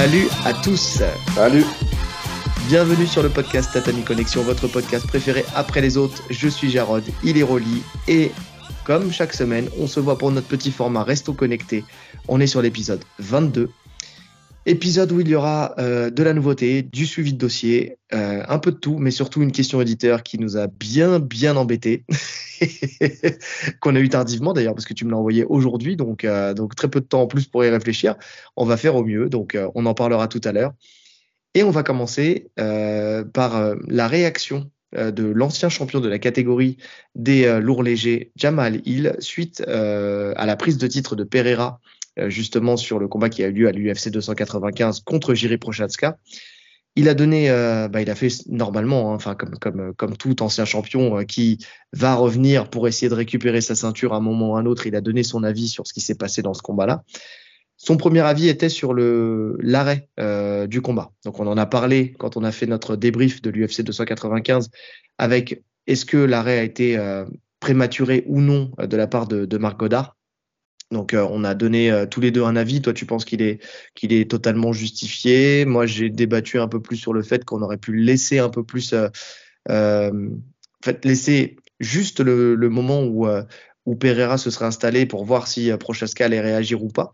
Salut à tous. Salut. Bienvenue sur le podcast Tatami Connexion, votre podcast préféré après les autres. Je suis Jarod, il est Rolly et comme chaque semaine, on se voit pour notre petit format Restons connectés. On est sur l'épisode 22 Épisode où il y aura euh, de la nouveauté, du suivi de dossier, euh, un peu de tout, mais surtout une question auditeur qui nous a bien, bien embêté, qu'on a eu tardivement d'ailleurs, parce que tu me l'as envoyé aujourd'hui, donc, euh, donc très peu de temps en plus pour y réfléchir. On va faire au mieux, donc on en parlera tout à l'heure. Et on va commencer par la réaction de l'ancien champion de la catégorie des lourds légers, Jamal Hill, suite à la prise de titre de Pereira euh, justement sur le combat qui a eu lieu à l'UFC 295 contre Jiri Prochazka. Il a donné, euh, bah, il a fait normalement, hein, enfin comme comme comme tout ancien champion euh, qui va revenir pour essayer de récupérer sa ceinture à un moment ou à un autre. Il a donné son avis sur ce qui s'est passé dans ce combat-là. Son premier avis était sur le l'arrêt du combat. Donc on en a parlé quand on a fait notre débrief de l'UFC 295 avec est-ce que l'arrêt a été prématuré ou non de la part de, de Marc Godard. Donc euh, on a donné euh, tous les deux un avis. Toi tu penses qu'il est qu'il est totalement justifié. Moi j'ai débattu un peu plus sur le fait qu'on aurait pu laisser un peu plus, euh, en fait laisser juste le, le moment où où Pereira se serait installé pour voir si Prochaska allait réagir ou pas.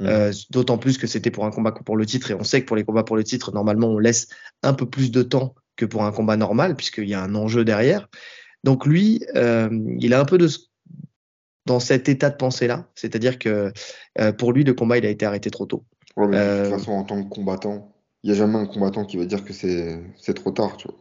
Mmh. D'autant plus que c'était pour un combat pour le titre et on sait que pour les combats pour le titre normalement on laisse un peu plus de temps que pour un combat normal puisqu'il y a un enjeu derrière. Donc lui, il a un peu de dans cet état de pensée-là. C'est-à-dire que euh, pour lui, le combat, il a été arrêté trop tôt. de toute euh, façon, en tant que combattant, il n'y a jamais un combattant qui va dire que c'est trop tard. Tu vois.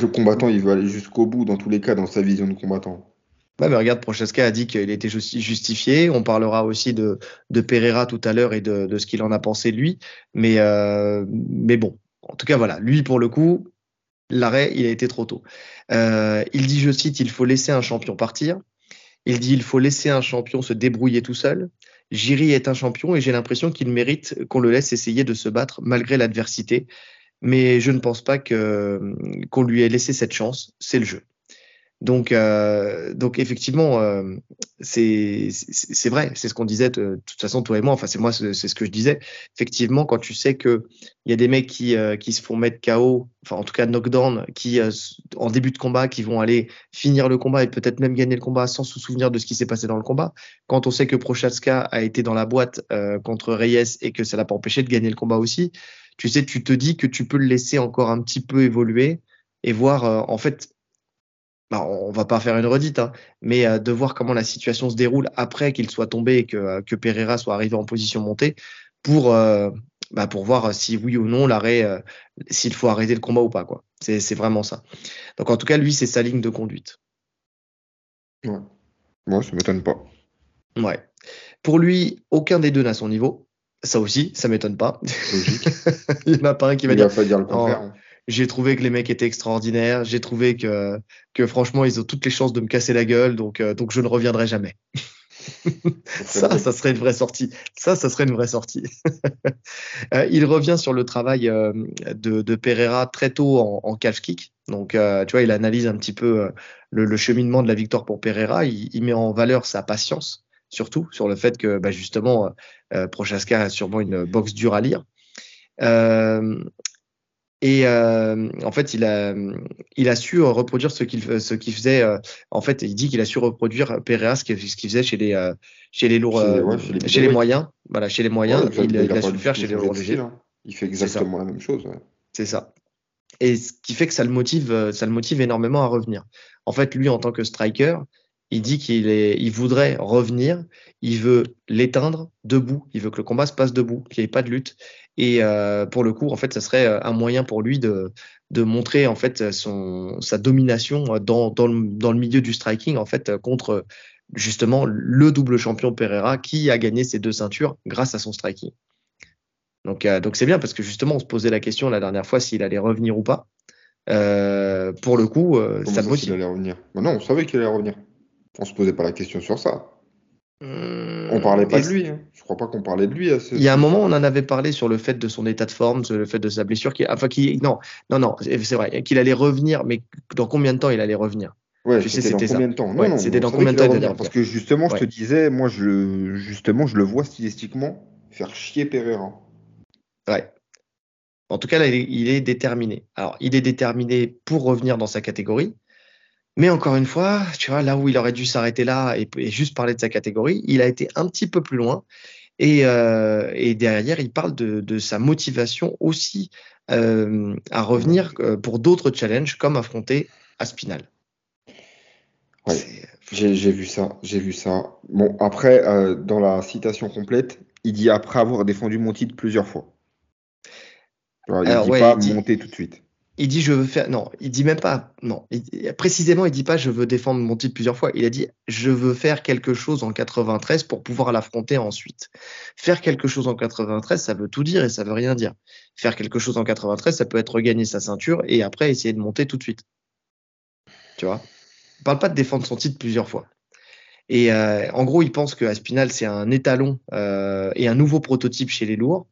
Le combattant, il veut aller jusqu'au bout, dans tous les cas, dans sa vision de combattant. Ouais, mais regarde, Prochaska a dit qu'il était justifié. On parlera aussi de, de Pereira tout à l'heure et de, de ce qu'il en a pensé lui. Mais, euh, mais bon, en tout cas, voilà. Lui, pour le coup, l'arrêt, il a été trop tôt. Euh, il dit, je cite, il faut laisser un champion partir. Il dit il faut laisser un champion se débrouiller tout seul. Jiri est un champion et j'ai l'impression qu'il mérite qu'on le laisse essayer de se battre malgré l'adversité. Mais je ne pense pas qu'on lui ait laissé cette chance. C'est le jeu. Donc, euh, donc effectivement, euh, c'est vrai, c'est ce qu'on disait de, toute façon toi et moi. Enfin, c'est moi, c'est ce que je disais. Effectivement, quand tu sais que il y a des mecs qui euh, qui se font mettre KO, enfin en tout cas knockdown, qui euh, en début de combat, qui vont aller finir le combat et peut-être même gagner le combat sans se souvenir de ce qui s'est passé dans le combat. Quand on sait que Prochaska a été dans la boîte euh, contre Reyes et que ça l'a pas empêché de gagner le combat aussi, tu sais, tu te dis que tu peux le laisser encore un petit peu évoluer et voir en fait bah, on va pas faire une redite, hein, mais euh, de voir comment la situation se déroule après qu'il soit tombé et que, euh, que Pereira soit arrivé en position montée pour, euh, bah, pour voir si oui ou non l'arrêt, s'il faut arrêter le combat ou pas. quoi. C'est vraiment ça. Donc en tout cas, lui, c'est sa ligne de conduite. Ouais. Moi, ça m'étonne pas. Ouais. Pour lui, aucun des deux n'a son niveau. Ça aussi, ça m'étonne pas. Il n'y en a pas un qui va dire. pas dire le contraire. Hein. J'ai trouvé que les mecs étaient extraordinaires. J'ai trouvé que, que franchement, ils ont toutes les chances de me casser la gueule. Donc, euh, donc je ne reviendrai jamais. ça, ça serait une vraie sortie. Ça, ça serait une vraie sortie. euh, il revient sur le travail euh, de, de, Pereira très tôt en, en calf kick. Donc, euh, tu vois, il analyse un petit peu le, le, cheminement de la victoire pour Pereira. Il, il, met en valeur sa patience, surtout sur le fait que, bah, justement, Prochaska a sûrement une boxe dure à lire. Euh, et euh, en fait, il a, il a su reproduire ce qu'il ce qu'il faisait. Euh, en fait, il dit qu'il a su reproduire Pereira ce qu'il faisait chez les euh, chez les lourds, chez, ouais, chez, les, chez les, moyens. Voilà, chez les moyens, ouais, il, il, il, a, su le faire chez les lourds légers. Hein. Il fait exactement la même chose. Ouais. C'est ça. Et ce qui fait que ça le motive, ça le motive énormément à revenir. En fait, lui, en tant que striker, il dit qu'il est, il voudrait revenir, il veut l'éteindre debout, il veut que le combat se passe debout, qu'il n'y ait pas de lutte. Et euh, pour le coup, en fait, ça serait euh, un moyen pour lui de, de montrer en fait son, sa domination dans, dans, le, dans le milieu du striking en fait contre justement le double champion Pereira qui a gagné ses deux ceintures grâce à son striking. Donc euh, donc c'est bien parce que justement on se posait la question la dernière fois s'il allait revenir ou pas. Euh, pour le coup, euh, ça, ça motive. Allait revenir? Bah non, on savait qu'il allait revenir. On se posait pas la question sur ça. Mmh, on parlait pas de lui. Hein. Je crois pas qu'on parlait de lui. Il y a un moment, on en avait parlé sur le fait de son état de forme, sur le fait de sa blessure. Qui, enfin, qui, non, non, non, c'est vrai qu'il allait revenir, mais dans combien de temps il allait revenir? Ouais, tu sais, c'était combien de temps? Ouais, C'était dans combien de temps Parce que justement, je te disais, moi, je, justement, je le vois stylistiquement faire chier Pereira. Ouais. En tout cas, là, il est, déterminé. Alors, il est déterminé pour revenir dans sa catégorie. Mais encore une fois, tu vois, là où il aurait dû s'arrêter là et, juste parler de sa catégorie, il a été un petit peu plus loin. Et, euh, derrière, il parle de, sa motivation aussi euh, à revenir euh, pour d'autres challenges, comme affronter Aspinal. Ouais, j'ai vu ça, j'ai vu ça. Bon, après, dans la citation complète, il dit après avoir défendu mon titre plusieurs fois. il ne dit pas monter tout de suite. Il dit je veux faire. Non, il dit même pas. Non, précisément, il dit pas je veux défendre mon titre plusieurs fois. Il a dit je veux faire quelque chose en 93 pour pouvoir l'affronter ensuite. Faire quelque chose en 93, ça veut tout dire et ça veut rien dire. Faire quelque chose en 93, ça peut être regagner sa ceinture et après essayer de monter tout de suite. Tu vois? Il parle pas de défendre son titre plusieurs fois. Et euh, en gros, il pense que Aspinal, c'est un étalon euh, et un nouveau prototype chez les lourds.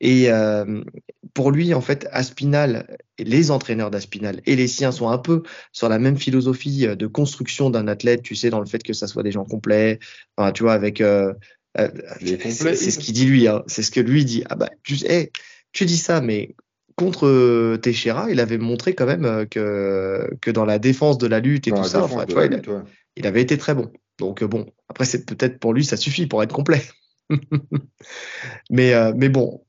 Et euh, pour lui, en fait, Aspinal, les entraîneurs d'Aspinal et les siens sont un peu sur la même philosophie de construction d'un athlète, tu sais, dans le fait que ça soit des gens complets, enfin, tu vois, avec... c'est ce qu'il dit lui, hein, c'est ce que lui dit. Ah bah, tu, sais, tu dis ça, mais contre Teixeira, il avait montré quand même que, que dans la défense de la lutte et tout ça, enfin, tu vois, il, avait été très bon. Donc euh, bon, après c'est peut-être pour lui ça suffit pour être complet. mais euh, mais bon,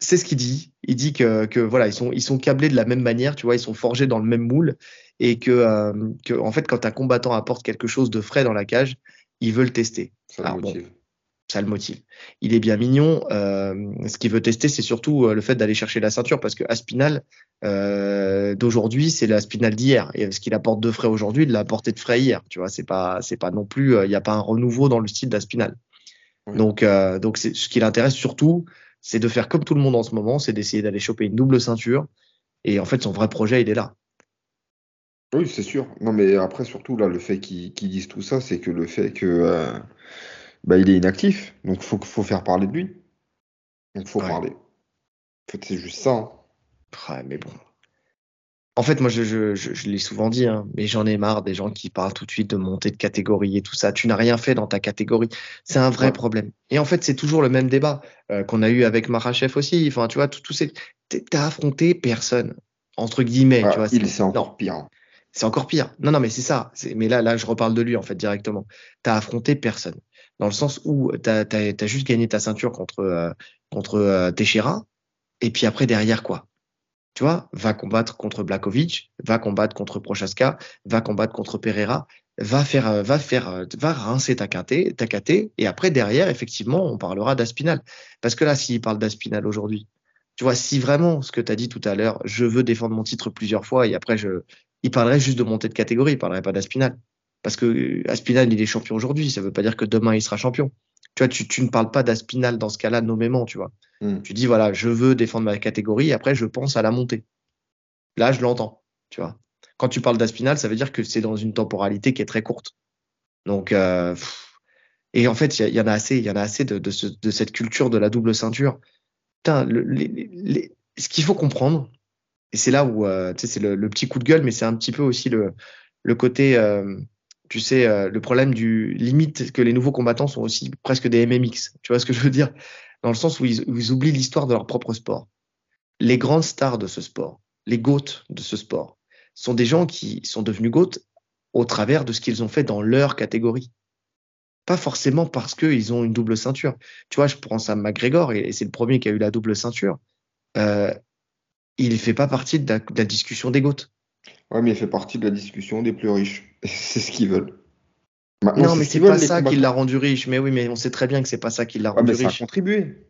c'est ce qu'il dit. Il dit que, que, voilà ils sont ils sont câblés de la même manière, tu vois, ils sont forgés dans le même moule et que, euh, que en fait quand un combattant apporte quelque chose de frais dans la cage, il veut le tester. Ça le motive. ça le motive. Il est bien mignon. ce qu'il veut tester, c'est surtout le fait d'aller chercher la ceinture parce que Aspinal, euh, d'aujourd'hui, c'est la spinale d'hier. Et ce qu'il apporte de frais aujourd'hui, il l'a apporté de frais hier. Tu vois, c'est pas, c'est pas non plus, euh, il n'y a pas un renouveau dans le style d'Aspinal. Donc, euh, donc c'est ce qui l'intéresse surtout, c'est de faire comme tout le monde en ce moment, c'est d'essayer d'aller choper une double ceinture. Et en fait, son vrai projet, il est là. Oui, c'est sûr. Non, mais après, surtout, là, le fait qu'ils disent tout ça, c'est que le fait que bah, il est inactif. Donc, il faut, faut faire parler de lui. Donc, il faut parler. En fait, c'est juste ça. Hein mais bon. En fait, moi, je, je, je, l'ai souvent dit, hein, mais j'en ai marre des gens qui parlent tout de suite de monter de catégorie et tout ça. Tu n'as rien fait dans ta catégorie. C'est un vrai problème. Et en fait, c'est toujours le même débat euh, qu'on a eu avec Marachev aussi. Enfin, tu vois, tout, tout ces... t'as affronté personne entre guillemets. tu vois, c'est encore pire. C'est encore pire. Non, non, mais c'est ça. Mais là, là, je reparle de lui en fait directement. T'as affronté personne, dans le sens où t'as as, juste gagné ta ceinture contre euh, contre euh, Teixeira. Et puis après derrière quoi? Tu vois, va combattre contre Blakovic, va combattre contre Prochaska, va combattre contre Pereira, va faire, euh, va faire, euh, va rincer ta KT, ta KT, et après derrière, effectivement, on parlera d'Aspinal. Parce que là, s'il parle d'Aspinal aujourd'hui, tu vois, si vraiment ce que tu as dit tout à l'heure, je veux défendre mon titre plusieurs fois, et après, je, il parlerait juste de monter de catégorie, il parlerait pas d'Aspinal. Parce que euh, Aspinal, il est champion aujourd'hui, ça veut pas dire que demain il sera champion. Tu vois, tu, tu ne parles pas d'Aspinal dans ce cas-là nommément, tu vois. Hmm. Tu dis, voilà, je veux défendre ma catégorie, après, je pense à la montée. Là, je l'entends, tu vois. Quand tu parles d'Aspinal, ça veut dire que c'est dans une temporalité qui est très courte. Donc, euh, et en fait, il y, en a assez, il y en a assez de, de, cette culture de la double ceinture. Putain, ce qu'il faut comprendre, et c'est là où, euh, tu sais, c'est le, petit coup de gueule, mais c'est un petit peu aussi le, le côté, euh, tu sais, le problème du limite que les nouveaux combattants sont aussi presque des MMX. Tu vois ce que je veux dire? Dans le sens où ils, oublient l'histoire de leur propre sport. Les grandes stars de ce sport, les GOAT de ce sport, sont des gens qui sont devenus GOAT au travers de ce qu'ils ont fait dans leur catégorie. Pas forcément parce qu'ils ont une double ceinture. Tu vois, je pense à McGregor, et c'est le premier qui a eu la double ceinture. Euh, il ne fait pas partie de la, discussion des GOAT. Ouais, mais il fait partie de la discussion des plus riches. C'est ce qu'ils veulent non, mais c'est pas ça qui l'a rendu riche. Mais oui, mais on sait très bien que c'est pas ça qui l'a rendu riche. Ça a contribué.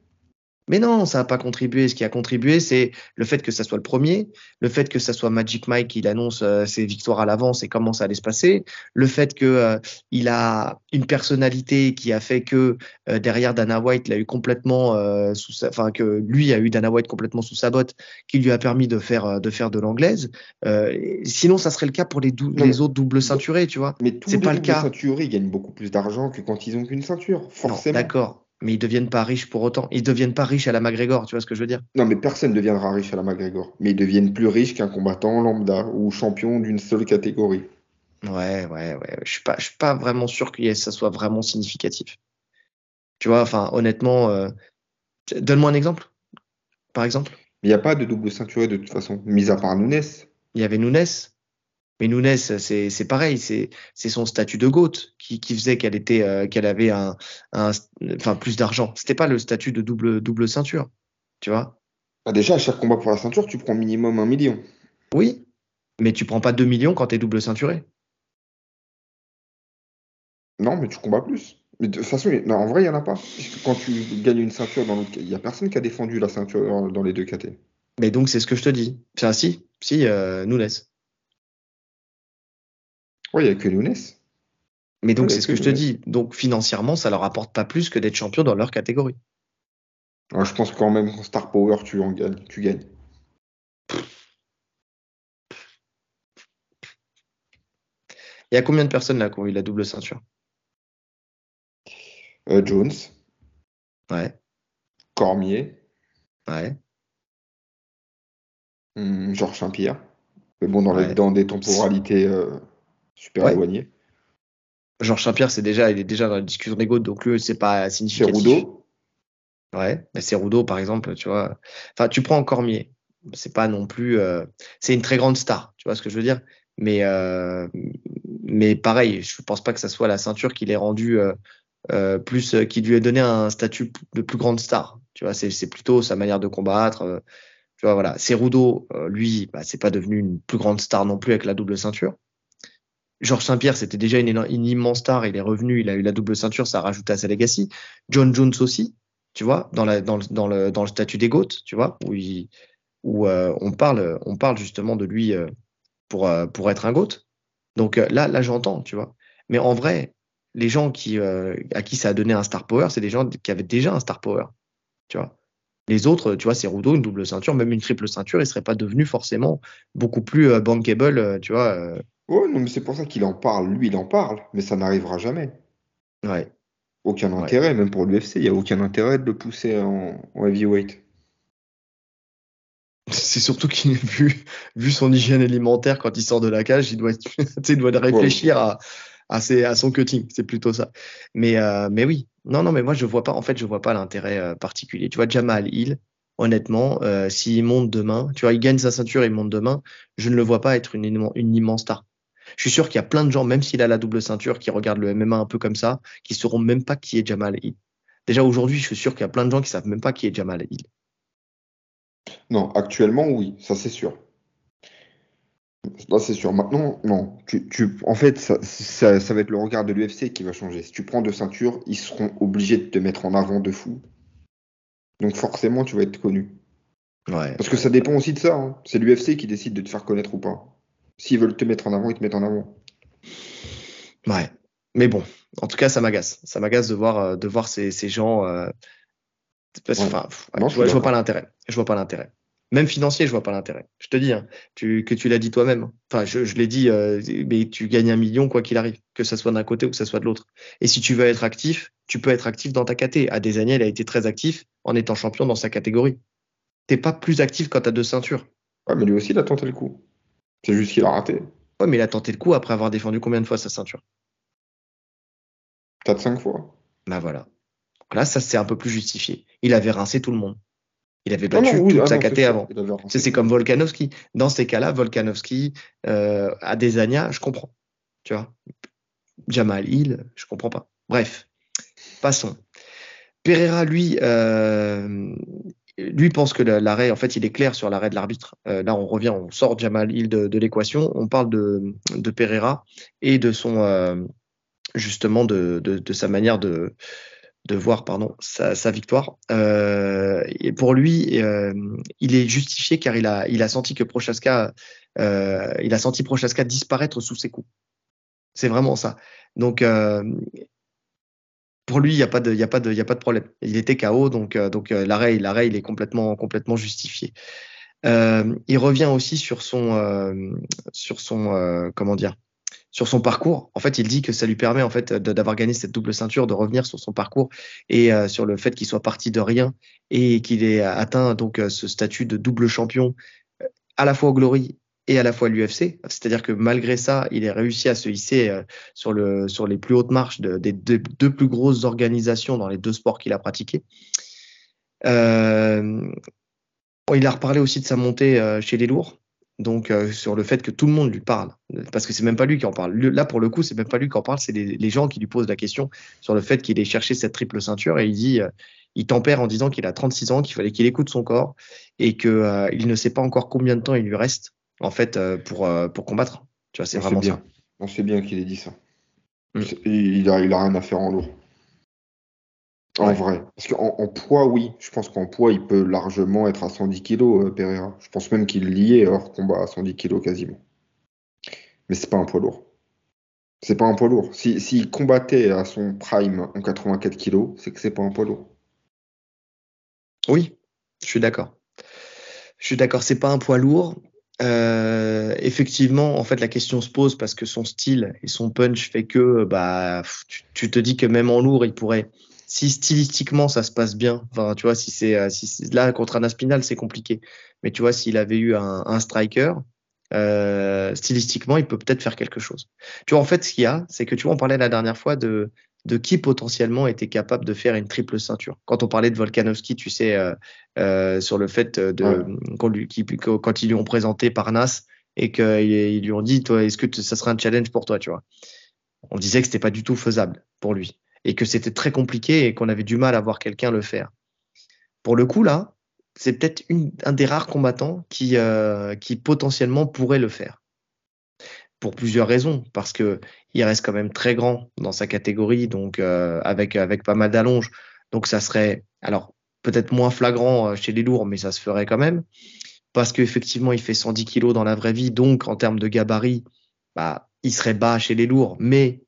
Mais non, ça n'a pas contribué. Ce qui a contribué, c'est le fait que ça soit le premier, le fait que ça soit Magic Mike qui annonce euh, ses victoires à l'avance et comment ça allait se passer, le fait que euh, il a une personnalité qui a fait que euh, derrière Dana White l'a eu complètement sous sa, enfin que lui a eu Dana White complètement sous sa botte, qui lui a permis de faire de faire de l'anglaise. sinon, ça serait le cas pour les, les autres doubles ceinturés, tu vois. Mais tous les pas le cas. ceinturés gagnent beaucoup plus d'argent que quand ils ont qu'une ceinture, forcément. D'accord mais ils deviennent pas riches pour autant. Ils deviennent pas riches à la McGregor, tu vois ce que je veux dire? Non, mais personne ne deviendra riche à la McGregor. Mais ils deviennent plus riches qu'un combattant lambda ou champion d'une seule catégorie. Ouais, ouais, ouais. Je suis pas, je suis pas vraiment sûr que ça soit vraiment significatif. Tu vois, enfin, honnêtement, euh, donne-moi un exemple. par exemple. Il n'y a pas de double ceinturé de toute façon, mis à part Nunes. Il y avait Nunes. Mais Nunes, c'est pareil, c'est son statut de GOAT qui, qui faisait qu'elle était euh, qu'elle avait un, un, enfin plus d'argent. C'était pas le statut de double double ceinture, tu vois. Bah déjà, à chaque combat pour la ceinture, tu prends minimum un million. Oui, mais tu prends pas 2 millions quand tu es double ceinturé. Non, mais tu combats plus. Mais de toute façon, en vrai, il n'y en a pas. quand tu gagnes une ceinture, dans il n'y a personne qui a défendu la ceinture dans les deux KT. Mais donc, c'est ce que je te dis. Enfin, si, si, euh, Nunes. Oui, il n'y a que Nunes. Mais donc, c'est ce que, je te dis. Donc, financièrement, ça leur apporte pas plus que d'être champion dans leur catégorie. je pense quand même qu'en Star Power, tu en gagnes. Tu gagnes. Il y a combien de personnes là qui ont eu la double ceinture? Euh, Jones. Ouais. Cormier. Ouais. Hmm, Georges Saint-Pierre. Mais bon, dans, dans des temporalités euh, super éloignées. Georges Saint-Pierre, c'est déjà, il est déjà dans la discussion des donc lui, c'est pas significatif. C'est Rudo. Ouais, c'est Rudo, par exemple, tu vois. Enfin, tu prends Cormier. C'est pas non plus. Euh, c'est une très grande star, tu vois ce que je veux dire. Mais, mais pareil, je pense pas que ça soit la ceinture qui l'ait rendu euh, plus euh, qui lui a donné un statut de plus grande star. Tu vois, c'est plutôt sa manière de combattre. Euh, tu vois, voilà. Cerudo, lui, bah, c'est pas devenu une plus grande star non plus avec la double ceinture. Georges Saint-Pierre, c'était déjà une, immense star. Il est revenu, il a eu la double ceinture, ça a à sa legacy. John Jones aussi, tu vois, dans, le, statut des GOAT, tu vois, où, où on, parle, on parle justement de lui pour, pour être un GOAT. Donc là, là j'entends, tu vois. Mais en vrai, les gens qui, euh, à qui ça a donné un star power, c'est des gens qui avaient déjà un star power. Tu vois. Les autres, tu vois, c'est Rudo, une double ceinture, même une triple ceinture, il serait pas devenu forcément beaucoup plus euh, bankable, euh, tu vois. Ouais, non, mais c'est pour ça qu'il en parle. Lui, il en parle, mais ça n'arrivera jamais. Ouais. Aucun intérêt, même pour l'UFC, il n'y a aucun intérêt de le pousser en, heavyweight. C'est surtout qu'il vu, vu son hygiène alimentaire quand il sort de la cage, il doit, il doit réfléchir à, à, son cutting. C'est plutôt ça. Mais, euh, mais oui, non, non, mais moi, je vois pas, en fait, je vois pas l'intérêt euh, particulier. Tu vois, Jamal Hill, honnêtement, euh, s'il monte demain, tu vois, il gagne sa ceinture, il monte demain, je ne le vois pas être une, une immense star. Je suis sûr qu'il y a plein de gens, même s'il a la double ceinture, qui regardent le MMA un peu comme ça, qui sauront même pas qui est Jamal Hill. Déjà aujourd'hui, je suis sûr qu'il y a plein de gens qui savent même pas qui est Jamal Hill. Non, actuellement, oui, ça c'est sûr. Là, c'est sûr. Maintenant, non. Tu, tu, en fait, ça, ça, ça, va être le regard de l'UFC qui va changer. Si tu prends deux ceintures, ils seront obligés de te mettre en avant de fou. Donc forcément, tu vas être connu. Ouais. Parce que ça dépend aussi de ça. Hein. C'est l'UFC qui décide de te faire connaître ou pas. S'ils veulent te mettre en avant, ils te mettent en avant. Ouais. Mais bon, en tout cas, ça m'agace. Ça m'agace de voir, euh, de voir ces, ces gens. Euh... Enfin, non, je, vois, je vois pas l'intérêt. Je vois pas l'intérêt. Même financier, je vois pas l'intérêt. Je te dis, hein, tu, que tu l'as dit toi-même. Enfin, je, je l'ai dit, euh, mais tu gagnes un million quoi qu'il arrive, que ça soit d'un côté ou que ça soit de l'autre. Et si tu veux être actif, tu peux être actif dans ta KT. À des années, il a été très actif en étant champion dans sa catégorie. T'es pas plus actif quand tu as deux ceintures. Ouais, mais lui aussi, il a tenté le coup. C'est juste qu'il a raté. Ouais, mais il a tenté le coup après avoir défendu combien de fois sa ceinture 4-5 fois. Bah voilà. Donc là, ça c'est un peu plus justifié. Il avait rincé tout le monde. Il avait battu toute ah sa KT avant. C'est comme Volkanovski. Dans ces cas-là, Volkanovski, euh, Adesanya, je comprends. Tu vois? Jamal Hill, je comprends pas. Bref, passons. Pereira, lui, euh, lui pense que l'arrêt, en fait, il est clair sur l'arrêt de l'arbitre. Euh, là, on revient, on sort Jamal Hill de, l'équation, on parle de, de, Pereira et de son, euh, justement, de, de, sa manière de, de voir pardon sa, victoire. Euh, et pour lui, il est justifié car il a il a senti que Prochaska il a senti Prochaska disparaître sous ses coups. C'est vraiment ça. Donc pour lui, il n'y a pas de problème. Il était KO donc euh, euh, l'arrêt est complètement complètement justifié. il revient aussi sur son parcours. En fait, il dit que ça lui permet d'avoir gagné cette double ceinture, de revenir sur son parcours et euh, sur le fait qu'il soit parti de rien et qu'il ait atteint euh, ce statut de double champion euh, à la fois au Glory et à la fois l'UFC. C'est-à-dire que malgré ça, il a réussi à se hisser sur, le, sur les plus hautes marches des deux, plus grosses organisations dans les deux sports qu'il a pratiqués. il a reparlé aussi de sa montée chez les lourds. Donc, sur le fait que tout le monde lui parle. Parce que c'est même pas lui qui en parle. Là, pour le coup, c'est même pas lui qui en parle, c'est les, gens qui lui posent la question sur le fait qu'il ait cherché cette triple ceinture. Et il dit, il tempère en disant qu'il a 36 ans, qu'il fallait qu'il écoute son corps et qu'il il ne sait pas encore combien de temps il lui reste, en fait, pour, pour combattre. Tu vois, c'est vraiment bien. ça. On sait bien qu'il ait dit ça. Mm. Il, a, il a rien à faire en lourd. En vrai. Parce qu'en poids, oui. Je pense qu'en poids, il peut largement être à 110 kg, euh, Pereira. Je pense même qu'il est hors combat à 110 kg quasiment. Mais c'est pas un poids lourd. C'est pas un poids lourd. S'il combattait à son prime en 84 kg, c'est que c'est pas un poids lourd. Oui, je suis d'accord. Je suis d'accord, c'est pas un poids lourd. Euh, effectivement, en fait, la question se pose parce que son style et son punch fait que bah, tu, te dis que même en lourd, il pourrait. Si stylistiquement ça se passe bien, enfin, tu vois, si c'est euh, si là contre un Aspinal, c'est compliqué. Mais tu vois, s'il avait eu un, un striker, euh, stylistiquement, il peut peut-être faire quelque chose. Tu vois, en fait, ce qu'il y a, c'est que tu vois, on parlait la dernière fois de de qui potentiellement était capable de faire une triple ceinture. Quand on parlait de Volkanovski, tu sais, euh, euh, sur le fait de quand ils lui ont présenté Parnasse et qu'ils lui ont dit, toi, est-ce que ça serait un challenge pour toi, tu vois? On disait que c'était pas du tout faisable pour lui et que c'était très compliqué et qu'on avait du mal à voir quelqu'un le faire. Pour le coup là, c'est peut-être un des rares combattants qui, euh, qui potentiellement pourrait le faire pour plusieurs raisons, parce que il reste quand même très grand dans sa catégorie, donc euh, avec avec pas mal d'allonges. Donc ça serait alors peut-être moins flagrant euh, chez les lourds, mais ça se ferait quand même, parce qu'effectivement il fait 110 kilos dans la vraie vie, donc en termes de gabarit, bah il serait bas chez les lourds, mais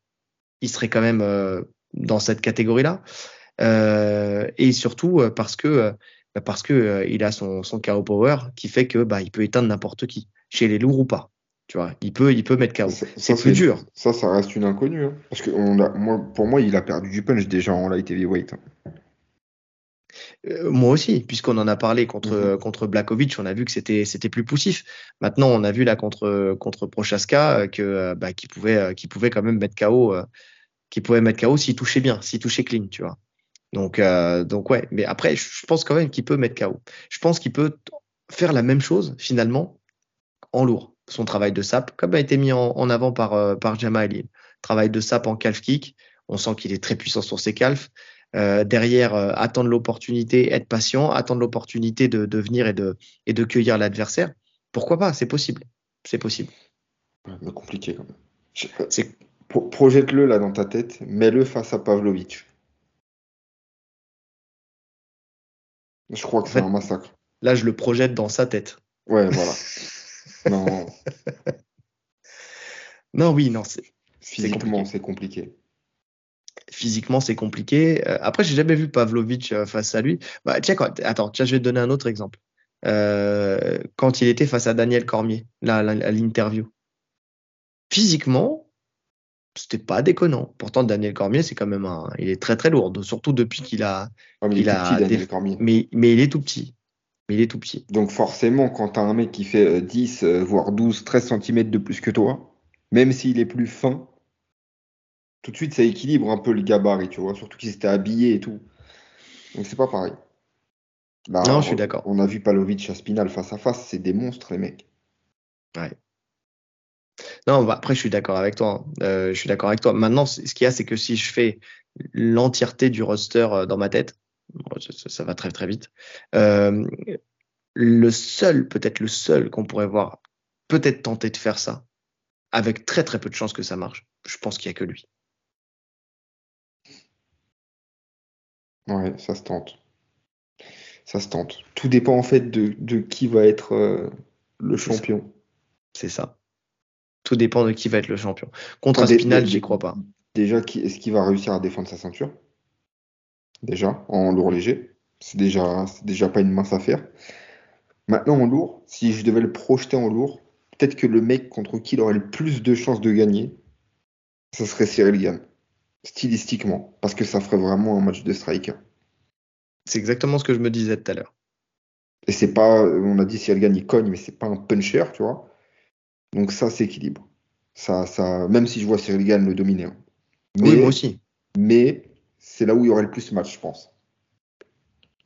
il serait quand même euh, dans cette catégorie-là. et surtout parce que bah, parce que il a son son power qui fait que bah il peut éteindre n'importe qui, chez les lourds ou pas. Tu vois, il peut, il peut mettre KO. C'est plus dur. Ça, ça reste une inconnue. Hein. Parce que on a, moi, pour moi, il a perdu du punch déjà en light heavyweight. Hein. Euh, moi aussi, puisqu'on en a parlé contre, mm-hmm. contre Blakovic, on a vu que c'était, c'était plus poussif. Maintenant, on a vu là contre, contre Prochaska euh, que, euh, bah, qu'il pouvait, qui pouvait quand même mettre KO, qui pouvait mettre KO s'il touchait bien, s'il touchait clean, tu vois. Donc, donc ouais. Mais après, je pense quand même qu'il peut mettre KO. Je pense qu'il peut faire la même chose finalement en lourd son travail de sap, comme a été mis en, avant par, euh, par Jamal Travail de sap en calf kick. On sent qu'il est très puissant sur ses calfs. Euh, derrière, euh, attendre l'opportunité, être patient, attendre l'opportunité de, de, venir et de, et de cueillir l'adversaire. Pourquoi pas? C'est possible. C'est possible. mais compliqué quand même. C'est... Projette-le là dans ta tête, mets-le face à Pavlovic. Je crois que c'est un massacre. Là, je le projette dans sa tête. Ouais, voilà. Non. non, oui, non. Physiquement, c'est compliqué. Physiquement, c'est compliqué. Euh, après, j'ai jamais vu Pavlovic euh, face à lui. Bah, tiens, attends, tiens, je vais te donner un autre exemple. Euh, quand il était face à Daniel Cormier, là, à l'interview. Physiquement, c'était pas déconnant. Pourtant, Daniel Cormier, c'est quand même un, il est très très lourd, surtout depuis qu'il a, il, a, mais, mais il est tout petit il est tout petit. Donc forcément, quand tu as un mec qui fait 10, euh, euh, voire 12, 13 cm de plus que toi, même s'il est plus fin, tout de suite ça équilibre un peu le gabarit, tu vois, surtout qu'il s'était habillé et tout. Donc c'est pas pareil. non, je suis d'accord. On a vu Palovic à Spinal face à face, c'est des monstres les mecs. Ouais. Non, bah, après je suis d'accord avec toi. Hein. Euh, je suis d'accord avec toi. Maintenant, ce qu'il y a, c'est que si je fais l'entièreté du roster dans ma tête, ça, va très très vite. Euh, le seul, peut-être le seul qu'on pourrait voir, peut-être tenter de faire ça, avec très très peu de chances que ça marche, je pense qu'il n'y a que lui. Ouais, ça se tente. Ça se tente. Tout dépend en fait de, qui va être euh, le champion. C'est ça. Tout dépend de qui va être le champion. Contre Aspinal, j'y crois pas. Déjà, est-ce qu'il va réussir à défendre sa ceinture? Déjà, en lourd léger. C'est déjà, déjà pas une mince affaire. Maintenant, en lourd, si je devais le projeter en lourd, peut-être que le mec contre qui il aurait le plus de chances de gagner, ce serait Cyril Gann. Stylistiquement, parce que ça ferait vraiment un match de striker. C'est exactement ce que je me disais tout à l'heure. Et c'est pas, on a dit Cyril Gann il cogne, mais c'est pas un puncher, tu vois. Donc ça, c'est équilibre. Ça, ça, même si je vois Cyril Gann le dominer. Hein. oui, moi aussi. Mais c'est là où il y aurait le plus de matchs, je pense.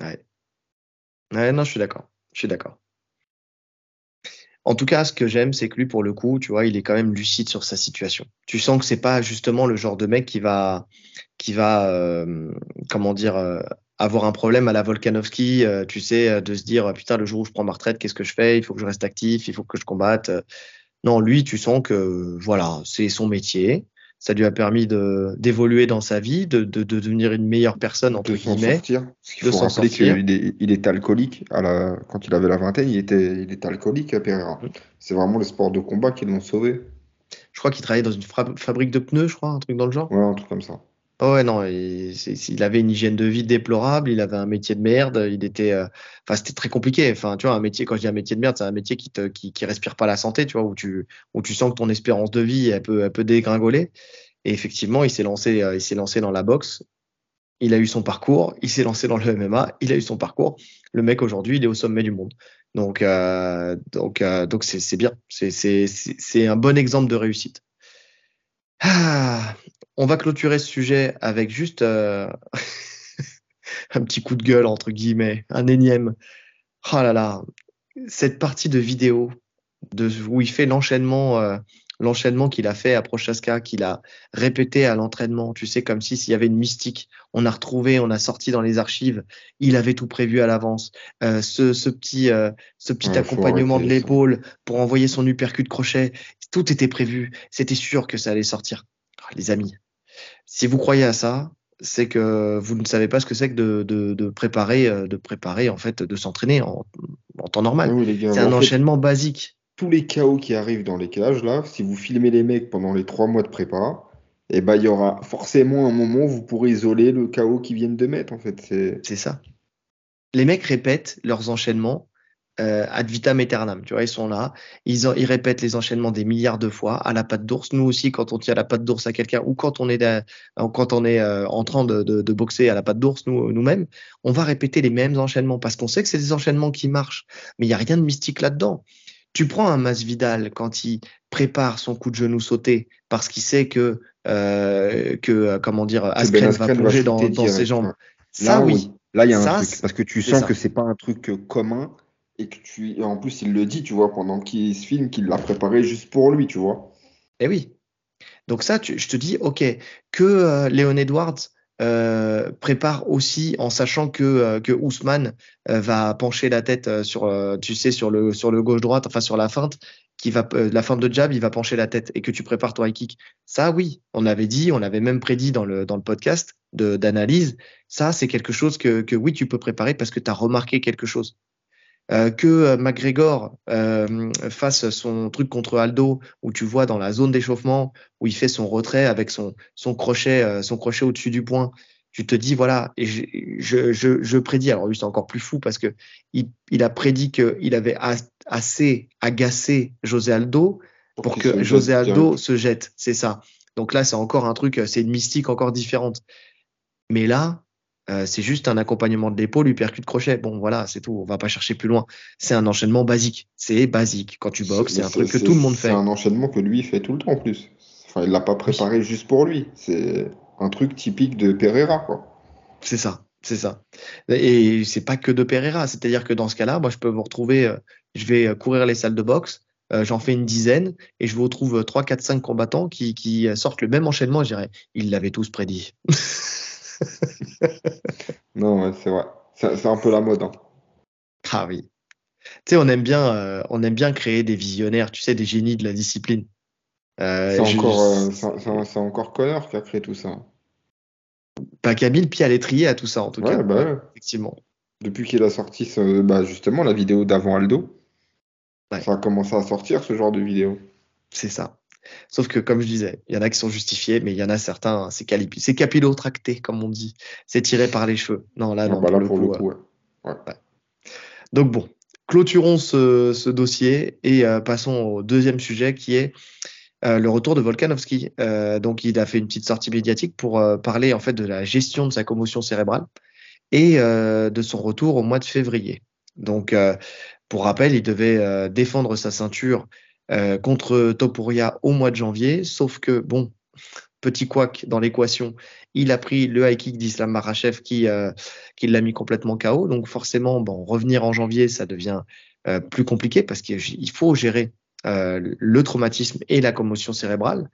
Ouais. Ouais, non, je suis d'accord. Je suis d'accord. En tout cas, ce que j'aime, c'est que lui, pour le coup, tu vois, il est quand même lucide sur sa situation. Tu sens que c'est pas justement le genre de mec qui va, qui va, euh, comment dire, euh, avoir un problème à la Volkanovski, euh, tu sais, de se dire putain, le jour où je prends ma retraite, qu'est-ce que je fais? Il faut que je reste actif, il faut que je combatte. Non, lui, tu sens que voilà, c'est son métier ça lui a permis d'évoluer dans sa vie, de, de, de, devenir une meilleure personne, entre de guillemets. Sortir. Parce faut rappeler qu'il est, il est alcoolique. À la, quand il avait la vingtaine, il était, il était alcoolique à Pereira. C'est vraiment le sport de combat qui l'ont sauvé. Je crois qu'il travaillait dans une fabrique de pneus, je crois, un truc dans le genre. Ouais, un truc comme ça. Oh ouais, non, il, avait une hygiène de vie déplorable, il avait un métier de merde, il était, euh, enfin, c'était très compliqué. Enfin, tu vois, un métier, quand je dis un métier de merde, c'est un métier qui te, qui, respire pas la santé, tu vois, où tu, où tu sens que ton espérance de vie, elle peut, elle peut dégringoler. Et effectivement, il s'est lancé, euh, il s'est lancé dans la boxe. Il a eu son parcours, il s'est lancé dans le MMA, il a eu son parcours. Le mec aujourd'hui, il est au sommet du monde. Donc, euh, donc, donc c'est bien. C'est un bon exemple de réussite. Ah, on va clôturer ce sujet avec juste euh, un petit coup de gueule, entre guillemets, un énième. Oh là là, cette partie de vidéo de, où il fait l'enchaînement euh, l'enchaînement qu'il a fait à Prochaska, qu'il a répété à l'entraînement, tu sais, comme si s'il y avait une mystique, on a retrouvé, on a sorti dans les archives, il avait tout prévu à l'avance. Euh, ce, ce, petit, euh, ce petit accompagnement de l'épaule pour envoyer son uppercut de crochet, tout était prévu. C'était sûr que ça allait sortir. Ah, les amis, si vous croyez à ça, c'est que vous ne savez pas ce que c'est que de, de, de, préparer, euh, de préparer en fait, de s'entraîner en, en, temps normal. c'est un enchaînement basique. Tous les chaos qui arrivent dans les cages là, si vous filmez les mecs pendant les trois mois de prépa, eh ben il y aura forcément un moment où vous pourrez isoler le chaos qu'ils viennent de mettre en fait. C'est ça. Les mecs répètent leurs enchaînements euh, ad vitam aeternam. Tu vois, ils sont là, ils, ils, répètent les enchaînements des milliards de fois à la patte d'ours. Nous aussi, quand on tient la patte d'ours à quelqu'un ou quand on est, quand on est euh, en train de, de, de, boxer à la patte d'ours nous, nous-mêmes, on va répéter les mêmes enchaînements parce qu'on sait que c'est des enchaînements qui marchent. Mais il n'y a rien de mystique là-dedans. Tu prends un Masvidal quand il prépare son coup de genou sauté parce qu'il sait que, euh, que euh, comment dire, Askren, ben va plonger dans, dans ses jambes. Ça, oui. Là, il y a un truc parce que tu sens que c'est pas un truc commun et que tu en plus il le dit tu vois pendant qu'il se filme qu'il l'a préparé juste pour lui tu vois. Eh oui. Donc ça je te dis ok que euh, Léon Edwards euh, prépare aussi en sachant que euh, que Ousmane va pencher la tête sur tu sais sur le sur le gauche droite enfin sur la feinte qui va la feinte de jab il va pencher la tête et que tu prépares ton high kick ça oui on avait dit on avait même prédit dans le dans le podcast d'analyse. Ça c'est quelque chose que que oui tu peux préparer parce que tu as remarqué quelque chose euh, que euh, McGregor euh, fasse son truc contre Aldo, où tu vois dans la zone d'échauffement, où il fait son retrait avec son, son crochet, euh, son crochet au-dessus du point, tu te dis voilà, et je, je, je, je prédis, alors lui c'est encore plus fou parce que il, il a prédit qu'il avait assez agacé José Aldo pour, pour que José Aldo se jette, c'est ça. Donc là c'est encore un truc, c'est une mystique encore différente. Mais là, euh, c'est juste un accompagnement de l'épaule, percute crochet. Bon, voilà, c'est tout. On va pas chercher plus loin. C'est un enchaînement basique. C'est basique. Quand tu boxes, c'est un truc que tout le monde fait. C'est un enchaînement que lui fait tout le temps en plus. Enfin, il l'a pas préparé juste pour lui. C'est un truc typique de Pereira, quoi. C'est ça. C'est ça. Et c'est pas que de Pereira. C'est-à-dire que dans ce cas-là, moi, je peux vous retrouver, euh, je vais courir les salles de boxe. Euh, j'en fais une dizaine et je vous retrouve 3, 4, 5 combattants qui, qui sortent le même enchaînement. Je dirais, ils l'avaient tous prédit. non, c'est vrai. C'est un peu la mode. Hein. Ah oui. Tu sais, on aime bien, euh, on aime bien créer des visionnaires, tu sais, des génies de la discipline. Euh, c'est encore, euh, encore Connor qui a créé tout ça. Pas qui a mis le pied à l'étrier à tout ça, en tout cas. Bah Effectivement. Depuis qu'il a sorti bah, justement la vidéo d'avant Aldo, ça a commencé à sortir ce genre de vidéo. C'est ça. Sauf que, comme je disais, il y en a qui sont justifiés, mais il y en a certains, c'est c'est capillotracté, comme on dit. C'est tiré par les cheveux. Non, là, non. Bah pour, le coup, Donc bon, clôturons ce, dossier et euh, passons au deuxième sujet qui est euh, le retour de Volkanovski. Euh, donc il a fait une petite sortie médiatique pour parler en fait de la gestion de sa commotion cérébrale et de son retour au mois de février. Donc pour rappel, il devait défendre sa ceinture euh, contre Topuria au mois de janvier, sauf que bon, petit couac dans l'équation, il a pris le high kick d'Islam Marachev qui, euh, qui l'a mis complètement KO. Donc forcément, bon, revenir en janvier, ça devient euh, plus compliqué parce qu'il faut gérer euh, le traumatisme et la commotion cérébrale.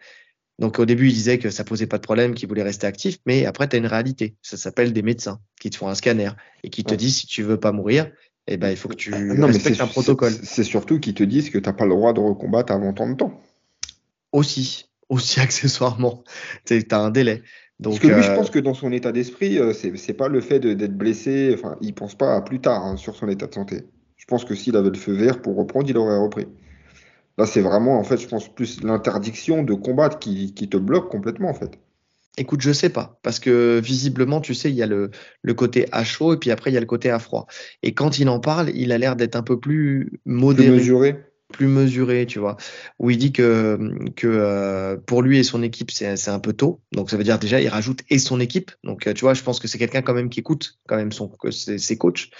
Donc au début, il disait que ça posait pas de problème, qu'il voulait rester actif, mais après, tu as une réalité. Ça s'appelle des médecins qui te font un scanner et qui te disent si tu veux pas mourir, eh ben, il faut que tu non, respectes un protocole. C'est surtout qu'ils te disent que tu n'as pas le droit de recombattre avant tant de temps. Aussi, aussi accessoirement. Tu as un délai. Donc, Parce que lui, je euh, pense que dans son état d'esprit, euh, c'est pas le fait d'être blessé. Enfin, il pense pas à plus tard hein, sur son état de santé. Je pense que s'il avait le feu vert pour reprendre, il aurait repris. Là, c'est vraiment, en fait, je pense plus l'interdiction de combattre qui, qui te bloque complètement, en fait. Écoute, je sais pas, parce que visiblement, tu sais, il y a le, le côté à chaud et puis après il y a le côté à froid. Et quand il en parle, il a l'air d'être un peu plus modéré. Plus mesuré. Plus mesuré, tu vois. Où il dit que, que euh, pour lui et son équipe, c'est un peu tôt. Donc ça veut dire déjà, il rajoute et son équipe. Donc euh, tu vois, je pense que c'est quelqu'un quand même qui écoute quand même son, ses, ses coachs.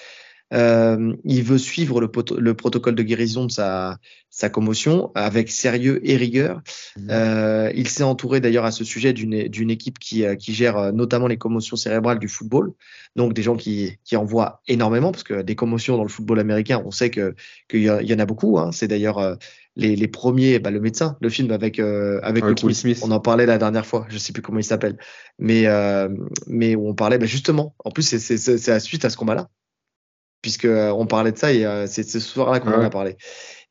Euh, il veut suivre le, le, protocole de guérison de sa, sa commotion avec sérieux et rigueur. Mmh. Euh, il s'est entouré d'ailleurs à ce sujet d'une équipe qui, euh, qui, gère euh, notamment les commotions cérébrales du football. Donc des gens qui, qui en voient énormément parce que des commotions dans le football américain, on sait qu'il y, y, en a beaucoup. Hein. C'est d'ailleurs euh, les, les, premiers, bah, le médecin, le film avec avec le Will Smith. On en parlait la dernière fois. Je sais plus comment il s'appelle, mais mais où on parlait bah, justement. En plus, c'est la suite à ce combat-là puisque euh, on parlait de ça et euh, c'est ce soir-là qu'on en a parlé.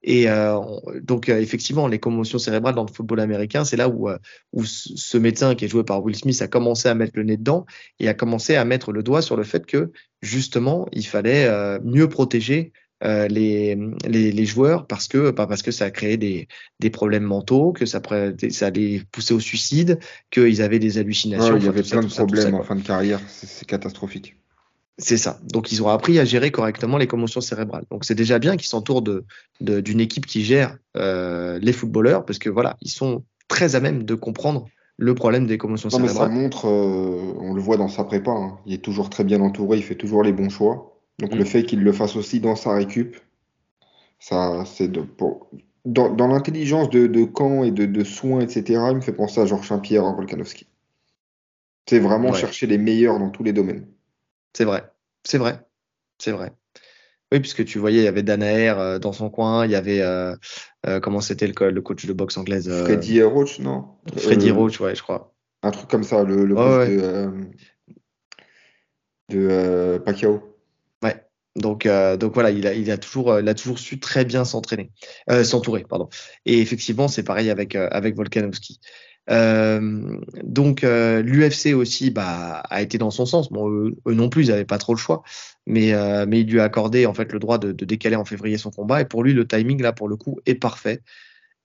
Et euh, donc effectivement, les commotions cérébrales dans le football américain, c'est là où, où ce médecin qui est joué par Will Smith a commencé à mettre le nez dedans et a commencé à mettre le doigt sur le fait que justement, il fallait mieux protéger les, les, les, joueurs parce que pas parce que ça a créé des, des problèmes mentaux, que ça, ça allait pousser au suicide, qu'ils avaient des hallucinations. il y avait plein de problèmes en fin de carrière, c'est catastrophique. C'est ça. Donc, ils ont appris à gérer correctement les commotions cérébrales. Donc, c'est déjà bien qu'ils s'entourent d'une de, équipe qui gère euh, les footballeurs, parce que voilà, ils sont très à même de comprendre le problème des commotions non, cérébrales. Mais ça montre, euh, on le voit dans sa prépa, hein. il est toujours très bien entouré, il fait toujours les bons choix. Donc, le mm. fait qu'il le fasse aussi dans sa récup, ça, c'est de, dans, dans l'intelligence de, de, camp et de, de, soins, etc., il me fait penser à Georges Saint-Pierre en Volkanovski. C'est vraiment chercher les meilleurs dans tous les domaines. C'est vrai, c'est vrai, c'est vrai. Oui, puisque tu voyais, il y avait Danaer euh, dans son coin, il y avait euh, euh, comment c'était le, le, coach de boxe anglaise Freddy Roach, non? Freddy Roach, ouais, je crois. Un truc comme ça, le, le coach de, de Pacquiao. Ouais. Donc, donc voilà, il a, il a toujours, il a toujours su très bien s'entraîner, s'entourer, pardon. Et effectivement, c'est pareil avec avec Volkanovski. Euh, donc euh, l'UFC aussi bah, a été dans son sens. Bon, eux, non plus, ils n'avaient pas trop le choix, mais, euh, mais il lui a accordé en fait le droit de, de, décaler en février son combat. Et pour lui, le timing là, pour le coup, est parfait.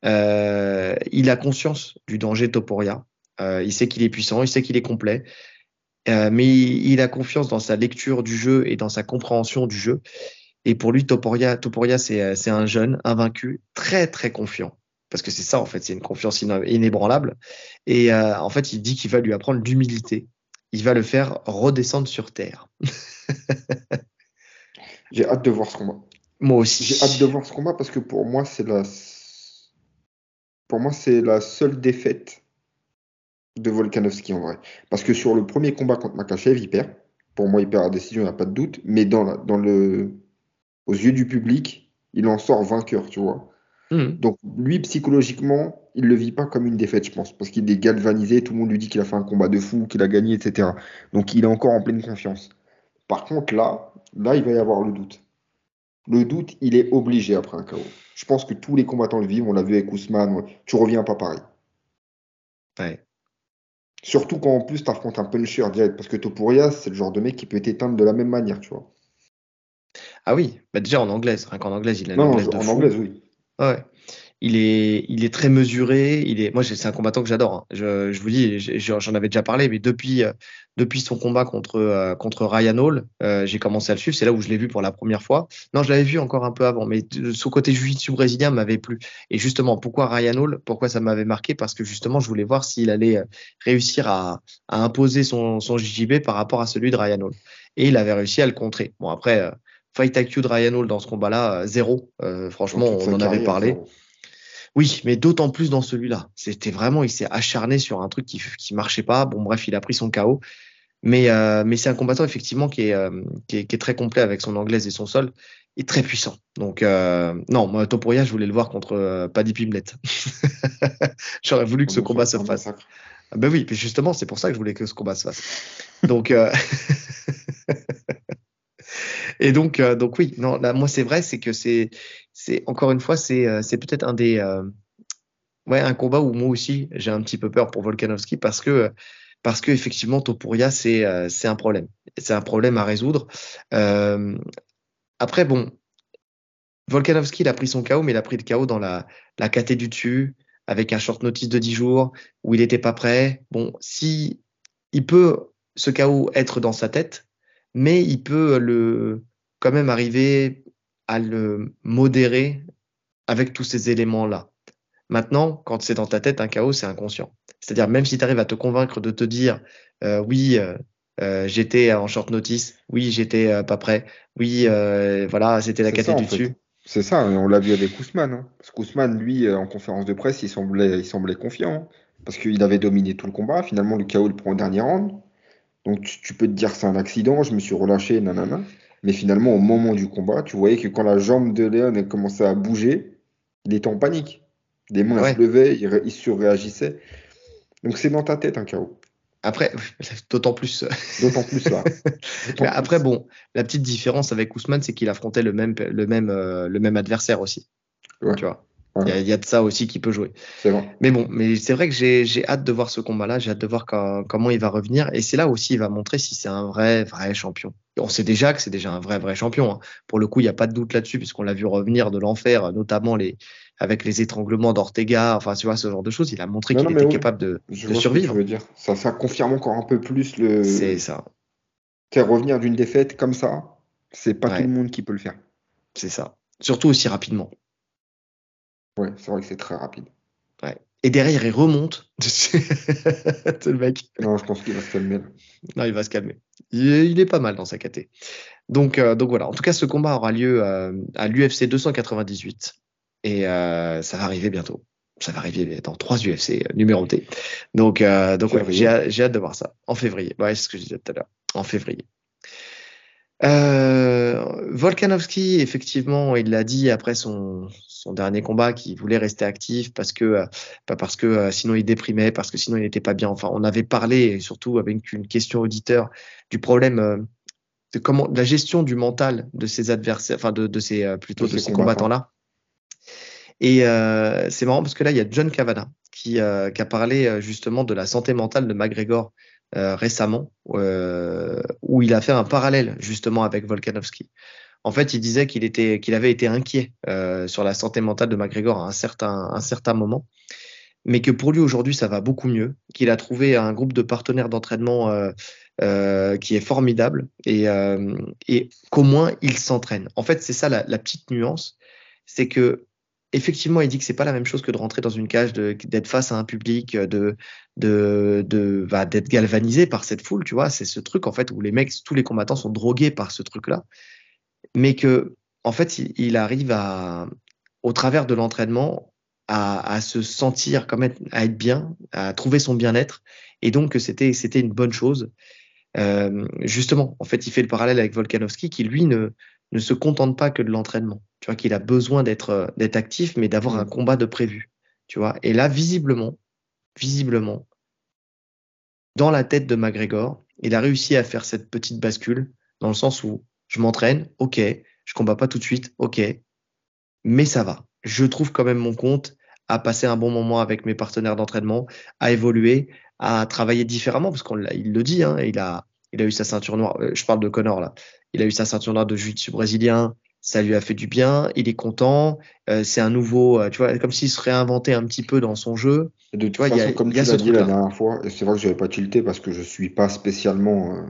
Euh, il a conscience du danger Toporia. Euh, il sait qu'il est puissant, il sait qu'il est complet, mais il, il, a confiance dans sa lecture du jeu et dans sa compréhension du jeu. Et pour lui, Toporia, Toporia c'est un jeune invaincu, très très confiant parce que c'est ça en fait, c'est une confiance inébranlable. Et euh, en fait, il dit qu'il va lui apprendre l'humilité. Il va le faire redescendre sur terre. J'ai hâte de voir ce combat. Moi aussi. J'ai hâte de voir ce combat parce que pour moi, c'est la, pour moi, c'est la seule défaite de Volkanovski en vrai. Parce que sur le premier combat contre Makachev, il perd. Pour moi, il perd la décision, il n'y a pas de doute. Mais dans, dans le, aux yeux du public, il en sort vainqueur, tu vois. Hmm. Donc lui, psychologiquement, il le vit pas comme une défaite, je pense, parce qu'il est galvanisé, tout le monde lui dit qu'il a fait un combat de fou, qu'il a gagné, etc. Donc il est encore en pleine confiance. Par contre, là, là, il va y avoir le doute. Le doute, il est obligé après un chaos. Je pense que tous les combattants le vivent, on l'a vu avec Ousmane, tu reviens pas pareil. Ouais. Surtout quand en plus tu affrontes un puncher direct, parce que Topuria, c'est le genre de mec qui peut t'éteindre de la même manière, tu vois. Ah oui, bah déjà en anglaise, rien qu'en anglaise, il a non, en anglaise, oui. Ouais. Il est, il est très mesuré. Il est, moi, c'est un combattant que j'adore. Hein. Je, je, vous dis, j'en avais déjà parlé, mais depuis, euh, depuis son combat contre, euh, contre Ryan Hall, euh, j'ai commencé à le suivre. C'est là où je l'ai vu pour la première fois. Non, je l'avais vu encore un peu avant, mais son côté jiu-jitsu brésilien m'avait plu. Et justement, pourquoi Ryan Hall? Pourquoi ça m'avait marqué? Parce que justement, je voulais voir s'il allait réussir à, à imposer son, son JJB par rapport à celui de Ryan Hall. Et il avait réussi à le contrer. Bon, après fight IQ de Ryan Hall dans ce combat-là, zéro. Euh, franchement, on en avait parlé. Oui, mais d'autant plus dans celui-là. C'était vraiment, il s'est acharné sur un truc qui qui marchait pas. Bon, bref, il a pris son chaos. Mais, euh, mais c'est un combattant effectivement qui est, euh, qui est, qui, est, très complet avec son anglaise et son sol et très puissant. Donc euh, non, moi Topuria, je voulais le voir contre euh, Paddy Pimlet. J'aurais voulu que ce combat se fasse. Ben oui, justement, c'est pour ça que je voulais que ce combat se fasse. Donc euh, et donc donc oui, non, là, moi c'est vrai, c'est que c'est c'est encore une fois c'est c'est peut-être un des ouais un combat où moi aussi j'ai un petit peu peur pour Volkanovski parce que parce que effectivement Topuria c'est c'est un problème, c'est un problème à résoudre. Euh, après, bon, Volkanovski, il a pris son KO, mais il a pris le KO dans la, la KT du dessus, avec un short notice de 10 jours, où il n'était pas prêt. Bon, si il peut, ce KO, être dans sa tête, mais il peut le, quand même arriver à le modérer avec tous ces éléments-là. Maintenant, quand c'est dans ta tête, un chaos, c'est inconscient. C'est-à-dire, même si tu arrives à te convaincre de te dire, euh, oui, euh, euh, j'étais en short notice. Oui, j'étais euh, pas prêt. Oui, voilà, c'était la caté du dessus. C'est ça, on l'a vu avec Ousmane. Hein. Parce qu'Ousmane, lui, en conférence de presse, il semblait, il semblait confiant. Hein. parce qu'il avait dominé tout le combat. Finalement, le KO le prend au dernier round. Donc tu, peux te dire c'est un accident, je me suis relâché, nanana. Mais finalement, au moment du combat, tu voyais que quand la jambe de Léon commençait à bouger, il était en panique. Des mains se levaient, il, il surréagissait. Donc c'est dans ta tête un KO. Après, d'autant plus. D'autant plus là. après, bon, la petite différence avec Ousmane, c'est qu'il affrontait le même, le même, euh, le même adversaire aussi. Tu vois. Il y, a de ça aussi qui peut jouer. Mais bon, mais c'est vrai que j'ai hâte de voir ce combat-là. J'ai hâte de voir comment il va revenir. Et c'est là aussi il va montrer si c'est un vrai, vrai champion. on sait déjà que c'est déjà un vrai, vrai champion. Hein. Pour le coup, il n'y a pas de doute là-dessus, puisqu'on l'a vu revenir de l'enfer, notamment les, avec les étranglements d'Ortega. Enfin, tu vois, ce genre de choses. Il a montré qu'il était capable de, de survivre. veux dire. Ça, ça confirme encore un peu plus le. C'est ça. revenir d'une défaite comme ça, c'est pas tout le monde qui peut le faire. C'est ça. Surtout aussi rapidement. Ouais, c'est vrai que c'est très rapide. Ouais. Et derrière, il remonte. le mec. Non, je pense qu'il va se calmer. Non, il va se calmer. Il, est pas mal dans sa KT. Donc, euh, donc voilà. En tout cas, ce combat aura lieu euh, à l'UFC 298. Et euh, ça va arriver bientôt. Ça va arriver dans trois UFC numérotés. Donc, donc ouais, j'ai hâte de voir ça. En février. Ouais, c'est ce que je disais tout à l'heure. En février. Euh, Volkanovski, effectivement, il l'a dit après son, son dernier combat qu'il voulait rester actif parce que euh, pas parce que euh, sinon il déprimait, parce que sinon il n'était pas bien. Enfin, on avait parlé et surtout avec une question auditeur du problème euh, de comment la gestion du mental de ses adversaires, enfin de, de ces plutôt de, ces combattants-là. Et c'est marrant parce que là il y a John Cavana qui, qui a parlé justement de la santé mentale de McGregor euh, récemment où il a fait un parallèle justement avec Volkanovski. En fait, il disait qu'il avait été inquiet euh, sur la santé mentale de McGregor à un certain, moment, mais que pour lui aujourd'hui ça va beaucoup mieux, qu'il a trouvé un groupe de partenaires d'entraînement euh, qui est formidable et, qu'au moins il s'entraîne. En fait, c'est ça la, la, petite nuance, c'est que effectivement, il dit que c'est pas la même chose que de rentrer dans une cage, d'être face à un public, de bah, d'être galvanisé par cette foule, tu vois. C'est ce truc en fait où les mecs, tous les combattants sont drogués par ce truc-là, mais que en fait, il, arrive à, au travers de l'entraînement, à, à, se sentir comme être, à être bien, à trouver son bien-être, et donc que c'était, c'était une bonne chose. Euh, justement, en fait, il fait le parallèle avec Volkanovski, qui lui ne, ne se contente pas que de l'entraînement. Tu vois qu'il a besoin d'être euh, d'être actif, mais d'avoir un mm. combat de prévu. Tu vois. Et là, visiblement, visiblement, dans la tête de McGregor, il a réussi à faire cette petite bascule dans le sens où je m'entraîne, ok, je combats pas tout de suite, ok, mais ça va. Je trouve quand même mon compte à passer un bon moment avec mes partenaires d'entraînement, à évoluer, à travailler différemment, parce qu'il le dit, hein, il a, il a eu sa ceinture noire. Euh, je parle de Connor là. Il a eu sa ceinture noire de jiu-jitsu brésilien. Ça lui a fait du bien. Il est content. Euh, c'est un nouveau, euh, tu vois, comme s'il se réinventait un petit peu dans son jeu. De toute façon, comme tu l'as dit la dernière fois, et c'est vrai que je n'avais pas tilté parce que je suis pas spécialement.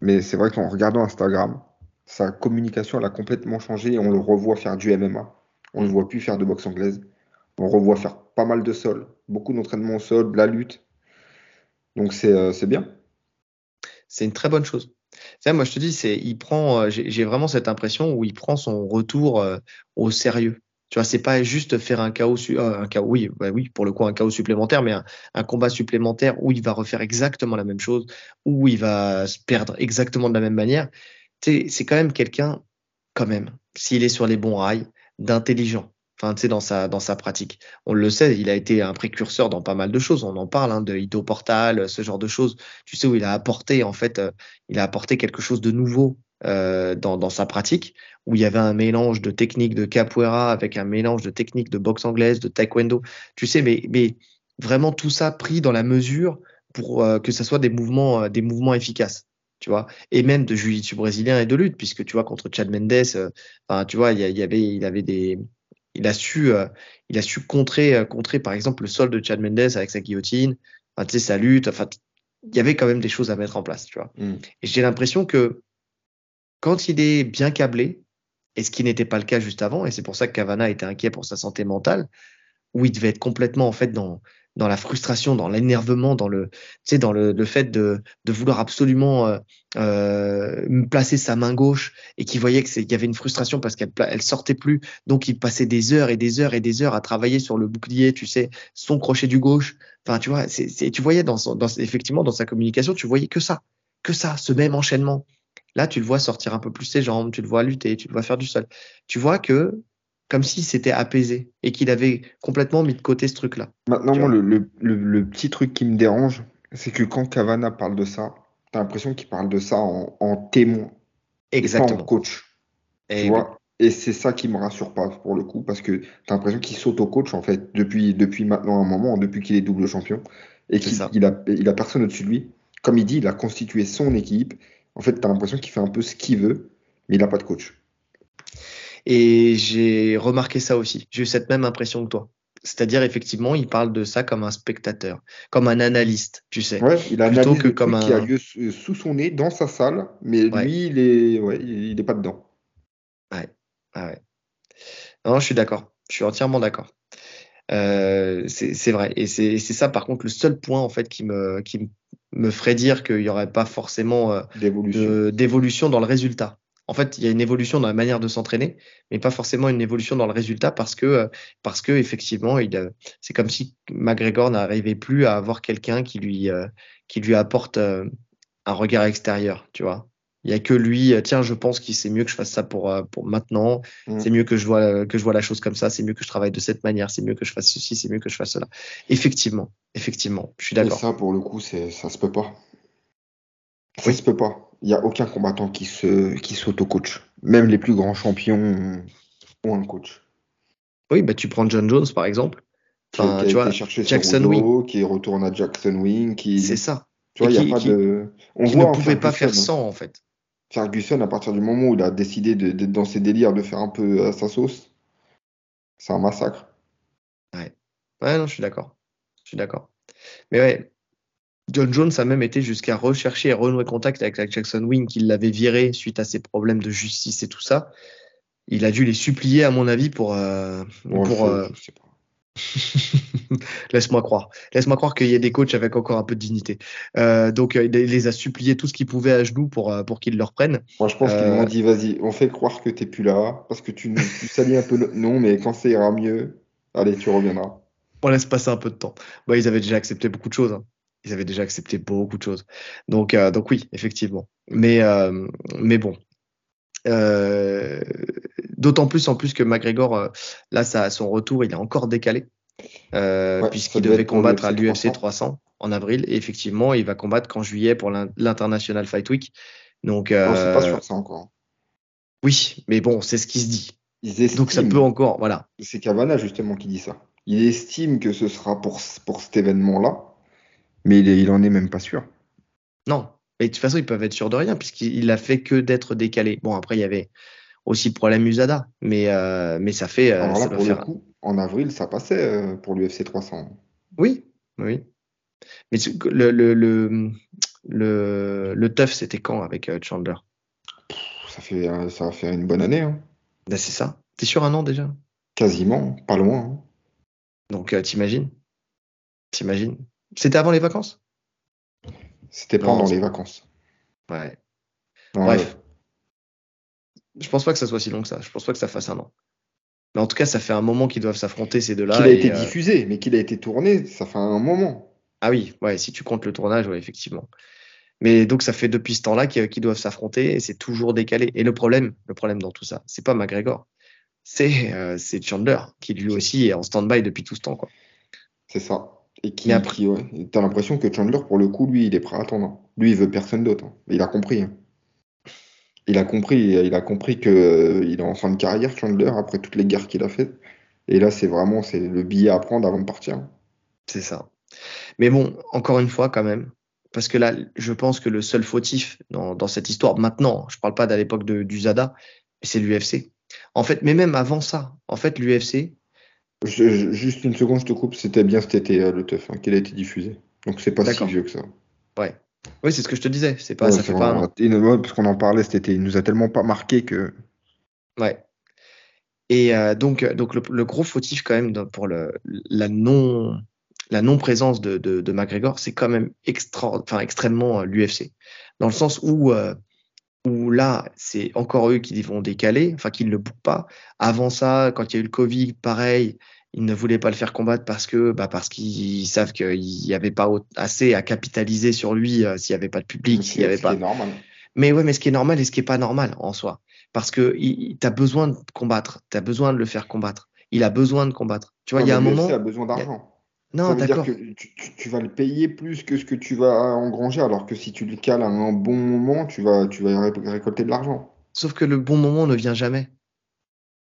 mais c'est vrai qu'en regardant Instagram, sa communication elle a complètement changé et on le revoit faire du MMA. On ne le voit plus faire de boxe anglaise. On revoit faire pas mal de sol, beaucoup d'entraînement au sol, de la lutte. Donc c'est bien c'est une très bonne chose. Ça, moi, je te dis, c'est, il prend, euh, j'ai vraiment cette impression où il prend son retour euh, au sérieux. Tu vois, c'est pas juste faire un chaos, euh, un chaos, oui, bah oui, pour le coup, un chaos supplémentaire, mais un, combat supplémentaire où il va refaire exactement la même chose, où il va se perdre exactement de la même manière. C'est quand même quelqu'un, quand même, s'il est sur les bons rails, d'intelligent. Enfin, tu sais, dans sa, dans sa pratique. On le sait, il a été un précurseur dans pas mal de choses. On en parle, hein, de Ito Portal, ce genre de choses. Tu sais, où il a apporté, en fait, euh, il a apporté quelque chose de nouveau euh, dans, sa pratique, où il y avait un mélange de techniques de capoeira avec un mélange de techniques de boxe anglaise, de taekwondo. Tu sais, mais, mais vraiment tout ça pris dans la mesure pour euh, que ça soit des mouvements, des mouvements efficaces tu vois, et même de jiu-jitsu brésilien et de lutte, puisque tu vois contre Chad Mendes, enfin, tu vois, il y, avait, il avait des, il a su, euh, il a su contrer, euh, contrer, par exemple, le sol de Chad Mendes avec sa guillotine, enfin, tu sais, sa lutte. Enfin, il y avait quand même des choses à mettre en place, tu vois. Mm. Et j'ai l'impression que quand il est bien câblé, et ce qui n'était pas le cas juste avant, et c'est pour ça que Cavana était inquiet pour sa santé mentale, où il devait être complètement en fait dans, dans la frustration, dans l'énervement, dans le, dans le, le fait de, de, vouloir absolument euh, euh, placer sa main gauche et qui voyait qu'il y avait une frustration parce qu'elle elle sortait plus, donc il passait des heures et des heures et des heures à travailler sur le bouclier, tu sais, son crochet du gauche. Enfin, tu vois, tu voyais dans, dans, effectivement dans sa communication, tu voyais que ça, que ça, ce même enchaînement. Là, tu le vois sortir un peu plus ses jambes, tu le vois lutter, tu le vois faire du sol. Tu vois que comme s'il s'était apaisé et qu'il avait complètement mis de côté ce truc-là. Maintenant, le, le, le, petit truc qui me dérange, c'est que quand Cavana parle de ça, tu as l'impression qu'il parle de ça en, en témoin. Exactement. Pas en coach. Et, tu vois? Et c'est ça qui me rassure pas pour le coup, parce que tu as l'impression qu'il s'auto-coach en fait depuis, depuis maintenant un moment, depuis qu'il est double champion, et qu'il il a, il a personne au-dessus de lui. Comme il dit, il a constitué son équipe. En fait, tu as l'impression qu'il fait un peu ce qu'il veut, mais il n'a pas de coach. Et j'ai remarqué ça aussi. J'ai eu cette même impression que toi. C'est-à-dire, effectivement, il parle de ça comme un spectateur, comme un analyste, tu sais. Ouais, il a plutôt que comme un... qui a lieu sous son nez, dans sa salle, mais lui, il est, ouais, il est pas dedans. Ouais, ah ouais. Non, je suis d'accord. Je suis entièrement d'accord. Euh, c'est vrai. Et c'est ça, par contre, le seul point en fait qui me, qui me ferait dire qu'il n'y aurait pas forcément euh, d'évolution dans le résultat en fait, il y a une évolution dans la manière de s'entraîner, mais pas forcément une évolution dans le résultat parce que, euh, parce que effectivement, il, c'est comme si McGregor n'arrivait plus à avoir quelqu'un qui lui, euh, qui lui apporte euh, un regard extérieur, tu vois. Il y a que lui, tiens, je pense qu'il c'est mieux que je fasse ça pour, pour maintenant, mm. c'est mieux que je vois que je vois la chose comme ça, c'est mieux que je travaille de cette manière, c'est mieux que je fasse ceci, c'est mieux que je fasse cela. Effectivement, effectivement, je suis d'accord. Ça, pour le coup, c'est ça se peut pas. Ça se peut pas il n'y a aucun combattant qui se qui s'auto-coach. Même les plus grands champions ont un coach. Oui, bah tu prends John Jones par exemple. Enfin, qui tu vois, Jackson Wing. Qui retourne à Jackson Wing. Qui... C'est ça. Tu vois, il n'y a pas de. On qui ne pouvait pas faire sans en fait. Ferguson, à partir du moment où il a décidé d'être dans ses délires, de faire un peu à sa sauce, c'est un massacre. Ouais. Ouais, non, je suis d'accord. Je suis d'accord. Mais ouais, John Jones a même été jusqu'à rechercher et renouer contact avec la Jackson Wing qui l'avait viré suite à ses problèmes de justice et tout ça. Il a dû les supplier, à mon avis, pour. Euh, pour euh, Laisse-moi croire. Laisse-moi croire qu'il y a des coachs avec encore un peu de dignité. Euh, donc, il les a suppliés tout ce qu'ils pouvaient à genoux pour, pour qu'ils le reprennent. Moi, je pense qu'ils m'ont dit vas-y, on fait croire que tu n'es plus là parce que tu, tu salis un peu. Le... Non, mais quand ça ira mieux, allez, tu reviendras. On laisse passer un peu de temps. Bah, ils avaient déjà accepté beaucoup de choses. Hein ils avaient déjà accepté beaucoup de choses. Donc, euh, donc oui, effectivement. Mais, euh, mais bon. Euh, d'autant plus en plus que McGregor, là, ça, son retour, il est encore décalé. puisqu'il devait combattre à l'UFC 300 en avril. Et effectivement, il va combattre qu'en juillet pour l'International Fight Week. Donc, non, pas sûr ça encore. Oui, mais bon, c'est ce qui se dit. Donc ça peut encore, voilà. C'est Cavana justement qui dit ça. Il estime que ce sera pour, pour cet événement-là. Mais il, il en est même pas sûr. Non. Et de toute façon, ils peuvent être sûrs de rien, puisqu'il a fait que d'être décalé. Bon, après, il y avait aussi la Musada, mais, euh, mais ça fait. Euh, Alors là, pour le coup, en avril, ça passait euh, pour l'UFC 300. Oui, oui. Mais le, le, le, le, le TUF, c'était quand avec Chandler? Ça, fait, ça va faire une bonne année. Hein. Ben, c'est ça. T'es sûr un an déjà? Quasiment, pas loin. Hein. Donc, t'imagines? T'imagines? C'était avant les vacances? C'était pendant les vacances. Ouais. Bref. Je pense pas que ça soit si long que ça. Je pense pas que ça fasse un an. Mais en tout cas, ça fait un moment qu'ils doivent s'affronter ces deux-là. Qu'il a été euh, diffusé, mais qu'il a été tourné, ça fait un moment. Ah oui, ouais, si tu comptes le tournage, ouais, effectivement. Mais donc ça fait depuis ce temps-là qu'ils doivent s'affronter et c'est toujours décalé. Et le problème, le problème dans tout ça, c'est pas McGregor, c'est euh, Chandler qui lui aussi est en stand-by depuis tout ce temps. C'est ça. Et qui, Mais après- qui ouais. T'as l'impression que Chandler, pour le coup, lui, il est prêt à attendre. Lui, il veut personne d'autre. hein. Il a compris. hein. Il a compris, il a compris que euh, il est en fin de carrière, Chandler, après toutes les guerres qu'il a faites. Et là, c'est vraiment c'est le billet à prendre avant de partir. C'est ça. Mais bon, encore une fois, quand même, parce que là, je pense que le seul fautif dans, dans cette histoire, maintenant, je parle pas d'à l'époque du Zada, c'est l'UFC. En fait, mais même avant ça, en fait, l'UFC, Je- je- juste une seconde, je te coupe. C'était bien cet été, euh, le teuf, hein, qu'il a été diffusé. Donc, c'est pas si vieux que ça. ouais. Oui, c'est ce que je te disais. C'est pas, Ouais, ça c'est fait pas un vraiment- an. et, ouais, parce qu'on en parlait cet été. Il nous a tellement pas marqué que. Ouais. Et euh, donc, euh, donc le, le gros fautif quand même pour le, la non la non présence de, de, de McGregor, c'est quand même extra, enfin extrêmement l'UFC, dans le sens où euh, où là c'est encore eux qui vont décaler, enfin qui ne le bookent pas. Avant ça, quand il y a eu le Covid, pareil, ils ne voulaient pas le faire combattre parce que bah parce qu'ils savent qu'il n'y avait pas assez à capitaliser sur lui euh, s'il n'y avait pas de public, s'il n'y avait pas normal. mais ouais, mais ce qui est normal et ce qui est pas normal en soi. Parce que tu as besoin de combattre, tu as besoin de le faire combattre. Il a besoin de combattre. Tu vois, il y a un moment. l'UFC a besoin d'argent. Non, d'accord. tu, tu- vas le payer plus que ce que tu vas engranger, alors que si tu le cales à un bon moment, tu vas, tu vas ré- récolter de l'argent. Sauf que le bon moment ne vient jamais.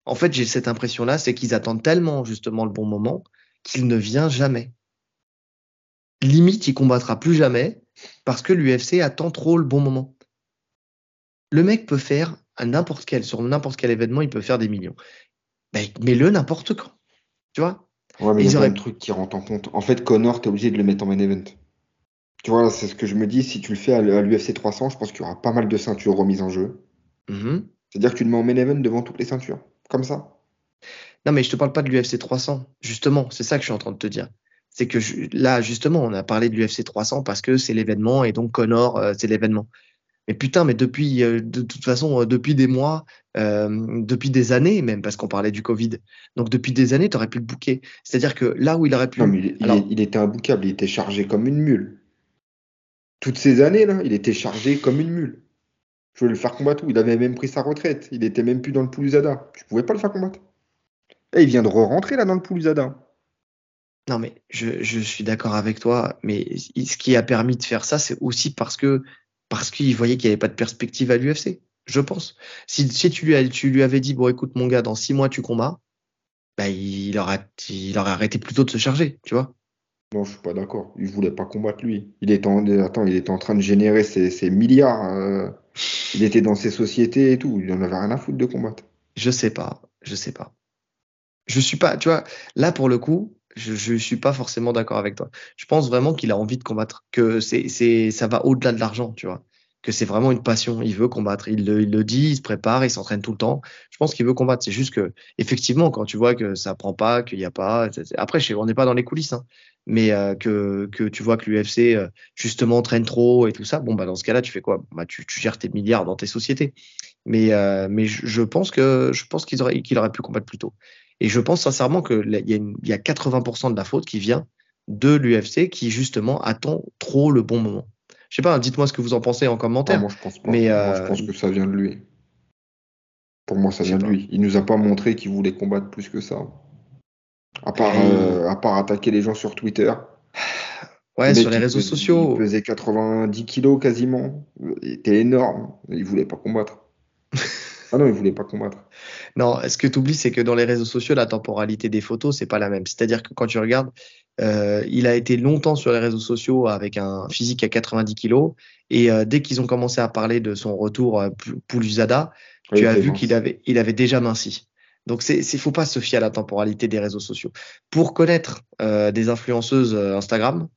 En fait, j'ai cette impression-là, c'est qu'ils attendent tellement justement le bon moment qu'il ne vient jamais. Limite, il combattra plus jamais parce que l'UFC attend trop le bon moment. Le mec peut faire à n'importe quel, sur n'importe quel événement, il peut faire des millions. Ben, mets-le n'importe quand. Tu vois? Ouais, mais il y a auraient- de trucs qui rentrent en compte. En fait, Connor, t'es obligé de le mettre en main event. Tu vois, c'est ce que je me dis. Si tu le fais à l'UFC 300, je pense qu'il y aura pas mal de ceintures remises en jeu. Mhm. C'est-à-dire que tu le mets en main event devant toutes les ceintures. Comme ça. Non, mais je te parle pas de l'UFC 300. Justement, c'est ça que je suis en train de te dire. C'est que je- là, justement, on a parlé de l'UFC 300 parce que c'est l'événement et donc Connor, euh, c'est l'événement. Mais putain, mais depuis, euh, de toute façon, euh, depuis des mois, euh, depuis des années même, parce qu'on parlait du Covid. Donc depuis des années, tu aurais pu le booker. C'est-à-dire que là où il aurait pu. Non, mais il, Alors- était imboucable. Il était chargé comme une mule. Toutes ces années-là, il était chargé comme une mule. Je voulais le faire combattre où il avait même pris sa retraite. Il était même plus dans le Poulusada. Tu pouvais pas le faire combattre. Et il vient de re-rentrer là dans le Poulusada. Non, mais je, je suis d'accord avec toi, mais ce qui a permis de faire ça, c'est aussi parce que parce qu'il voyait qu'il n'y avait pas de perspective à l'UFC, je pense. Si, si tu, lui, as- tu lui avais dit, bon, écoute, mon gars, dans six mois, tu combats, bah, il, aurait, il aurait arrêté plus tôt de se charger, tu vois. Non, je suis pas d'accord. Il voulait pas combattre lui. Il était en, attends, il était en train de générer ses, ses milliards. euh, il était dans ses sociétés et tout. Il en avait rien à foutre de combattre. Je sais pas, je sais pas. Je suis pas, tu vois, là, pour le coup, je, je suis pas forcément d'accord avec toi. Je pense vraiment qu'il a envie de combattre, que c'est, c'est, ça va au-delà de l'argent, tu vois. Que c'est vraiment une passion. Il veut combattre. Il le, il le dit, il se prépare, il s'entraîne tout le temps. Je pense qu'il veut combattre. C'est juste que, effectivement, quand tu vois que ça prend pas, qu'il y a pas. Après, on n'est pas dans les coulisses, hein, mais euh, que, que tu vois que l'UFC euh, justement traîne trop et tout ça. Bon, bah dans ce cas-là, tu fais quoi? Bah tu, tu gères tes milliards dans tes sociétés. Mais, euh, mais je, je pense que je pense qu'ils auraient, qu'il aurait pu combattre plus tôt. Et je pense sincèrement que là, il y, a une- y a 80% de la faute qui vient de l'UFC qui justement attend trop le bon moment. Je sais pas, dites-moi ce que vous en pensez en Ah, commentaire. moi, je pense pas. Mais, Moi, euh, je pense que ça vient de lui. Pour moi, ça vient de lui. Il nous a pas montré qu'il voulait combattre plus que ça. À part, Et- euh, à part attaquer les gens sur Twitter. ouais, sur les réseaux pesait- sociaux. Il pesait 90 kilos quasiment. Il était énorme. Il voulait pas combattre. ah non, il voulait pas combattre. Non, ce que tu oublies, c'est que dans les réseaux sociaux, la temporalité des photos, c'est pas la même. C'est-à-dire que quand tu regardes, euh, il a été longtemps sur les réseaux sociaux avec un physique à 90 kilos. Et euh, dès qu'ils ont commencé à parler de son retour euh, Poulusada, tu il as vu qu'il avait, il avait déjà minci. Donc, c'est, c'est, faut pas se fier à la temporalité des réseaux sociaux. Pour connaître euh, des influenceuses Instagram,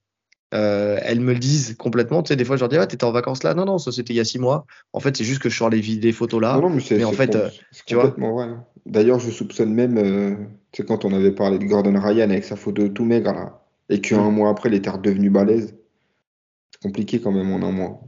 euh, elles me le disent complètement. Tu sais, des fois, je leur dis, ah, t'étais en vacances là? Non, non, ça c'était il y a six mois. En fait, c'est juste que je sors les, les photos là. Non, non, mais c'est mais en fait, euh, tu vois. vrai. D'ailleurs, je soupçonne même, euh, tu sais, quand on avait parlé de Gordon Ryan avec sa photo tout maigre là, et qu'un Mm. mois après, il était redevenu balèze, c'est compliqué quand même en un mois.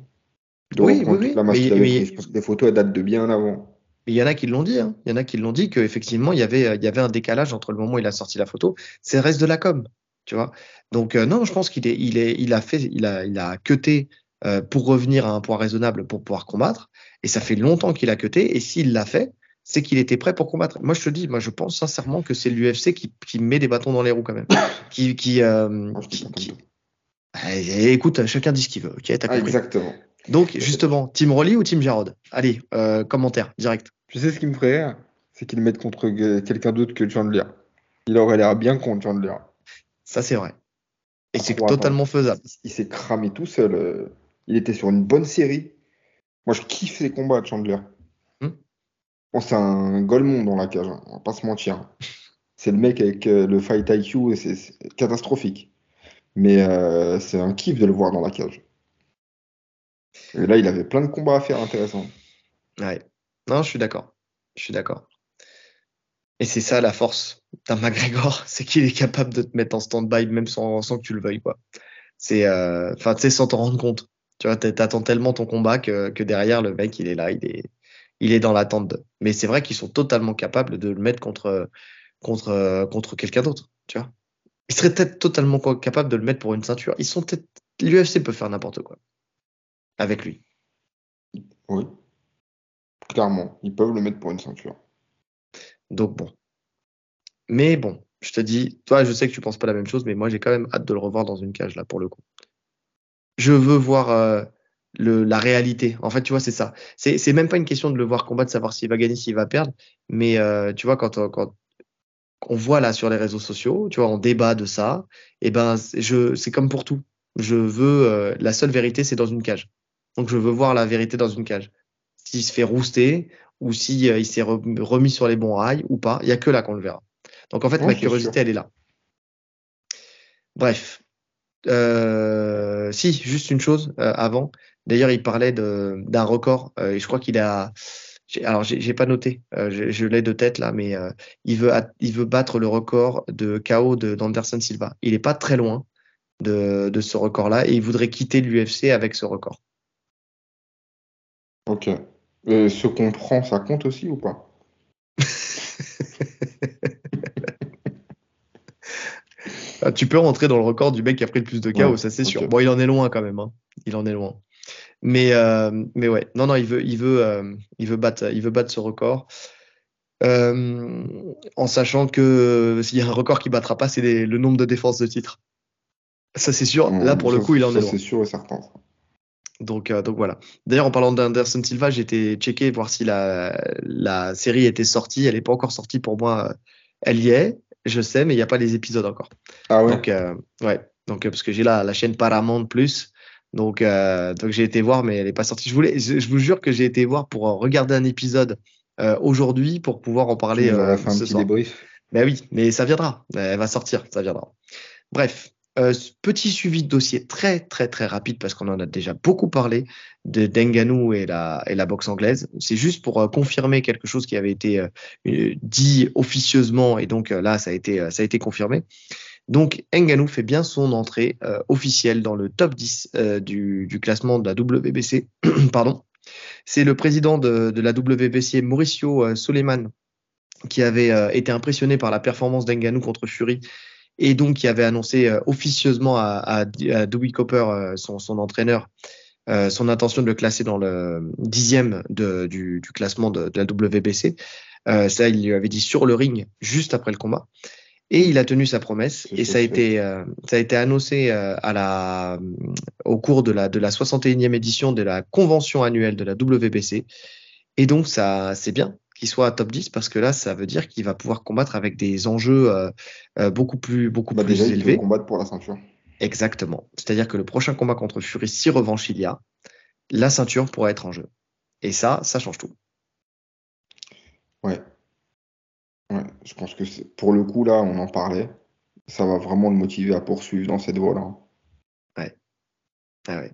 Oui, oui, oui, la mais- mais- les photos, elles datent de bien avant. Mais il y en a qui l'ont dit. Hein. Il y en a qui l'ont dit qu'effectivement, il y avait, il y avait un décalage entre le moment où il a sorti la photo. C'est le reste de la com. Tu vois. Donc euh, non, je pense qu'il est, il est, il a fait, il a, il a cuté euh, pour revenir à un point raisonnable pour pouvoir combattre. Et ça fait longtemps qu'il a cuté. Et s'il l'a fait, c'est qu'il était prêt pour combattre. Moi, je te dis, moi, je pense sincèrement que c'est l'UFC qui, qui met des bâtons dans les roues quand même. qui, qui, euh, qui, qui... Eh, écoute, chacun dit ce qu'il veut. Ok, t'as compris. Exactement. Donc, justement, Team Rolly ou Team Jarod Allez, euh, commentaire, direct. Tu sais ce qui me ferait? C'est qu'il mette contre quelqu'un d'autre que Chandler. Il aurait l'air bien contre Chandler. Ça, c'est vrai. Et c'est totalement faisable. Il s'est cramé tout seul. Euh. Il était sur une bonne série. Moi, je kiffe ses combats de Chandler. Hmm. Bon, c'est un golemon dans la cage, hein. on va pas se mentir. C'est le mec avec euh, le fight IQ, et c'est catastrophique. Mais c'est un kiff de le voir dans la cage. Et là, il avait plein de combats à faire intéressants. Ouais. Non, je suis d'accord. Je suis d'accord. Et c'est ça la force d'un McGregor, c'est qu'il est capable de te mettre en stand-by même sans, sans, que tu le veuilles, quoi. C'est, euh, enfin, tu sais, sans t'en rendre compte. Tu vois, t'attends tellement ton combat que, que, derrière, le mec, il est là, il est, il est dans l'attente. Mais c'est vrai qu'ils sont totalement capables de le mettre contre, contre, contre quelqu'un d'autre, tu vois. Ils seraient peut-être totalement capables de le mettre pour une ceinture. Ils sont peut-être, l'UFC peut faire n'importe quoi avec lui. Oui. Clairement, ils peuvent le mettre pour une ceinture. Donc bon. Mais bon, je te dis, toi, je sais que tu penses pas la même chose, mais moi, j'ai quand même hâte de le revoir dans une cage, là, pour le coup. Je veux voir euh, la réalité. En fait, tu vois, c'est ça. C'est même pas une question de le voir combattre, de savoir s'il va gagner, s'il va perdre. Mais euh, tu vois, quand, quand on voit là sur les réseaux sociaux, tu vois, on débat de ça, et eh ben, c'est comme pour tout. Je veux, euh, la seule vérité, c'est dans une cage. Donc je veux voir la vérité dans une cage. S'il se fait rouster ou si euh, il s'est remis sur les bons rails ou pas, il y a que là qu'on le verra. Donc en fait, ma curiosité, elle est là. Bref. Euh, si, juste une chose euh, avant. D'ailleurs, il parlait d'un record et je crois qu'il a. Alors, j'ai pas noté, je, je l'ai de tête là, mais il, veut, il veut battre le record de KO d'Anderson Silva. Il est pas très loin de, de ce record-là et il voudrait quitter l'UFC avec ce record. Ok. Et ce qu'on prend, ça compte aussi ou pas? Ah, Tu peux rentrer dans le record du mec qui a pris le plus de KO, ça c'est sûr. Bon, il en est loin quand même. Hein. Il en est loin. Mais, euh, mais ouais, non, non, il veut, il veut, euh, il veut, battre, il veut battre ce record. Euh, en sachant que s'il y a un record qui battra pas, c'est le nombre de défenses de titre. Ça c'est sûr. Là, pour le coup, il en est loin. C'est sûr et certain. Donc, euh, donc voilà. D'ailleurs, en parlant d'Anderson Silva, j'ai été checker voir si la, la série était sortie. Elle n'est pas encore sortie pour moi. Elle y est, je sais, mais il n'y a pas les épisodes encore. Ah ouais. Donc, euh, ouais. Donc, parce que j'ai la, la chaîne Paramount Plus. Donc, euh, donc j'ai été voir, mais elle n'est pas sortie. Je, voulais, je, vous jure que j'ai été voir pour regarder un épisode aujourd'hui pour pouvoir en parler. Euh, ce un petit débrief. Ben oui, mais ça viendra. Elle va sortir, ça viendra. Bref, euh, petit suivi de dossier très très très rapide parce qu'on en a déjà beaucoup parlé de Denganou et la, et la boxe anglaise. C'est juste pour euh, confirmer quelque chose qui avait été euh, dit officieusement et donc là ça a été ça a été confirmé. Donc Ngannou fait bien son entrée officielle dans le top 10 du, du, classement de la WBC. Pardon. C'est le président de, de, la WBC Mauricio Soleiman qui avait été impressionné par la performance d'Ngannou contre Fury et donc qui avait annoncé euh, officieusement à, à, Dewey Copper, euh, son, son, entraîneur, euh, son intention de le classer dans le dixième de, du, du, classement de, de, la WBC. ça, il lui avait dit sur le ring juste après le combat. Et il a tenu sa promesse et ça a été ça a été annoncé à la au cours de la de la 61e édition de la convention annuelle de la WBC et donc ça c'est bien qu'il soit à top 10 parce que là, ça veut dire qu'il va pouvoir combattre avec des enjeux euh, euh, beaucoup plus, beaucoup bah, plus déjà, élevés. Il combattre pour la ceinture. Exactement. C'est-à-dire que le prochain combat contre Fury, si revanche il y a, la ceinture pourra être en jeu. Et ça, ça change tout. Ouais. Ouais, je pense que pour le coup, là, on en parlait. Ça va vraiment le motiver à poursuivre dans cette voie-là. Ouais. Ah ouais.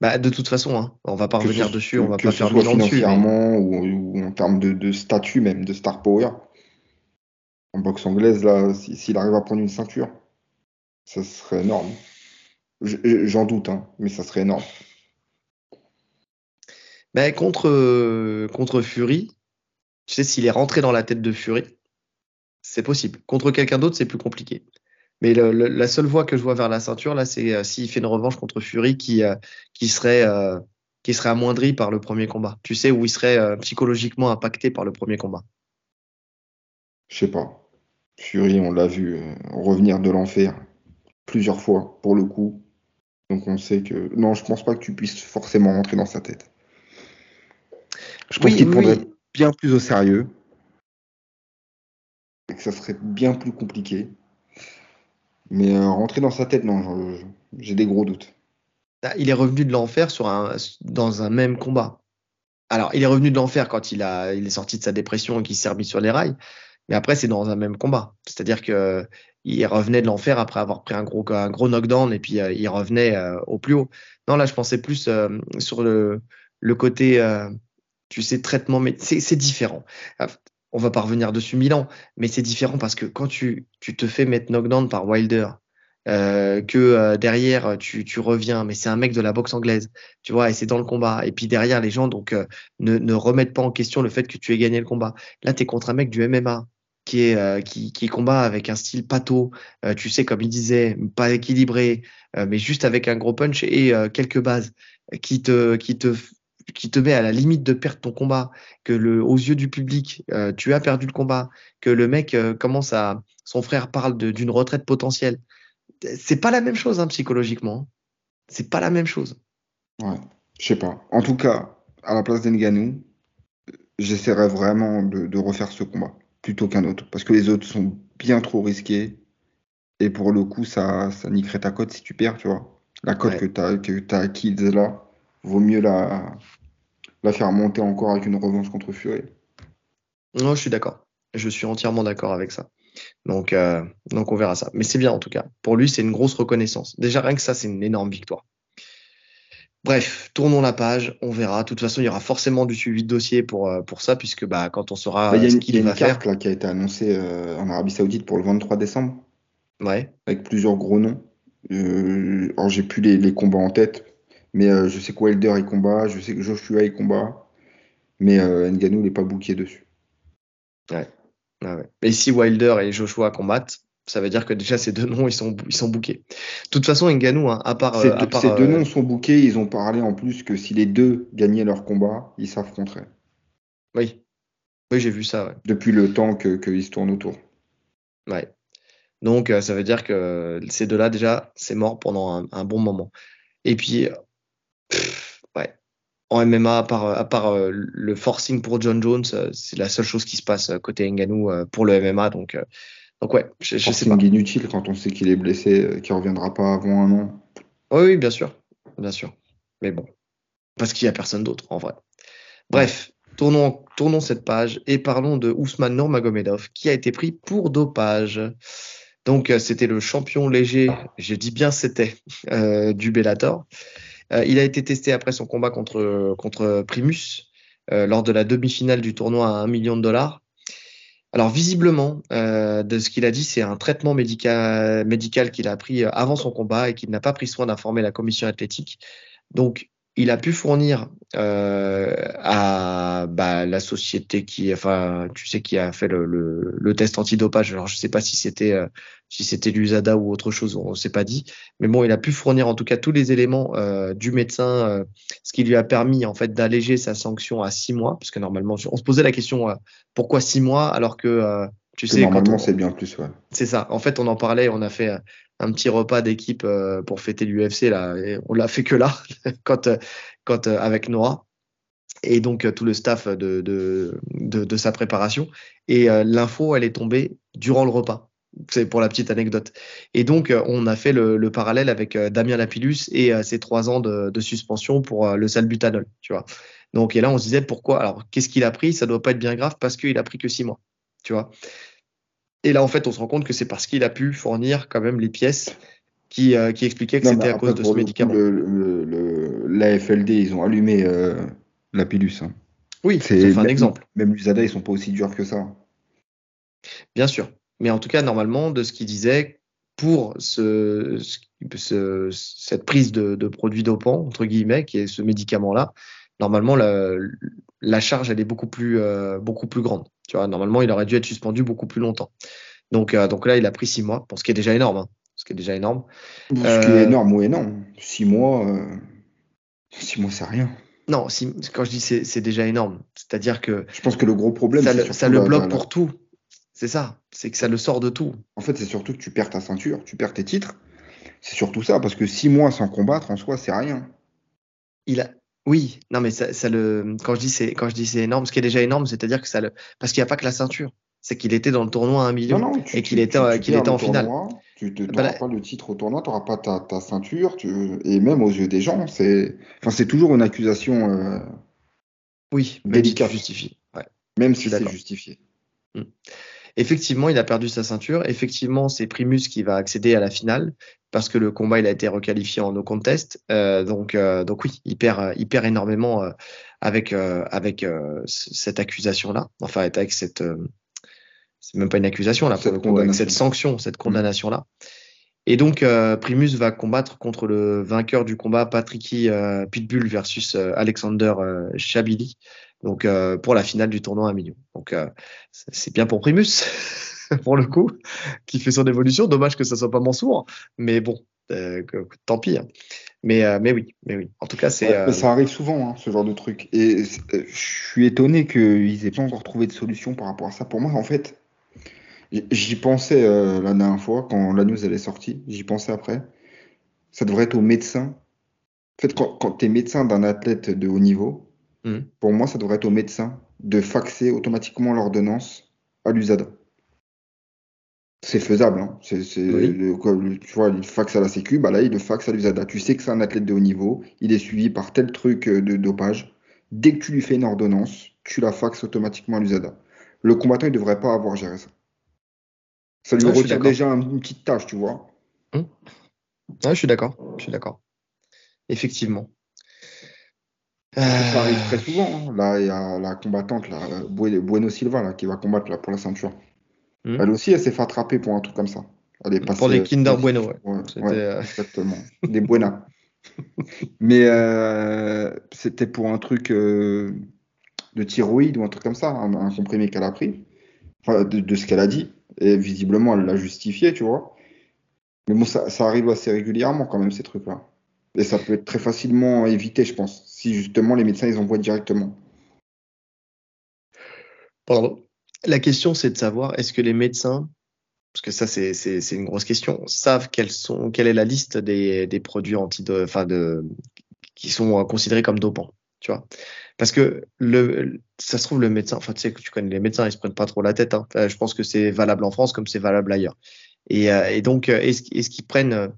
Bah, de toute façon, hein, on va pas revenir dessus, on va pas faire le financièrement ou, en termes de, statut même, de star power. En boxe anglaise, là, s'il arrive à prendre une ceinture, ça serait énorme. J'en doute, hein, mais ça serait énorme. Mais contre, contre Fury, tu sais, s'il est rentré dans la tête de Fury, c'est possible. Contre quelqu'un d'autre, c'est plus compliqué. Mais la seule voie que je vois vers la ceinture, là, c'est euh, s'il fait une revanche contre Fury qui, euh, qui, serait, euh, qui serait amoindri par le premier combat. Tu sais, où il serait psychologiquement impacté par le premier combat. Je sais pas. Fury, on l'a vu revenir de l'enfer plusieurs fois, pour le coup. Donc on sait que. Non, je pense pas que tu puisses forcément rentrer dans sa tête. Je pense qu'il prendrait bien plus au sérieux. Et que ça serait bien plus compliqué. Mais euh, rentrer dans sa tête, non, j'ai des gros doutes. Ah, il est revenu de l'enfer un, dans un même combat. Alors, il est revenu de l'enfer quand il, a, il est sorti de sa dépression et qu'il s'est remis sur les rails. Mais après, c'est dans un même combat. C'est-à-dire que il revenait de l'enfer après avoir pris un gros, un gros knockdown et puis euh, il revenait euh, au plus haut. Non, là, je pensais plus sur le, le côté, tu sais, traitement, mais c'est différent on va pas revenir dessus mille ans, mais c'est différent parce que quand tu, tu te fais mettre knockdown par Wilder, euh, que euh, derrière tu, tu, reviens, mais c'est un mec de la boxe anglaise, tu vois, et c'est dans le combat. Et puis derrière, les gens donc euh, ne, ne, remettent pas en question le fait que tu aies gagné le combat. Là, tu es contre un mec du MMA qui est qui, qui combat avec un style pato, tu sais, comme il disait, pas équilibré, mais juste avec un gros punch et quelques bases qui te qui te qui te met à la limite de perdre ton combat, que le, aux yeux du public, euh, tu as perdu le combat, que le mec euh, commence à, son frère parle d'une retraite potentielle. C'est pas la même chose hein, psychologiquement. Hein. C'est pas la même chose. Ouais, je sais pas. En tout cas, à la place d'Enganou, j'essaierais vraiment de, refaire ce combat plutôt qu'un autre, parce que les autres sont bien trop risqués. Et pour le coup, ça, ça niquerait ta cote si tu perds, tu vois. La cote que tu as, que as acquise là, vaut mieux la, la faire monter encore avec une revanche contre Fury. Non, je suis d'accord. Je suis entièrement d'accord avec ça. Donc, euh, donc on verra ça. Mais c'est bien en tout cas. Pour lui, c'est une grosse reconnaissance. Déjà, rien que ça, c'est une énorme victoire. Bref, tournons la page, on verra. De toute façon, il y aura forcément du suivi de dossier pour, euh, pour ça, puisque bah, quand on saura bah, il y a une, ce carte là, qui a été annoncée euh, en Arabie Saoudite pour le 23 décembre. Ouais. Avec plusieurs gros noms. alors, j'ai plus les, les, combats en tête, mais euh, je sais que Wilder il combat, je sais que Joshua il combat, mais euh, Nganou n'est pas bouqué dessus. Ouais. Et si Wilder et Joshua combattent, ça veut dire que déjà ces deux noms ils sont ils sont bookés. De toute façon, Nganou, hein, à part, ces, euh, ces deux noms sont bookés, ils ont parlé en plus que si les deux gagnaient leur combat, ils s'affronteraient. Oui, oui, j'ai vu ça. Depuis le temps qu'ils que se tournent autour. Ouais. Donc ça veut dire que ces deux-là déjà c'est mort pendant un, un bon moment. Et puis ouais. En MMA, à part, à part euh, le forcing pour John Jones, euh, c'est la seule chose qui se passe euh, côté Ngannou pour le MMA. Donc, donc ouais, je, je sais pas. inutile quand on sait qu'il est blessé, qu'il reviendra pas avant un an. Oui, oui, bien sûr, bien sûr. Mais bon, parce qu'il y a personne d'autre en vrai. Bref, tournons, tournons cette page et parlons de Ousmane Nurmagomedov qui a été pris pour dopage. Donc c'était le champion léger, je dis bien c'était, du Bellator. Euh, il a été testé après son combat contre, contre Primus euh, lors de la demi-finale du tournoi à 1 million de dollars. Alors visiblement, euh, de ce qu'il a dit, c'est un traitement médical, médical qu'il a pris avant son combat et qu'il n'a pas pris soin d'informer la commission athlétique. Donc il a pu fournir euh, à bah, la société qui, enfin, tu sais, qui a fait le, le, le test antidopage. Alors, je sais pas si c'était euh, si c'était l'USADA ou autre chose, on ne s'est pas dit. Mais bon, il a pu fournir en tout cas tous les éléments euh, du médecin, euh, ce qui lui a permis en fait d'alléger sa sanction à six mois, parce que normalement, on se posait la question pourquoi six mois alors que tu sais, normalement, c'est bien plus, ouais. C'est ça. En fait, on en parlait, on a fait un petit repas d'équipe euh, pour fêter l'UFC là. Et on l'a fait que là, quand, euh, quand euh, avec Noah et donc tout le staff de, de, sa préparation. Et l'info, elle est tombée durant le repas. C'est pour la petite anecdote. Et donc, on a fait le, le parallèle avec Damien Lapillus et ses trois ans de, de, suspension pour le salbutanol, tu vois. Donc, et là, on se disait pourquoi Alors, qu'est-ce qu'il a pris? Ça doit pas être bien grave parce qu'il a pris que six mois, tu vois. Et là, en fait, on se rend compte que c'est parce qu'il a pu fournir quand même les pièces qui, euh, qui expliquaient que c'était à cause de ce médicament. Le, FLD, ils ont allumé euh, la pilus. Hein. Oui, c'est un exemple. Même l'USADA, ils sont pas aussi durs que ça. Bien sûr. Mais en tout cas, normalement, de ce qu'il disait, pour ce, ce, cette prise de, de produits dopants, entre guillemets, qui est ce médicament-là, normalement, la, la, charge, elle est beaucoup plus, euh, beaucoup plus grande. Tu vois, normalement, il aurait dû être suspendu beaucoup plus longtemps. Donc, euh, donc là, il a pris six mois, pour ce qui est déjà énorme. Hein, ce qui est déjà énorme. Ce qui est énorme ou énorme. Six mois, six mois, c'est rien. Non, si, quand je dis c'est déjà énorme, c'est-à-dire que. Je pense que le gros problème, ça le, ça le bloque pour tout. C'est ça, c'est que ça le sort de tout. En fait, c'est surtout que tu perds ta ceinture, tu perds tes titres. C'est surtout ça, parce que six mois sans combattre, en soi, c'est rien. Il a, oui, non, mais ça, ça le, quand je dis c'est, quand je dis c'est énorme, ce qui est déjà énorme, c'est-à-dire que ça le, parce qu'il n'y a pas que la ceinture, c'est qu'il était dans le tournoi à un million et qu'il était, qu'il était en finale. Tu n'auras pas le titre au tournoi, tu n'auras pas ta, ta ceinture, tu, et même aux yeux des gens, c'est, enfin, c'est toujours une accusation. Euh, oui, délicate. justifiée. Ouais. Même si c'est justifié. Hmm. Effectivement, il a perdu sa ceinture. Effectivement, c'est Primus qui va accéder à la finale parce que le combat il a été requalifié en no contest. Euh, donc, euh, donc oui, il perd, il perd énormément euh, avec avec cette accusation là. Enfin, avec cette c'est même pas une accusation là, pour avec cette sanction, cette condamnation là. Et donc Primus va combattre contre le vainqueur du combat Patricky Pitbull versus Alexander Chabili. Donc pour la finale du tournoi à million. Donc c'est bien pour Primus. pour le coup, qui fait son évolution. Dommage que ça soit pas Mansour, mais bon, euh, tant pis. Hein. Mais, euh, mais oui, mais oui. En tout cas, c'est. Euh, ça arrive souvent, hein, ce genre de truc. Et je suis étonné qu'ils aient pas encore trouvé de solution par rapport à ça. Pour moi, en fait, j'y pensais la dernière fois quand la news elle est sortie. J'y pensais après. Ça devrait être au médecin. En fait, quand, tu es médecin d'un athlète de haut niveau, mmh. pour moi, ça devrait être au médecin de faxer automatiquement l'ordonnance à l'USADA. C'est faisable. Hein. Tu vois, il fax à la Sécu, bah là, il le fax à l'USADA. Tu sais que c'est un athlète de haut niveau, il est suivi par tel truc euh, de dopage. Dès que tu lui fais une ordonnance, tu la faxes automatiquement à l'USADA. Le combattant, il ne devrait pas avoir géré ça. Ça lui retire déjà une petite tâche, tu vois. Hum. je suis d'accord. Je suis d'accord. Effectivement. Ça arrive très souvent. Hein. Là, il y a la combattante, là, Bueno Silva, là, qui va combattre là, pour la ceinture. Hmm. Elle aussi, elle s'est fait attraper pour un truc comme ça. Elle est pour des Kinder Bueno, ouais. Euh, exactement. des Buena. Mais euh, c'était pour un truc euh, de thyroïde ou un truc comme ça, un, comprimé qu'elle a pris, de, ce qu'elle a dit. Et visiblement, elle l'a justifié, tu vois. Mais bon, ça, ça, arrive assez régulièrement quand même, ces trucs-là. Et ça peut être très facilement évité, je pense, si justement les médecins, ils envoient directement. Pardon la question, c'est de savoir est-ce que les médecins, parce que ça, c'est une grosse question, savent quelle est la liste des, produits anti, de, qui sont considérés comme dopants, tu vois Parce que ça se trouve le médecin, enfin tu sais que tu connais les médecins, ils se prennent pas trop la tête. Hein. Je pense que c'est valable en France comme c'est valable ailleurs. Et, euh, donc, est-ce est qu'ils prennent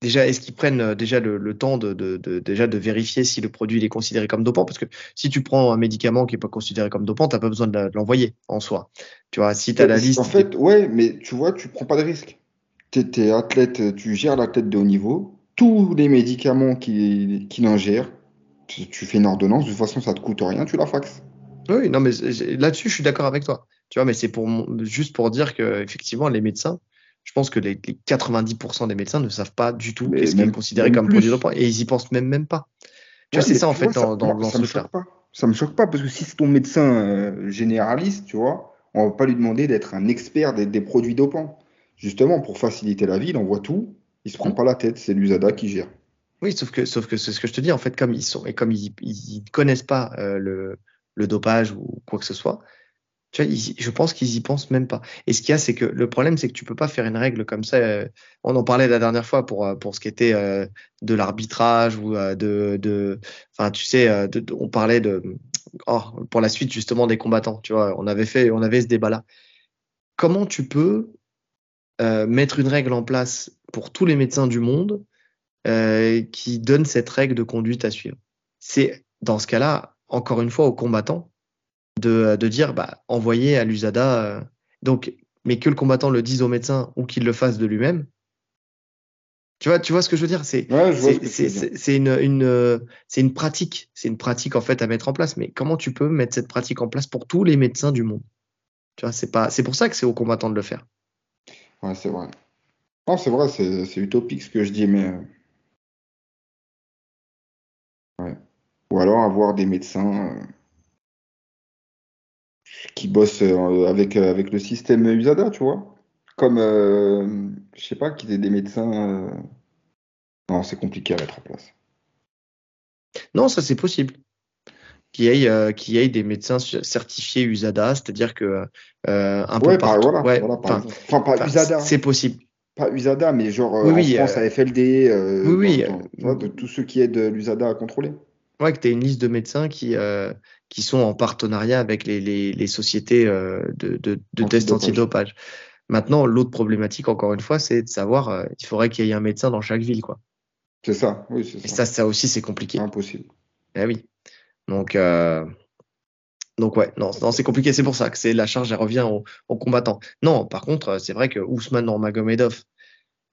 déjà, est-ce qu'ils prennent euh, déjà le, temps de, déjà de vérifier si le produit est considéré comme dopant? Parce que si tu prends un médicament qui n'est pas considéré comme dopant, tu n'as pas besoin de l'envoyer en soi. Tu vois, si tu as la liste. En fait, ouais, mais tu vois, tu prends pas de risque. Tu es, athlète, tu gères l'athlète de haut niveau. Tous les médicaments qui, qui tu, tu, fais une ordonnance. De toute façon, ça te coûte rien, tu la faxes. Oui, non, mais là-dessus, je suis d'accord avec toi. Tu vois, mais c'est pour juste pour dire que effectivement, les médecins, je pense que les, 90% des médecins ne savent pas du tout qu'est-ce qui est considéré comme produit dopant et ils y pensent même, même pas. Tu vois, c'est ça en fait dans, dans, ça, me choque pas. Ça me choque pas parce que si c'est ton médecin euh, généraliste, tu vois, on va pas lui demander d'être un expert des, produits dopants. Justement, pour faciliter la vie, il envoie tout, il se prend mmh. pas la tête, c'est l'USADA qui gère. Oui, sauf que, sauf que c'est ce que je te dis, en fait, comme ils sont et comme ils, ils connaissent pas euh, le, le dopage ou quoi que ce soit, tu vois, je pense qu'ils y pensent même pas. Et ce qu'il y a, c'est que le problème, c'est que tu peux pas faire une règle comme ça. Euh, on en parlait la dernière fois pour euh, pour ce qui était euh, de l'arbitrage ou de de, enfin, tu sais, on parlait de oh, pour la suite justement des combattants. Tu vois, on avait fait, on avait ce débat-là. Comment tu peux mettre une règle en place pour tous les médecins du monde qui donne cette règle de conduite à suivre? C'est dans ce cas-là, encore une fois, aux combattants de, de dire bah, envoyer à l'USADA. Euh, donc, mais que le combattant le dise au médecin ou qu'il le fasse de lui-même. Tu vois, tu vois ce que je veux dire? C'est une, une, c'est une pratique. C'est une pratique en fait à mettre en place. Mais comment tu peux mettre cette pratique en place pour tous les médecins du monde? Tu vois, c'est pour ça que c'est aux combattants de le faire. Ouais, c'est vrai. Non, c'est vrai, c'est utopique ce que je dis, mais. Ouais. Ou alors avoir des médecins euh, qui bossent euh, avec, euh, avec le système USADA, tu vois. Comme, euh, je sais pas, qu'ils aient des médecins. euh, Non, c'est compliqué à mettre en place. Non, ça c'est possible. Qu'il y ait, euh, y ait des médecins certifiés USADA, c'est-à-dire que un peu Ouais, par, partout. voilà, Ouais, voilà, par enfin, pas enfin, USADA, c'est possible. pas USADA, mais genre Oui, en oui, France, euh, à FLD, euh, oui, dans- dans- de tous ceux qui aident l'USADA à contrôler. Ouais, que tu as une liste de médecins qui, qui sont en partenariat avec les, les, les sociétés euh, de, de, de tests Antidopage. Maintenant, l'autre problématique, encore une fois, c'est de savoir, euh, il faudrait qu'il y ait un médecin dans chaque ville, quoi. C'est ça, oui, c'est Et ça. ça, ça aussi, c'est compliqué. Impossible. Eh oui. Donc, euh, donc ouais, non, non c'est compliqué. C'est pour ça que c'est la charge, elle revient aux, aux combattants. Non, par contre, euh, c'est vrai que Ousmane Nurmagomedov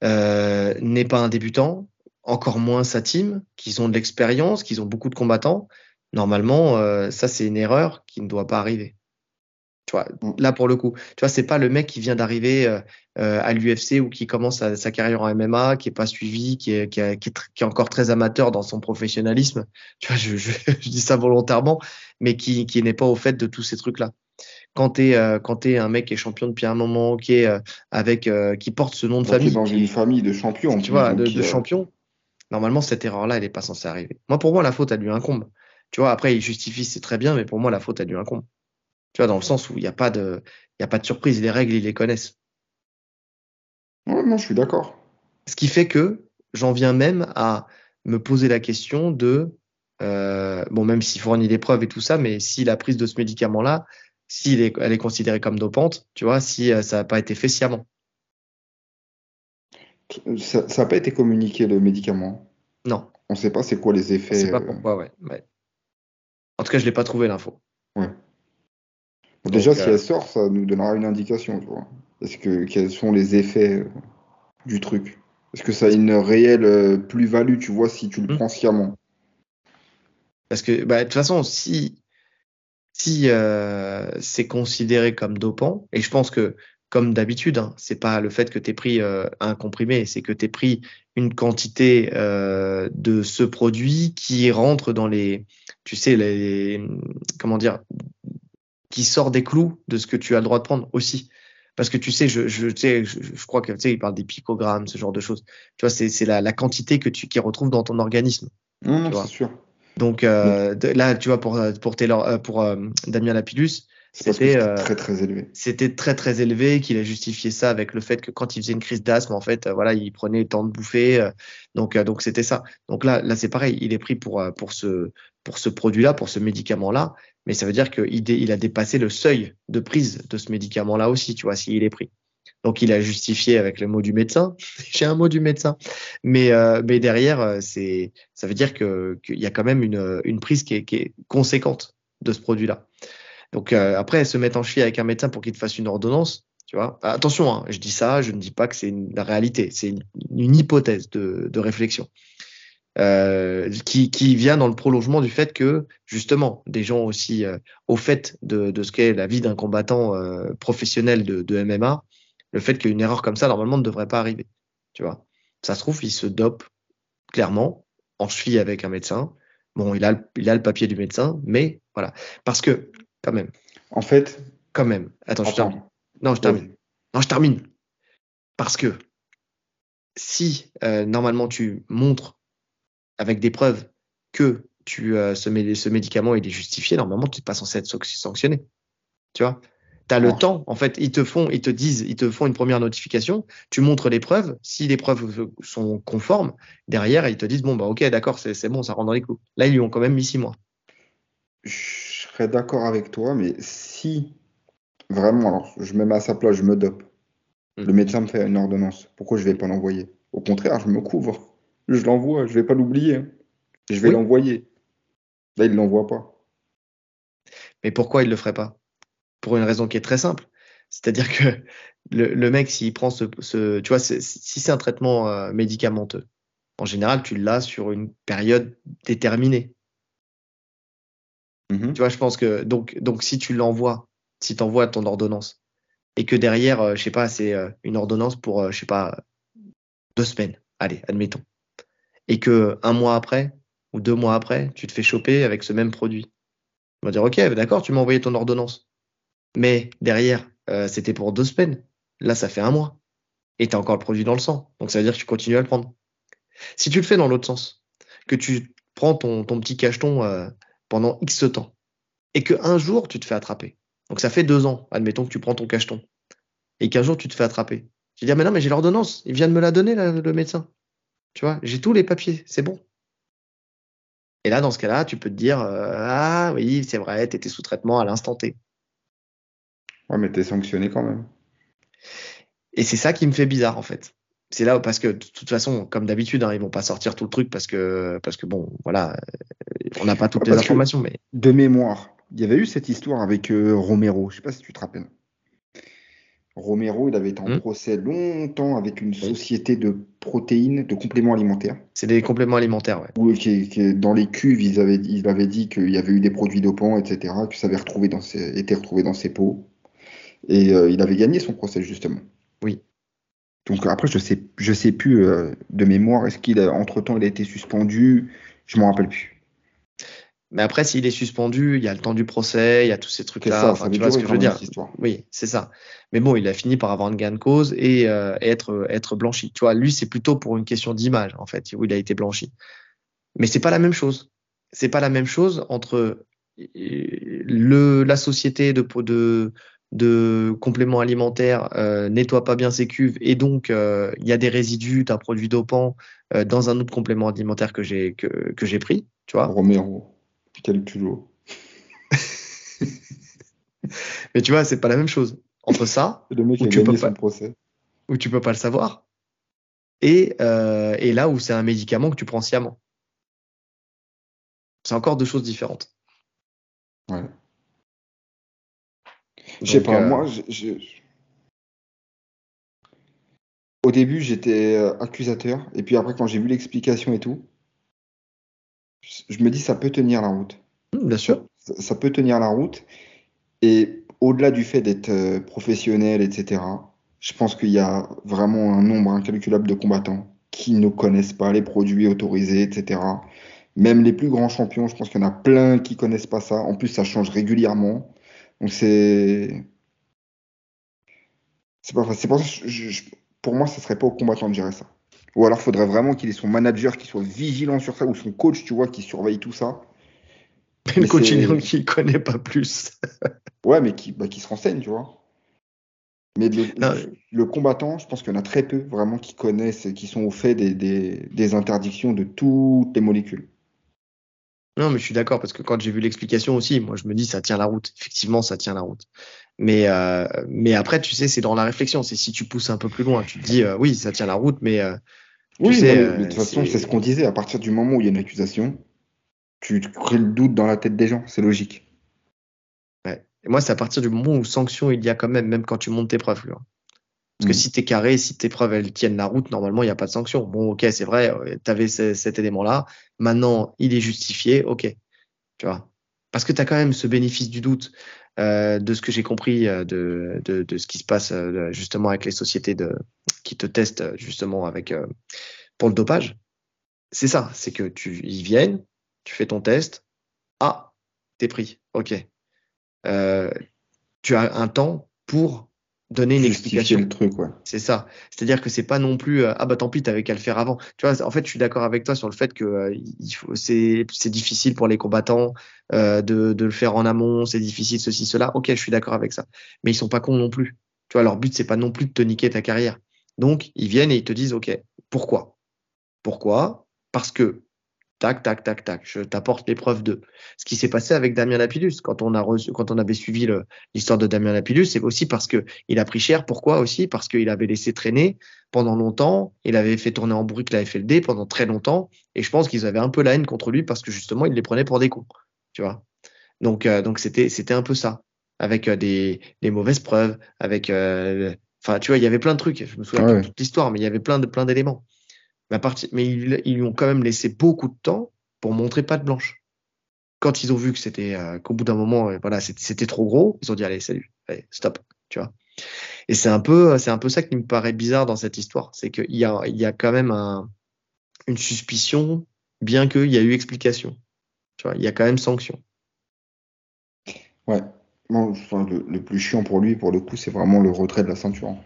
euh, n'est pas un débutant, encore moins sa team, qui ont de l'expérience, qui ont beaucoup de combattants. Normalement, euh, ça, c'est une erreur qui ne doit pas arriver. Tu vois, Mm. là pour le coup, tu vois, c'est pas le mec qui vient d'arriver euh, euh, à l'UFC ou qui commence sa, sa carrière en MMA, qui est pas suivi, qui est, qui, est- qui est tr- qui est encore très amateur dans son professionnalisme. Tu vois, je, je, je dis ça volontairement, mais qui, qui n'est pas au fait de tous ces trucs-là. Quand t'es euh, quand t'es un mec qui est champion depuis un moment, qui est euh, avec euh, qui porte ce nom de est famille, dans une famille de champions. tu vois, de, de a- champion, normalement, cette erreur-là, elle est pas censée arriver. Moi, pour moi, la faute, elle lui incombe. Tu vois, après, il justifie, c'est très bien, mais pour moi, la faute, elle lui incombe. Tu vois, dans le sens où il n'y a pas de, y a pas de surprise. Les règles, ils les connaissent. Ouais, non, je suis d'accord. Ce qui fait que j'en viens même à me poser la question de, euh, bon, même s'il fournit des preuves et tout ça, mais si la prise de ce médicament-là, si est, elle est considérée comme dopante, tu vois, si euh, ça n'a pas été fait sciemment. Ça n'a pas été communiqué, le médicament? Non, On ne sait pas c'est quoi les on effets. sait pas euh, pourquoi, ouais. ouais. En tout cas, je l'ai pas trouvé l'info. Bon, Déjà, Donc, si euh, elle sort, ça nous donnera une indication, tu vois. Est-ce que quels sont les effets euh, du truc? Est-ce que ça a une réelle euh, plus-value, tu vois, si tu le Hmm. prends sciemment? Parce que, bah, de toute façon, si, si euh, c'est considéré comme dopant, et je pense que, comme d'habitude, hein, c'est pas le fait que tu aies pris euh, un comprimé, c'est que tu aies pris une quantité euh, de ce produit qui rentre dans les, tu sais, les, comment dire, qui sort des clous de ce que tu as le droit de prendre aussi. Parce que tu sais, je, je, tu sais, je, je crois que tu sais, il parle des picogrammes, ce genre de choses. Tu vois, c'est c'est la, la quantité que tu qui retrouve dans ton organisme. Non, non, Tu vois. c'est sûr. Donc euh, là, tu vois, pour pour Taylor, euh, pour euh, Damien que c'était euh, très très élevé. c'était très très élevé, qu'il a justifié ça avec le fait que quand il faisait une crise d'asthme, en fait, euh, voilà, il prenait le temps de bouffer. euh, donc euh, donc c'était ça. Donc là là c'est pareil, il est pris pour pour ce pour ce produit-là, pour ce médicament-là, mais ça veut dire qu'il il a dépassé le seuil de prise de ce médicament-là aussi, tu vois, s'il est pris. Donc il a justifié avec le mot du médecin. J'ai un mot du médecin, mais euh, mais derrière c'est ça veut dire que qu'il y a quand même une une prise qui est, qui est conséquente de ce produit-là. Donc euh, après se mettre en cheville avec un médecin pour qu'il te fasse une ordonnance, tu vois. Attention, hein, je dis ça, je ne dis pas que c'est la réalité, c'est une, hypothèse de, réflexion euh, qui, vient dans le prolongement du fait que justement des gens aussi euh, au fait de, ce qu'est la vie d'un combattant euh, professionnel de, MMA, le fait qu'une erreur comme ça normalement ne devrait pas arriver. Tu vois, ça se trouve il se dope clairement en cheville avec un médecin. Bon, il a le papier du médecin, mais voilà, parce que quand même, En fait, quand même. Attends, je termine. Non, je termine. Non, je termine. Parce que si euh, normalement tu montres avec des preuves que tu, euh, ce, mé- ce médicament il est justifié, normalement tu n'es pas censé être sanc- sanctionné. Tu vois? Tu as le Oh. temps, en fait, ils te font, ils te disent, ils te font une première notification, tu montres les preuves, si les preuves sont conformes, derrière ils te disent bon bah ok d'accord c'est c'est bon ça rentre dans les clous. Là ils lui ont quand même mis six mois. Je serais d'accord avec toi, mais si vraiment, alors je me mets à sa place, je me dope, Mm. le médecin me fait une ordonnance, pourquoi je vais pas l'envoyer? Au contraire, je me couvre. Je l'envoie, je vais pas l'oublier. Je vais Oui. l'envoyer. Là, il l'envoie pas. Mais pourquoi il le ferait pas? Pour une raison qui est très simple. C'est-à-dire que le, le mec, s'il prend ce, ce- tu vois, si c'est un traitement euh, médicamenteux, en général, tu l'as sur une période déterminée. Mhm. Tu vois, je pense que donc, donc si tu l'envoies, si tu envoies ton ordonnance et que derrière, euh, je sais pas, c'est euh, une ordonnance pour, euh, je sais pas, deux semaines, allez, admettons, et que un mois après, ou deux mois après, tu te fais choper avec ce même produit. On va dire, ok, d'accord, tu m'as envoyé ton ordonnance. Mais derrière, c'était pour deux semaines. Là, ça fait un mois. Et tu as encore le produit dans le sang. Donc ça veut dire que tu continues à le prendre. Si tu le fais dans l'autre sens, que tu prends ton, petit cacheton pendant X temps, et qu'un jour, tu te fais attraper. Donc ça fait deux ans, admettons que tu prends ton cacheton, et qu'un jour, tu te fais attraper. Tu dis, ah, mais non, mais j'ai l'ordonnance, il vient de me la donner, le médecin. Tu vois, j'ai tous les papiers, c'est bon. Et là, dans ce cas-là, tu peux te dire, euh, ah oui, c'est vrai, tu étais sous traitement à l'instant T. Ouais, mais t'es sanctionné quand même. Et c'est ça qui me fait bizarre, en fait. C'est là parce que de toute façon, comme d'habitude, hein, ils vont pas sortir tout le truc parce que parce que bon, voilà, euh, on n'a pas toutes les informations. Mais de mémoire, il y avait eu cette histoire avec euh, Romero. Je sais pas si tu te rappelles. Romero, il avait été en hmm. procès longtemps avec une société de protéines, de compléments alimentaires. C'est des compléments alimentaires, ouais. qui, dans les cuves, ils avaient, ils avaient dit qu'il y avait eu des produits dopants, etc., que ça avait retrouvé dans ses, été retrouvé dans ses pots. Et euh, il avait gagné son procès, justement. Oui. Donc après, je sais, je sais plus euh, de mémoire, est-ce qu'il entre temps il a été suspendu? Je m'en rappelle plus. Mais après, s'il est suspendu, il y a le temps du procès, il y a tous ces trucs-là. tu vois ce que je veux dire Oui, c'est ça. Mais bon, il a fini par avoir une gain de cause et, euh, être, être blanchi. Tu vois, lui, c'est plutôt pour une question d'image, en fait, où il a été blanchi. Mais c'est pas la même chose. C'est pas la même chose entre euh, le, la société de, de, de compléments alimentaires euh, nettoie pas bien ses cuves et donc euh, il y a des résidus d'un produit dopant euh, dans un autre complément alimentaire que j'ai que, que j'ai pris, tu vois. Romero. Quel culot. Mais tu vois, c'est pas la même chose. Entre ça, le mec où, tu peux pas, procès. où tu peux pas le savoir, et, et là où c'est un médicament que tu prends sciemment. C'est encore deux choses différentes. Ouais. Je sais pas, euh, moi, au début, j'étais euh, accusateur, et puis après, quand j'ai vu l'explication et tout, je me dis ça peut tenir la route. Mmh, bien sûr. Ça, peut tenir la route. Et au-delà du fait d'être euh, professionnel, etc., je pense qu'il y a vraiment un nombre incalculable de combattants qui ne connaissent pas les produits autorisés, etc. Même les plus grands champions, je pense qu'il y en a plein qui connaissent pas ça. En plus, ça change régulièrement. Donc c'est. C'est pas C'est pour ça pour moi, ça serait pas au combattant de gérer ça. Ou alors, il faudrait vraiment qu'il ait son manager qui soit vigilant sur ça, ou son coach, tu vois, qui surveille tout ça. le coach, qui connaît pas plus. ouais, mais qui, bah, qui se renseigne, tu vois. Mais le, combattant, je pense qu'il y en a très peu vraiment qui connaissent, qui sont au fait des, des, interdictions de toutes les molécules. Non, mais je suis d'accord parce que quand j'ai vu l'explication aussi, moi je me dis ça tient la route. Effectivement, ça tient la route. Mais euh, mais après, tu sais, c'est dans la réflexion. C'est si tu pousses un peu plus loin, tu te dis euh, oui, ça tient la route, mais euh, oui, mais, de toute façon, c'est ce qu'on disait. À partir du moment où il y a une accusation, tu, crées le doute dans la tête des gens. C'est logique. Ouais. Et moi, c'est à partir du moment où sanction il y a quand même, même quand tu montes tes preuves. Parce que mm. si tu es carré, si tes preuves elles tiennent la route, normalement, il n'y a pas de sanction. Bon, ok, c'est vrai, tu avais cet élément-là. Maintenant, il est justifié, ok. Tu vois. Parce que tu as quand même ce bénéfice du doute euh, de ce que j'ai compris euh, de, de, de, ce qui se passe euh, justement avec les sociétés de, qui te testent justement avec pour le dopage. C'est ça, c'est que tu ils viennent, tu fais ton test, ah, t'es pris, ok. tu as un temps pour donner une explication. le truc, ouais. C'est ça. C'est-à-dire que c'est pas non plus ah bah tant pis t'avais qu'à le faire avant. Tu vois, en fait, je suis d'accord avec toi sur le fait que il faut c'est c'est difficile pour les combattants euh, de de le faire en amont, c'est difficile ceci cela. OK, je suis d'accord avec ça. Mais ils sont pas cons non plus. Tu vois, leur but c'est pas non plus de te niquer ta carrière. Donc, ils viennent et ils te disent OK, pourquoi? Pourquoi? Parce que tac, tac, tac, tac, je t'apporte les preuves de. Ce qui s'est passé avec Damien Lapillus, quand on a reçu, quand on avait suivi l'histoire de Damien Lapillus, c'est aussi parce que il a pris cher. Pourquoi aussi? Parce qu'il avait laissé traîner pendant longtemps. Il avait fait tourner en bruit la FLD pendant très longtemps. Et je pense qu'ils avaient un peu la haine contre lui parce que justement, il les prenait pour des cons. Tu vois? Donc, euh, donc c'était, c'était un peu ça, avec euh, des, des mauvaises preuves, avec. Euh, enfin, tu vois, il y avait plein de trucs. Je me souviens de toute l'histoire, mais il y avait plein de plein d'éléments. Mais, ils, lui ont quand même laissé beaucoup de temps pour montrer pas de blanche. Quand ils ont vu que c'était euh, qu'au bout d'un moment, euh, voilà, c'était trop gros, ils ont dit allez salut, allez stop, tu vois. Et c'est un peu, c'est un peu ça qui me paraît bizarre dans cette histoire, c'est qu'il y a, quand même un, une suspicion bien qu'il y a eu explication. Tu il y a quand même sanction. Ouais. le, plus chiant pour lui, pour le coup, c'est vraiment le retrait de la ceinture.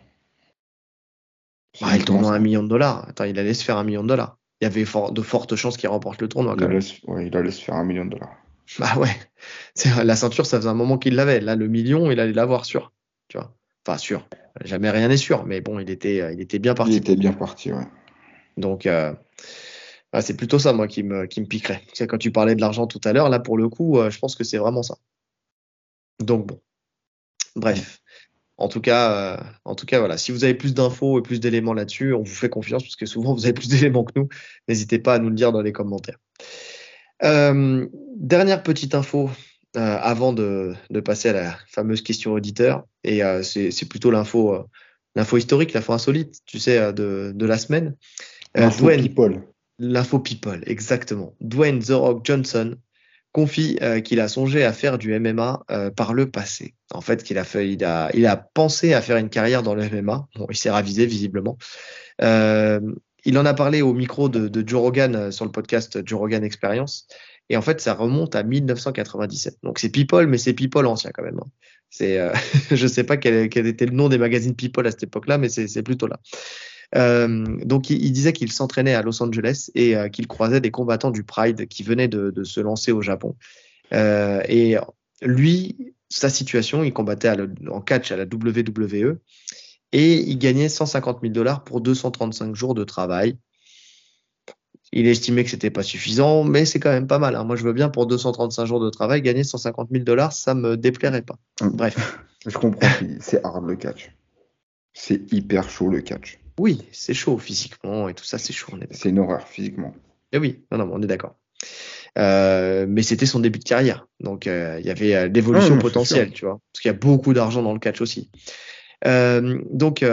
Il tourne à un million de dollars. Attends, il allait se faire un million de dollars. Il y avait de fortes chances qu'il remporte le tournoi. Il, allait, ouais, il allait se faire un million de dollars. Bah ouais. La ceinture, ça faisait un moment qu'il l'avait. Là, le million, il allait l'avoir sûr. Tu vois. Enfin, sûr. Jamais rien n'est sûr, mais bon, il était, il était bien parti. Il était bien parti, ouais. Donc, euh, c'est plutôt ça, moi, qui me, qui me piquerait. Quand tu parlais de l'argent tout à l'heure, là, pour le coup, euh, je pense que c'est vraiment ça. Donc, bon. Bref. En tout cas, euh, en tout cas, voilà. Si vous avez plus d'infos et plus d'éléments là-dessus, on vous fait confiance parce que souvent vous avez plus d'éléments que nous. N'hésitez pas à nous le dire dans les commentaires. dernière petite info avant de, de, passer à la fameuse question auditeur, et c'est plutôt l'info, l'info historique, l'info insolite, tu sais, de, de la semaine. L'info people. L'info people, exactement. Dwayne The Rock Johnson confie euh, qu'il a songé à faire du MMA euh, par le passé. En fait, qu'il a fait, il a, il a pensé à faire une carrière dans le MMA. Bon, il s'est ravisé visiblement. Euh, il en a parlé au micro de, de Joe Rogan sur le podcast Joe Rogan Experience. Et en fait, ça remonte à 1997. Donc c'est People, mais c'est People ancien quand même. Hein. C'est, je sais pas quel, quel, était le nom des magazines People à cette époque-là, mais c'est plutôt là. Euh, donc il, disait qu'il s'entraînait à Los Angeles et euh, qu'il croisait des combattants du Pride qui venaient de, se lancer au Japon. Euh, et lui, sa situation, il combattait en catch à la WWE et il gagnait 150 000 dollars pour 235 jours de travail. Il estimait que c'était pas suffisant, mais c'est quand même pas mal. Hein. Moi, je veux bien pour 235 jours de travail gagner 150 000 dollars, ça me déplairait pas. Bref. je comprends. c'est hard le catch. C'est hyper chaud le catch. Oui, c'est chaud physiquement et tout ça, c'est chaud. C'est une horreur physiquement. Et eh oui, non, non, on est d'accord. Euh, mais c'était son début de carrière, donc euh, il y avait euh, l'évolution potentielle, tu vois, parce qu'il y a beaucoup d'argent dans le catch aussi. donc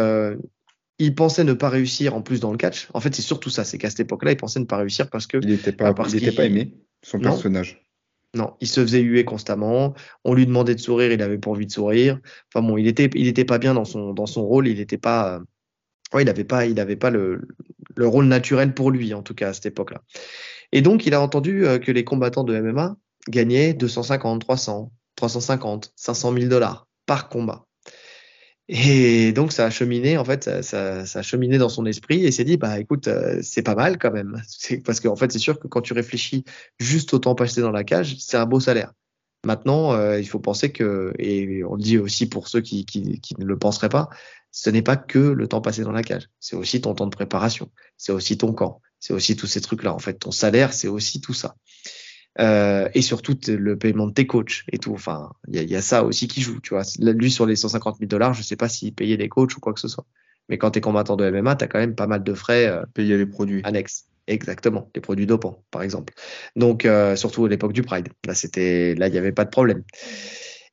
il pensait ne pas réussir en plus dans le catch. En fait, c'est surtout ça, c'est qu'à cette époque-là, il pensait ne pas réussir parce que il n'était pas, pas aimé son personnage. Non, il se faisait huer constamment. On lui demandait de sourire, il avait pas envie de sourire. Enfin bon, il était, il était pas bien dans son dans son rôle. Il n'était pas, il n'avait pas, il pas le, le, rôle naturel pour lui, en tout cas à cette époque-là. Et donc, il a entendu euh, que les combattants de MMA gagnaient 250, 300, 350, 500 000 dollars par combat. Et donc, ça a cheminé, en fait, ça, a cheminé dans son esprit et s'est dit, bah écoute, euh, c'est pas mal quand même. Parce qu'en fait, c'est sûr que quand tu réfléchis juste au temps passé dans la cage, c'est un beau salaire. Maintenant, euh, il faut penser que, et on le dit aussi pour ceux qui ne le penseraient pas, ce n'est pas que le temps passé dans la cage. C'est aussi ton temps de préparation. C'est aussi ton camp. C'est aussi tous ces trucs-là. En fait, ton salaire, c'est aussi tout ça. Euh, et surtout le paiement de tes coachs et tout. Enfin, il y, y, a ça aussi qui joue. Tu vois, lui sur les 150 000 dollars, je sais pas s'il payait des coachs ou quoi que ce soit. Mais quand tu es combattant de MMA, tu as quand même pas mal de frais. Euh, Payer les produits annexes. Exactement, les produits dopants, par exemple. Donc, euh, surtout à l'époque du Pride. Là, c'était, là, il n'y avait pas de problème.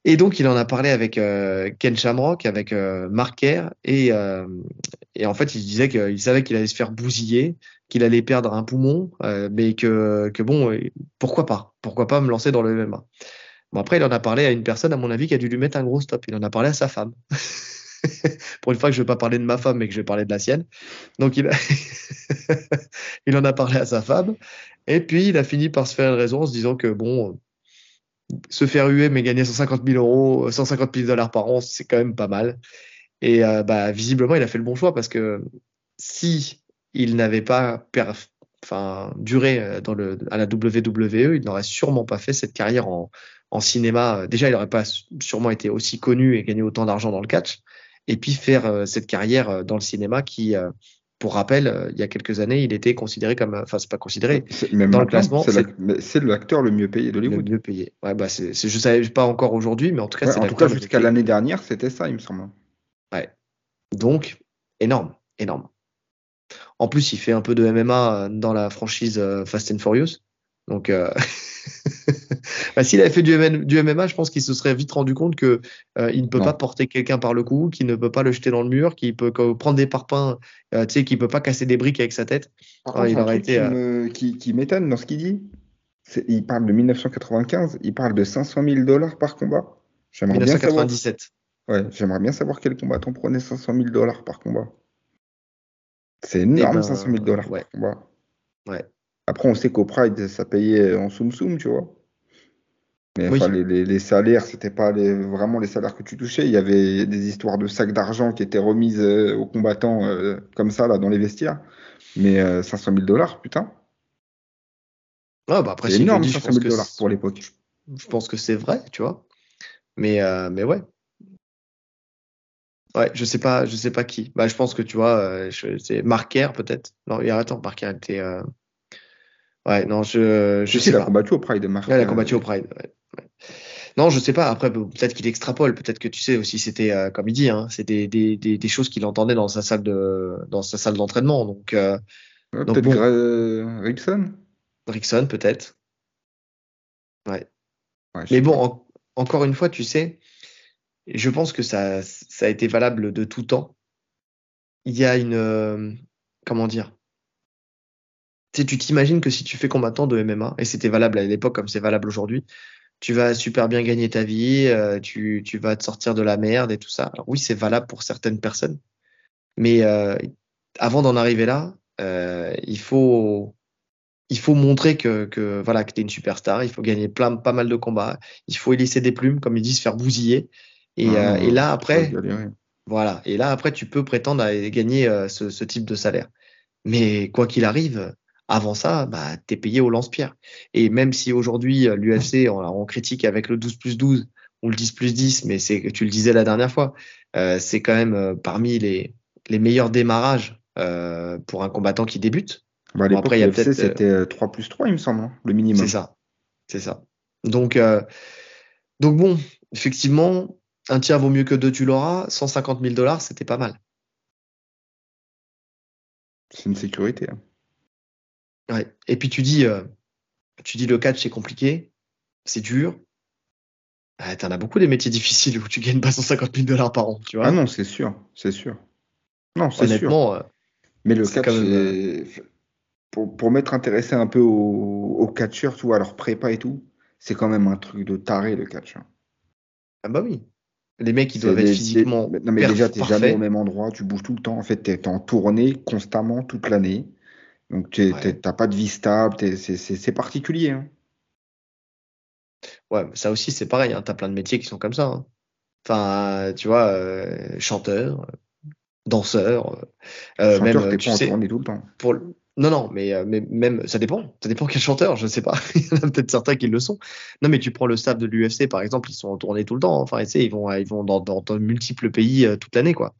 Et donc, il en a parlé avec euh, Ken Shamrock, avec euh, Mark Kerr, et, euh, et, en fait, il disait qu'il savait qu'il allait se faire bousiller, qu'il allait perdre un poumon, euh, mais que, que bon, pourquoi pas? Pourquoi pas me lancer dans le MMA Bon, après, il en a parlé à une personne, à mon avis, qui a dû lui mettre un gros stop. Il en a parlé à sa femme. Pour une fois que je ne vais pas parler de ma femme, mais que je vais parler de la sienne. Donc, il, il en a parlé à sa femme. Et puis, il a fini par se faire une raison en se disant que, bon, se faire huer mais gagner 150 000 euros, 150 000 dollars par an, c'est quand même pas mal. Et euh, bah, visiblement, il a fait le bon choix parce que si il n'avait pas enfin, duré euh, à la WWE, il n'aurait sûrement pas fait cette carrière en, en cinéma. Déjà, il n'aurait pas sûrement été aussi connu et gagné autant d'argent dans le catch. Et puis faire euh, cette carrière dans le cinéma qui, pour rappel, euh, il y a quelques années, il était considéré comme, enfin, c'est pas considéré même dans le classement. C'est l'acteur le mieux payé d'Hollywood. Le mieux payé. Ouais, bah, c'est, je savais pas encore aujourd'hui, mais en tout cas, c'est en tout cas jusqu'à l'année dernière, c'était ça, il me semble. Ouais. Donc, énorme, énorme. En plus, il fait un peu de MMA dans la franchise euh, Fast and Furious. Donc, euh... bah, s'il avait fait du, MMA, je pense qu'il se serait vite rendu compte que euh, il ne peut pas porter quelqu'un par le cou, qu'il ne peut pas le jeter dans le mur, qu'il peut prendre des parpaings, euh, tu sais, qu'il peut pas casser des briques avec sa tête. il aurait été, euh, qui, m'étonne dans ce qu'il dit. Il parle de 1995, il parle de 500 000 dollars par combat. J'aimerais 1997. Bien savoir... Ouais, j'aimerais bien savoir quel combattant prenait 500 000 dollars par combat. C'est énorme, 500 000 eh ben, dollars par combat. Ouais. Après, on sait qu'au Pride, ça payait en soum soum, tu vois. Mais enfin, les, les, les, salaires, c'était pas les, vraiment les salaires que tu touchais. Il y avait des histoires de sacs d'argent qui étaient remises euh, aux combattants euh, comme ça, là, dans les vestiaires. Mais 500 000 dollars, putain. Ah, bah après, c'est énorme, 500 000 dollars pour l'époque. Je pense que c'est vrai, tu vois. Mais, euh, mais ouais. Ouais, je sais pas, je sais pas qui. Bah, je pense que tu vois, euh, c'est Marquer peut-être. Non, attends, Marquer était. Euh... Ouais, non, je. Je, sais, il a combattu au Pride, Marquer. il a combattu au Pride. Ouais, ouais. Non, je sais pas. Après, peut-être qu'il extrapole. Peut-être que tu sais aussi, c'était euh, comme il dit, hein, c'est des, des, des, des, choses qu'il entendait dans sa salle de dans sa salle d'entraînement. Donc, euh, ouais, peut-être bon. Rickson? Rickson, peut-être. Ouais. ouais Mais bon, en, encore une fois, tu sais, je pense que ça, ça a été valable de tout temps. Il y a une. Euh, comment dire? Tu sais, tu t'imagines que si tu fais combattant de MMA, et c'était valable à l'époque comme c'est valable aujourd'hui, tu vas super bien gagner ta vie, euh, tu, tu, vas te sortir de la merde et tout ça. Alors oui, c'est valable pour certaines personnes, mais euh, avant d'en arriver là, euh, il faut il faut montrer que, que voilà que tu es une superstar, il faut gagner plein pas mal de combats, il faut y laisser des plumes comme ils disent faire bousiller et, euh, et là après voilà et là après tu peux prétendre à gagner euh, ce, ce, type de salaire. Mais quoi qu'il arrive, avant ça, bah, tu es payé au lance-pierre. Et même si aujourd'hui, euh, l'UFC, on, on, critique avec le 12 plus 12 ou le 10 plus 10, mais c'est tu le disais la dernière fois, euh, c'est quand même euh, parmi les, les meilleurs démarrages euh, pour un combattant qui débute. Bah, bon, après, il y a peut-être. C'était 3 plus 3, il me semble, hein, le minimum. C'est ça. C'est ça. Donc, donc bon, effectivement, un tiers vaut mieux que deux, tu l'auras. 150 000 dollars, c'était pas mal. C'est une sécurité. Hein. Ouais. Et puis tu dis, euh, tu dis le catch c'est compliqué, c'est dur. Ah, T'en as beaucoup des métiers difficiles où tu gagnes pas 150 000 dollars par an, tu vois. Ah non, c'est sûr, c'est sûr. Non, c'est sûr. Euh, Mais le catch, même... Euh, pour, pour m'être intéressé un peu aux au catcheurs, tu vois, à leur prépa et tout, c'est quand même un truc de taré le catch. Hein. Ah bah oui. Les mecs, ils doivent être physiquement. Des... Non, mais déjà, t'es jamais au même endroit, tu bouges tout le temps. En fait, t'es en tournée constamment toute l'année. Donc, tu n'as pas de vie stable, c'est particulier. Hein. Ouais, ça aussi, c'est pareil. Hein. Tu as plein de métiers qui sont comme ça. Hein. Enfin, tu vois, euh, chanteur, danseur, euh, chanteur, même, tu sais, tout le temps. Pour, non, non, mais, euh, mais même, ça dépend. Ça dépend quel chanteur, je ne sais pas. Il y en a peut-être certains qui le sont. Non, mais tu prends le staff de l'UFC, par exemple, ils sont en tournée tout le temps. Enfin, tu sais, ils vont, ils vont dans, dans, dans multiples pays euh, toute l'année, quoi.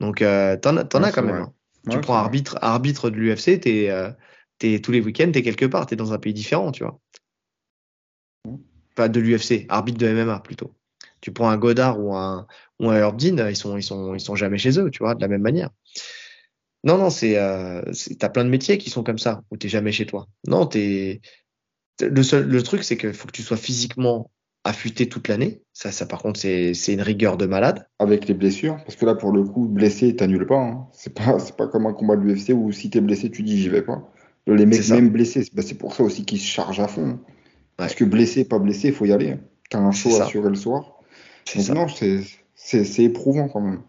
Donc, euh, t'en, t'en ouais, as quand même. Tu prends arbitre, arbitre de l'UFC, t'es, euh, es, tous les week-ends, t'es quelque part, t'es dans un pays différent, tu vois. Pas de l'UFC, arbitre de MMA plutôt. Tu prends un Godard ou un, ou un Herb Dean, ils sont, ils sont, ils sont jamais chez eux, tu vois, de la même manière. Non, non, c'est, euh, t'as plein de métiers qui sont comme ça, où t'es jamais chez toi. Non, t'es, le seul, le truc, c'est qu'il faut que tu sois physiquement affûté toute l'année. Ça, ça, par contre, c'est, c'est une rigueur de malade. Avec les blessures, parce que là, pour le coup, blessé, t'annules pas. Hein. C'est pas, c'est pas comme un combat de l'UFC où si t'es blessé, tu dis j'y vais pas. Les mecs, même blessés, c'est, bah, c'est pour ça aussi qu'ils se chargent à fond. Ouais. Parce que blessé, pas blessé, il faut y aller. T'as un show assuré le soir. Donc ça. non, c'est, c'est, c'est éprouvant quand même.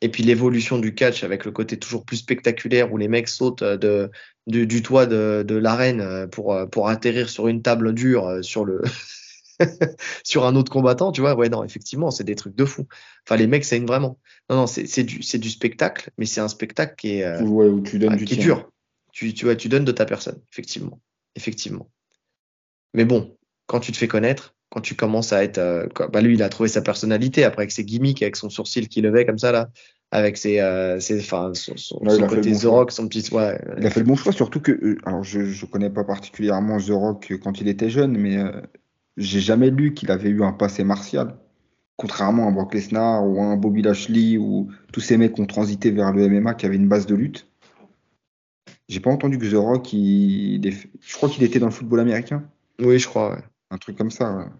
Et puis l'évolution du catch avec le côté toujours plus spectaculaire où les mecs sautent de, de du toit de, de l'arène pour, pour atterrir sur une table dure sur le sur un autre combattant, tu vois. Ouais, non, effectivement, c'est des trucs de fou. Enfin, les mecs saignent vraiment. Non, non, c'est du, du spectacle, mais c'est un spectacle qui est, euh, ouais, où tu donnes bah, du qui est dur. Tu, tu, vois, tu donnes de ta personne, effectivement. Effectivement. Mais bon, quand tu te fais connaître, quand tu commences à être. Euh, quoi, bah lui, il a trouvé sa personnalité après avec ses gimmicks, avec son sourcil qui levait comme ça, là. Avec ses. Euh, ses enfin, son, Ouais, côté bon The. Rock, son petit. Ouais, Il a fait le bon choix, surtout que. alors, je, je connais pas particulièrement The Rock quand il était jeune, mais euh, j'ai jamais lu qu'il avait eu un passé martial. Contrairement à Brock Lesnar ou à un Bobby Lashley ou tous ces mecs qui ont transité vers le MMA qui avaient une base de lutte. J'ai pas entendu que The Rock, il... je crois qu'il était dans le football américain. Oui, je crois, ouais. Un truc comme ça.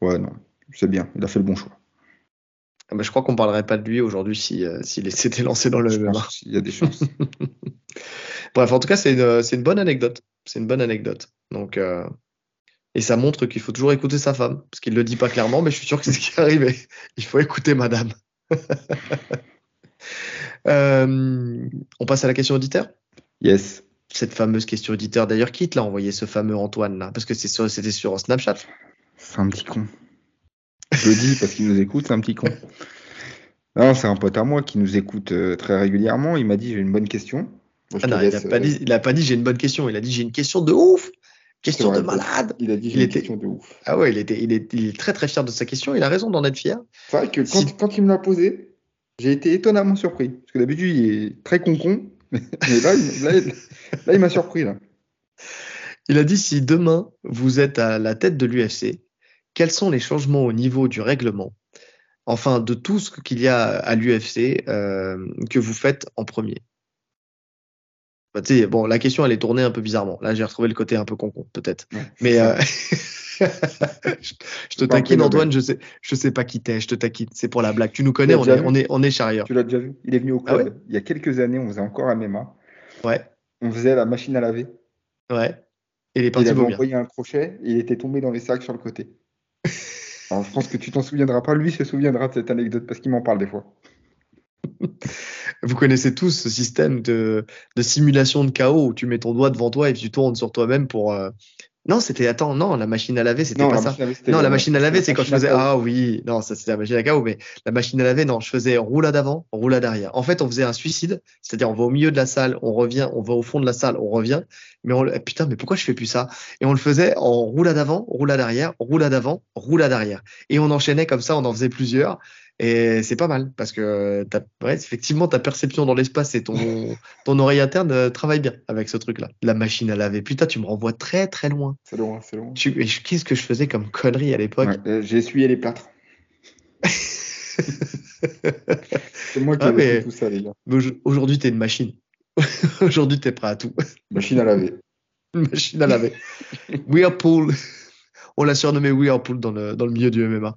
Ouais, ouais non, c'est bien. Il a fait le bon choix. Ah bah, je crois qu'on parlerait pas de lui aujourd'hui si, euh, s'il s'était lancé dans le Je MMA. qu'il y a des chances. Bref, en tout cas, c'est une, c'est une bonne anecdote. C'est une bonne anecdote. Donc, euh, et ça montre qu'il faut toujours écouter sa femme, parce qu'il le dit pas clairement, mais je suis sûr que c'est ce qui est arrivé. Il faut écouter madame. Euh, on passe à la question auditeur? Yes. cette fameuse question auditeur. D'ailleurs, qui te l'a envoyé ce fameux Antoine là? Parce que c'était sur Snapchat. C'est un petit con. Je le dis parce qu'il nous écoute, c'est un petit con. Non, c'est un pote à moi qui nous écoute euh, très régulièrement. Il m'a dit j'ai une bonne question. ah non, il n'a pas, dit, pas dit j'ai une bonne question. Il a dit j'ai une question de ouf. Question de malade. Il a dit j'ai une question de ouf. Ah ouais, il, était, il, est, il est très très fier de sa question. Il a raison d'en être fier. C'est vrai que quand, quand il me l'a posé, j'ai été étonnamment surpris. Parce que d'habitude, il est très con-con. Mais là, là, il m'a surpris. Là. Il a dit si demain vous êtes à la tête de l'UFC, quels sont les changements au niveau du règlement? Enfin de tout ce qu'il y a à l'UFC euh, que vous faites en premier bah, bon, la question elle est tournée un peu bizarrement. Là, j'ai retrouvé le côté un peu con peut-être. Mais euh, je te taquine, Antoine. Je sais, je sais pas qui t'es. Je te taquine. C'est pour la blague. Tu nous connais. On est, on est, on est, charrière. Tu l'as déjà vu? Il est venu au ah club. il y a quelques années, on faisait encore un MMA. Ouais. On faisait la machine à laver. Ouais. Et il est parti il avait envoyé un crochet. Et il était tombé dans les sacs sur le côté. Alors, je pense que tu t'en souviendras pas. Lui se souviendra de cette anecdote parce qu'il m'en parle des fois. Vous connaissez tous ce système de, simulation de chaos où tu mets ton doigt devant toi et tu tournes sur toi-même pour, euh, non, c'était attends, non, la machine à laver, c'était pas ça. non, la machine à laver, c'est quand je faisais ah oui, non, ça c'était la machine à chaos, mais la machine à laver, non, je faisais roulade avant, roulade arrière. En fait, on faisait un suicide, c'est-à-dire on va au milieu de la salle, on revient, on va au fond de la salle, on revient, mais on putain, mais pourquoi je fais plus ça? Et on le faisait en roulade avant, roulade arrière, roulade avant, roulade arrière, et on enchaînait comme ça, on en faisait plusieurs. Et c'est pas mal parce que ouais, effectivement ta perception dans l'espace et ton, ton oreille interne euh, travaillent bien avec ce truc-là. La machine à laver. Putain, tu me renvoies très très loin. C'est loin, c'est loin. Qu'est-ce que je faisais comme connerie à l'époque euh, J'ai essuyé les plâtres. c'est moi qui ai tout ça, les gars. Aujourd'hui, t'es une machine. Aujourd'hui, t'es prêt à tout. Machine à laver. machine à laver. Whirlpool. On l'a surnommé Whirlpool dans le, dans le milieu du MMA.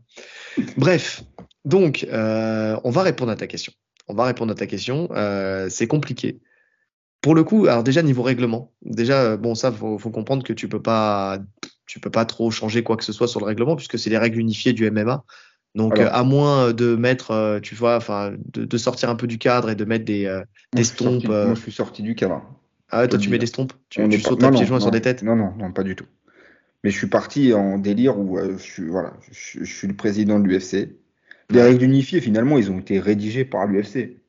Bref, donc, euh, on va répondre à ta question. On va répondre à ta question. Euh, c'est compliqué. Pour le coup, alors déjà niveau règlement, déjà bon ça faut, faut comprendre que tu peux pas, tu peux pas trop changer quoi que ce soit sur le règlement puisque c'est les règles unifiées du MMA. Donc à moins de mettre, euh, tu vois, enfin de, sortir un peu du cadre et de mettre des, des stompes. moi je suis sorti du cadre. Ah ouais, toi tu mets des stompes, tu, tu sautes à pieds joints sur des têtes? Non non non pas du tout. Mais je suis parti en délire où je suis voilà, je suis le président de l'UFC. Les règles unifiées, finalement, ils ont été rédigées par l'UFC.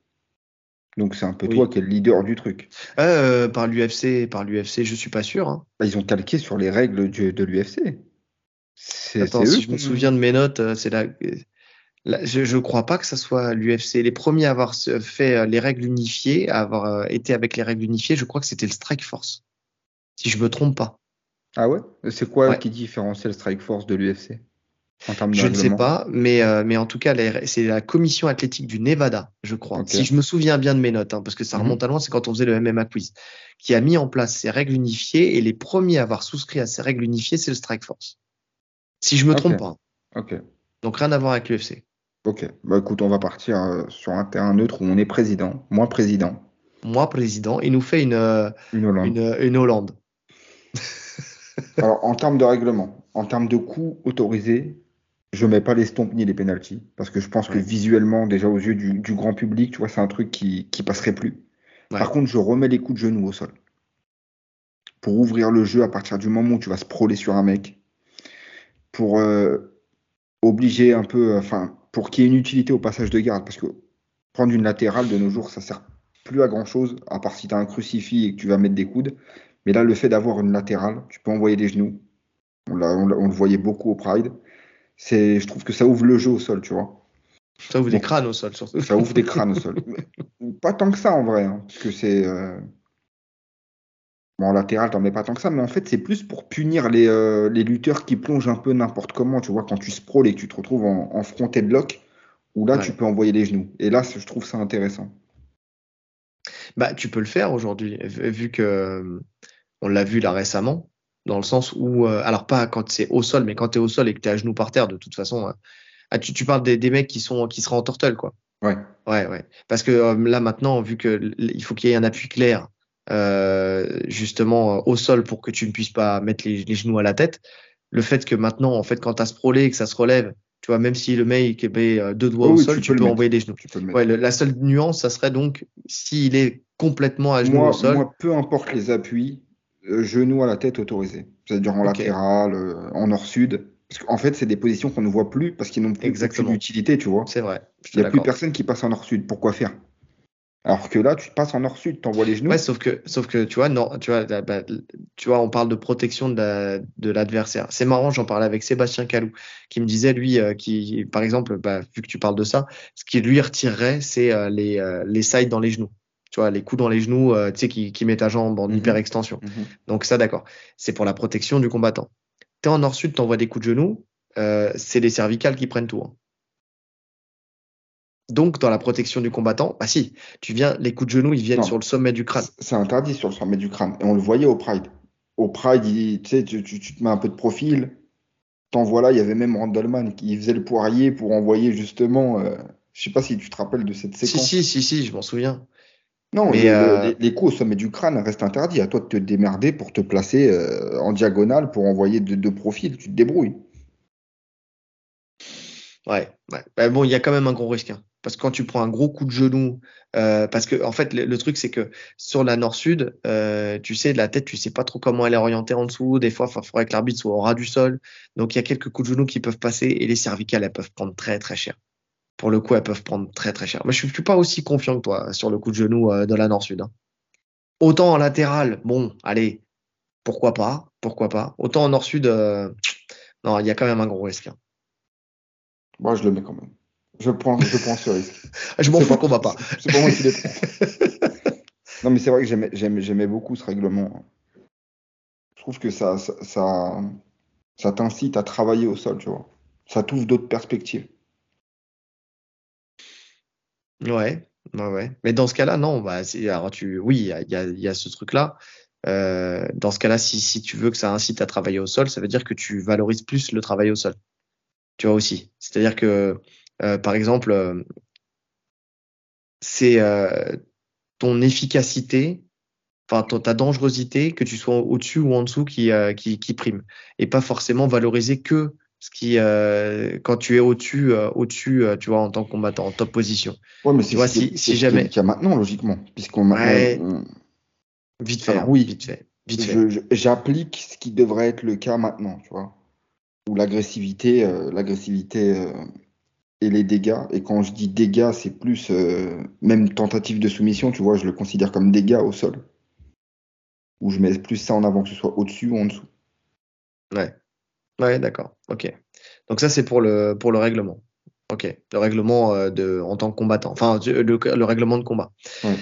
Donc c'est un peu toi qui es le leader du truc. Euh, par l'UFC, par l'UFC, je suis pas sûr. Hein. Bah, ils ont calqué sur les règles de l'UFC. Attends, si je me souviens de mes notes, euh, c'est là. je, ne crois pas que ce soit l'UFC. Les premiers à avoir fait euh, les règles unifiées, à avoir été avec les règles unifiées, je crois que c'était le Strike Force. Si je me trompe pas. Ah ouais? C'est quoi qui différencie le Strike Force de l'UFC je ne sais pas, mais, euh, mais en tout cas, c'est la commission athlétique du Nevada, je crois. Si je me souviens bien de mes notes, hein, parce que ça mhm. remonte à loin, c'est quand on faisait le MMA quiz, qui a mis en place ces règles unifiées et les premiers à avoir souscrit à ces règles unifiées, c'est le Strike Force. Si je me trompe pas. Ok. Donc rien à voir avec l'UFC. Ok. Bah écoute, on va partir euh, sur un terrain neutre où on est président, moi président. Moi président, il nous fait une, euh, une Hollande. Une, une Hollande. Alors en termes de règlement, en termes de coûts autorisés, je mets pas les ni les penalties parce que je pense que visuellement, déjà aux yeux du, grand public, tu vois, c'est un truc qui, qui passerait plus. Par contre, je remets les coups de genou au sol pour ouvrir le jeu à partir du moment où tu vas se proler sur un mec, pour euh, obliger un peu, enfin, pour qu'il y ait une utilité au passage de garde, parce que prendre une latérale de nos jours, ça sert plus à grand chose, à part si tu as un crucifix et que tu vas mettre des coudes. Mais là, le fait d'avoir une latérale, tu peux envoyer des genoux. On, on le voyait beaucoup au Pride c'est, je trouve que ça ouvre le jeu au sol, tu vois. Ça ouvre des crânes au sol, surtout. Ça ouvre des crânes au sol. pas tant que ça en vrai, hein, parce que c'est. Euh... Bon, en latéral, t'en mets pas tant que ça, mais en fait, c'est plus pour punir les, euh, les, lutteurs qui plongent un peu n'importe comment, tu vois, quand tu sprawls et que tu te retrouves en, en fronté bloc, où là, tu peux envoyer les genoux. Et là, je trouve ça intéressant. Bah, tu peux le faire aujourd'hui, vu que euh, on l'a vu là récemment dans le sens où, euh, alors pas quand c'est au sol, mais quand tu es au sol et que tu es à genoux par terre, de toute façon, euh, ah, tu, tu, parles des, des, mecs qui sont qui seraient en tortelle, quoi. Ouais. Ouais, ouais. Parce que euh, là maintenant, vu que il faut qu'il y ait un appui clair, justement au sol pour que tu ne puisses pas mettre les, genoux à la tête, le fait que maintenant, en fait, quand tu as sprawlé et que ça se relève Tu vois, même si le mec est deux doigts au sol, tu, peux, envoyer des genoux. Ouais, la seule nuance, ça serait donc s'il est complètement à genoux au sol. Moi, peu importe les appuis, genou à la tête autorisé. C'est-à-dire en latéral, en nord-sud. Parce qu'en fait, c'est des positions qu'on ne voit plus parce qu'ils n'ont plus d'utilité, tu vois. C'est vrai. Il n'y a plus personne qui passe en nord-sud. Pourquoi faire? Alors que là, tu passes en nord-sud, tu envoies les genoux. Ouais, sauf que, sauf que tu vois, non, tu vois, bah, tu vois, on parle de protection de l'adversaire. c'est marrant, j'en parlais avec Sébastien Calou, qui me disait, lui, euh, qui, par exemple, bah, vu que tu parles de ça, ce qui lui retirerait, c'est euh, les, euh, les sides dans les genoux. Tu vois, les coups dans les genoux, tu sais, qui, qui met ta jambe en mhm. hyper extension. Mhm. Donc ça, d'accord. C'est pour la protection du combattant. Tu es en nord-sud, tu envoies des coups de genoux, c'est les cervicales qui prennent tout. Hein. Donc, dans la protection du combattant, bah si, tu viens, les coups de genoux, ils viennent sur le sommet du crâne. C'est interdit sur le sommet du crâne. Et on le voyait au Pride. Au Pride, tu sais, tu, te mets un peu de profil. T'en voilà, il y avait même Randallman qui faisait le poirier pour envoyer justement. Euh, je sais pas si tu te rappelles de cette séquence. Si, si, si, si je m'en souviens. Non, euh, les, coups au sommet du crâne restent interdits. À toi de te démerder pour te placer euh, en diagonale pour envoyer de, de profil. Tu te débrouilles. Ouais, ouais. Bah, bon, il y a quand même un gros risque. Hein. Parce que quand tu prends un gros coup de genou, euh, parce que en fait le, truc c'est que sur la nord-sud, tu sais de la tête, tu sais pas trop comment elle est orientée en dessous. Des fois, il faudrait que l'arbitre soit au ras du sol. Donc il y a quelques coups de genou qui peuvent passer et les cervicales elles peuvent prendre très très cher. Pour le coup, elles peuvent prendre très très cher. Mais je suis pas aussi confiant que toi sur le coup de genou euh, de la nord-sud. Hein. Autant en latéral, bon, allez, pourquoi pas, pourquoi pas. Autant en nord-sud, non, il y a quand même un gros risque. Hein. Moi, je le mets quand même. Je prends, je prends ce risque. je m'en fous qu'on va pas. C'est pas moi qui les prends. non, mais c'est vrai que j'aimais beaucoup ce règlement. Je trouve que ça, ça, ça, t'incite à travailler au sol, tu vois. Ça t'ouvre d'autres perspectives. Ouais, ouais, ouais. Mais dans ce cas-là, non. Bah, alors tu, oui, il y a, y a, ce truc-là. Euh, dans ce cas-là, si, si tu veux que ça incite à travailler au sol, ça veut dire que tu valorises plus le travail au sol. Tu vois aussi. C'est-à-dire que euh, par exemple, euh, c'est euh, ton efficacité, enfin ta dangerosité, que tu sois au-dessus ou en dessous, qui, qui, prime, et pas forcément valoriser que ce qui quand tu es au-dessus au-dessus tu vois en tant que combattant en top position ouais mais c'est si, si jamais qu'il y a maintenant logiquement puisqu'on ouais, vite fait hein, oui vite fait vite fait j'applique ce qui devrait être le cas maintenant tu vois où l'agressivité l'agressivité et les dégâts. Et quand je dis dégâts, c'est plus euh, même tentative de soumission, tu vois, je le considère comme dégâts au sol. Où je mets plus ça en avant, que ce soit au-dessus ou en dessous. Ouais. Ouais, d'accord. Ok. Donc ça, c'est pour le, pour le règlement. Ok. Le règlement euh, de, en tant que combattant. Enfin, le, le règlement de combat. Ouais.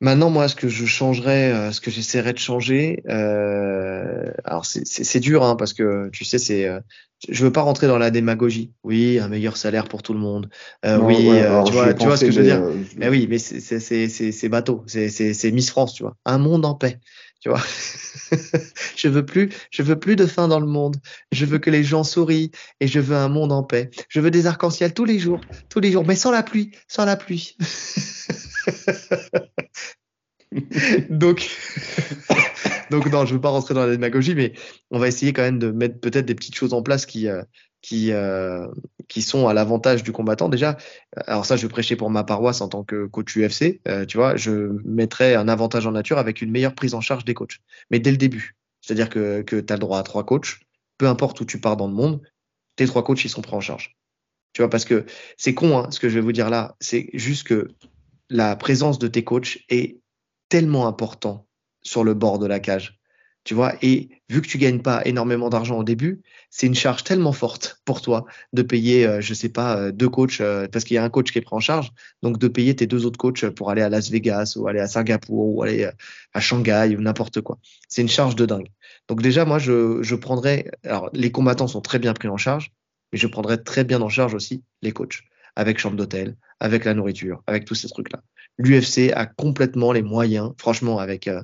Maintenant, moi, ce que je changerais, euh, ce que j'essaierais de changer, euh, alors c'est dur, hein, parce que tu sais, c'est, euh, je veux pas rentrer dans la démagogie. Oui, un meilleur salaire pour tout le monde. Oui, tu vois, tu vois ce que je veux dire? Mais oui, mais c'est bateau, c'est Miss France, tu vois. Un monde en paix, tu vois. je veux plus, je veux plus de faim dans le monde. Je veux que les gens sourient et je veux un monde en paix. Je veux des arcs-en-ciel tous les jours, tous les jours, mais sans la pluie, sans la pluie. donc, donc non, je veux pas rentrer dans la démagogie, mais on va essayer quand même de mettre peut-être des petites choses en place qui, euh, qui, euh, qui sont à l'avantage du combattant. Déjà, alors ça, je prêcher pour ma paroisse en tant que coach UFC. Euh, tu vois, je mettrais un avantage en nature avec une meilleure prise en charge des coachs, mais dès le début. C'est-à-dire que, que tu as le droit à trois coachs, peu importe où tu pars dans le monde, tes trois coachs, ils sont pris en charge. Tu vois, parce que c'est con, hein, ce que je vais vous dire là. C'est juste que la présence de tes coachs est tellement important sur le bord de la cage. Tu vois, et vu que tu gagnes pas énormément d'argent au début, c'est une charge tellement forte pour toi de payer, euh, je sais pas, euh, deux coachs, euh, parce qu'il y a un coach qui est pris en charge, donc de payer tes deux autres coachs pour aller à Las Vegas ou aller à Singapour ou aller à Shanghai ou n'importe quoi. C'est une charge de dingue. Donc déjà, moi, je, je prendrais, alors les combattants sont très bien pris en charge, mais je prendrais très bien en charge aussi les coachs avec chambre d'hôtel, avec la nourriture, avec tous ces trucs-là. L'UFC a complètement les moyens, franchement, avec euh,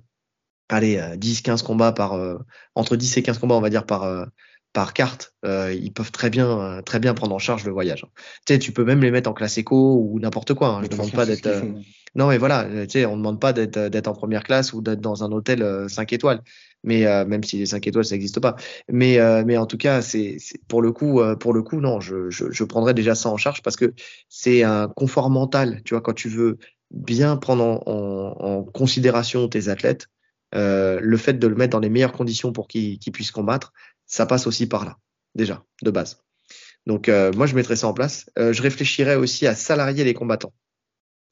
allez, 10, euh, 15 combats par euh, entre 10 et 15 combats, on va dire par euh, par carte, ils peuvent très bien très bien prendre en charge le voyage. Tu sais, tu peux même les mettre en classe éco ou n'importe quoi. Hein. Je demande pas d'être non mais voilà, tu sais, on demande pas d'être d'être en première classe ou d'être dans un hôtel 5 étoiles. Mais euh, même si les 5 étoiles, ça n'existe pas. Mais, euh, mais en tout cas, c'est pour le coup, euh, pour le coup, non, je, je, je, prendrais déjà ça en charge parce que c'est un confort mental. Tu vois, quand tu veux bien prendre en, en, en considération tes athlètes, le fait de le mettre dans les meilleures conditions pour qu'ils puissent combattre, ça passe aussi par là, déjà, de base. Donc, moi, je mettrais ça en place. je réfléchirais aussi à salarier les combattants.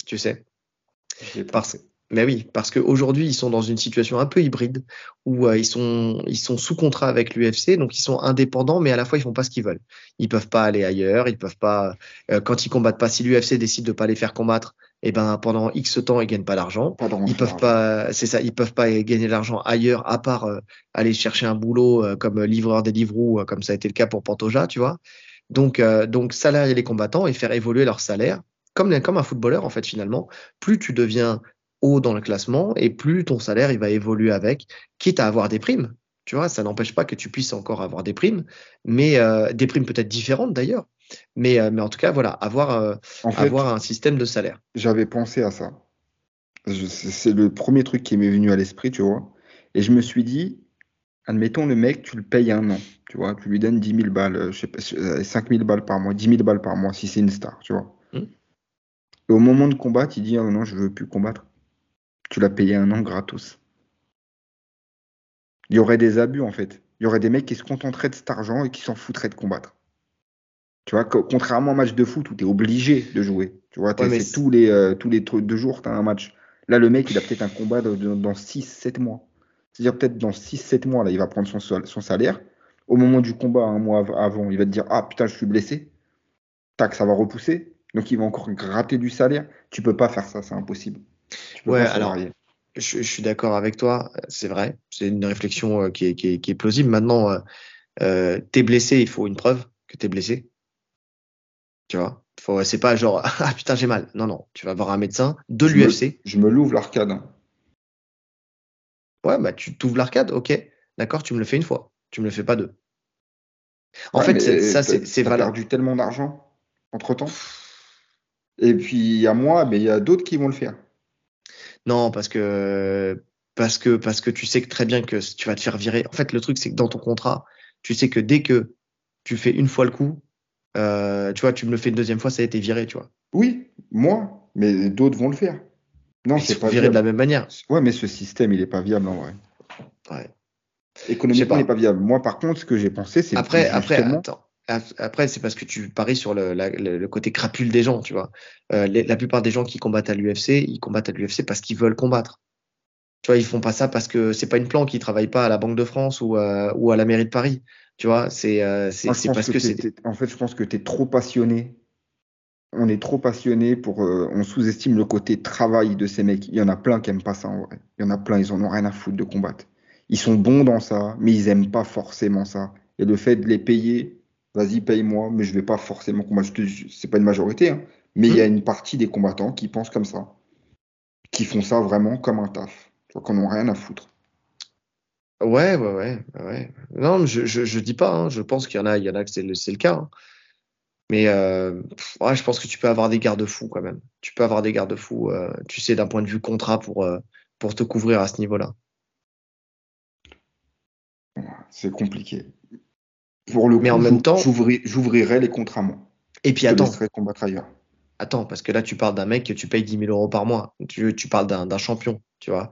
Tu sais. Parce, mais oui, parce qu'aujourd'hui, ils sont dans une situation un peu hybride où euh, ils, sont, ils sont sous contrat avec l'UFC, donc ils sont indépendants, mais à la fois, ils font pas ce qu'ils veulent. Ils peuvent pas aller ailleurs, ils peuvent pas, euh, quand ils combattent pas, si l'UFC décide de pas les faire combattre, et eh ben, pendant X temps, ils gagnent pas d'argent. Ils peuvent pas, c'est ça, ils peuvent pas gagner de l'argent ailleurs, à part euh, aller chercher un boulot comme livreur des livres comme ça a été le cas pour Pantoja, tu vois. Donc, donc, salarier les combattants et faire évoluer leur salaire comme, comme un footballeur, en fait, finalement, plus tu deviens haut dans le classement et plus ton salaire il va évoluer avec, quitte à avoir des primes. Tu vois, ça n'empêche pas que tu puisses encore avoir des primes, mais euh, des primes peut-être différentes d'ailleurs. Mais, euh, mais en tout cas, voilà, avoir, euh, avoir un système de salaire. J'avais pensé à ça. C'est le premier truc qui m'est venu à l'esprit, tu vois. Et je me suis dit, admettons, le mec, tu le payes un an, tu vois, tu lui donnes 10 000 balles, je sais pas, 5 000 balles par mois, 10 000 balles par mois si c'est une star, tu vois. Mmh. Et au moment de combattre, il dit, oh non, je veux plus combattre. Tu l'as payé un an gratos. Il y aurait des abus en fait. Il y aurait des mecs qui se contenteraient de cet argent et qui s'en foutraient de combattre. Tu vois, contrairement au match de foot où tu es obligé de jouer. Tu vois, tous les, euh, tous les deux jours, tu as un match. Là, le mec, il a peut-être un combat dans 6-7 mois. C'est-à-dire peut-être dans 6-7 mois, là, il va prendre son, son salaire. Au moment du combat, un mois avant, il va te dire Ah putain, je suis blessé. Tac, ça va repousser. Donc il va encore gratter du salaire. Tu peux pas faire ça, c'est impossible ouais, alors, je, suis d'accord avec toi, c'est vrai. C'est une réflexion euh, qui est, qui, est, qui est, plausible. Maintenant, euh, euh, t'es blessé, il faut une preuve que t'es blessé. Tu vois C'est pas genre, ah putain, j'ai mal. Non, non, tu vas voir un médecin de l'UFC. Je me l'ouvre l'arcade. Ouais, bah tu t'ouvres l'arcade, ok. D'accord, tu me le fais une fois. Tu me le fais pas deux. En fait, ça, c'est valable. perdu tellement d'argent entre temps. Et puis, il y a moi, mais il y a d'autres qui vont le faire. Non, parce que parce que parce que tu sais que très bien que tu vas te faire virer. En fait, le truc c'est que dans ton contrat, tu sais que dès que tu fais une fois le coup, euh, tu vois, tu me le fais une deuxième fois, ça a été viré, tu vois. Oui, moi, mais d'autres vont le faire. Non, c'est pas viré de la même manière. Ouais, mais ce système, il est pas viable en vrai. Ouais. Économiquement, il n'est pas viable. Moi, par contre, ce que j'ai pensé, c'est après, après, attends. Après, c'est parce que tu paries sur le, le, côté crapule des gens, tu vois. Euh, la plupart des gens qui combattent à l'UFC, ils combattent à l'UFC parce qu'ils veulent combattre. Tu vois, ils font pas ça parce que c'est pas une planque, ils travaillent pas à la Banque de France ou, ou à la mairie de Paris. Tu vois, c'est euh, parce que, c'est. En fait, je pense que tu es trop passionné. On est trop passionné pour. Euh, on sous-estime le côté travail de ces mecs. Il y en a plein qui aiment pas ça en vrai. Il y en a plein, ils en ont rien à foutre de combattre. Ils sont bons dans ça, mais ils aiment pas forcément ça. Et le fait de les payer vas-y, paye-moi, mais je vais pas forcément combattre. C'est pas une majorité, hein, mais il y a hmm. une partie des combattants qui pensent comme ça, qui font ça vraiment comme un taf, qu'on n'ont rien à foutre. Ouais, ouais, ouais, ouais. Non, je, je, dis pas. Hein, je pense qu'il y en a, il y en a que c'est le, le cas. Hein. Mais euh, ouais, je pense que tu peux avoir des garde-fous quand même. Tu peux avoir des garde-fous, euh, tu sais, d'un point de vue contrat pour, euh, pour te couvrir à ce niveau-là. C'est compliqué. Pour le mais en même temps, j'ouvrirai les contrats moi. Et puis attends. combattre ailleurs. Attends, parce que là, tu parles d'un mec que tu payes 10 000 euros par mois. Tu, tu parles d'un champion, tu vois.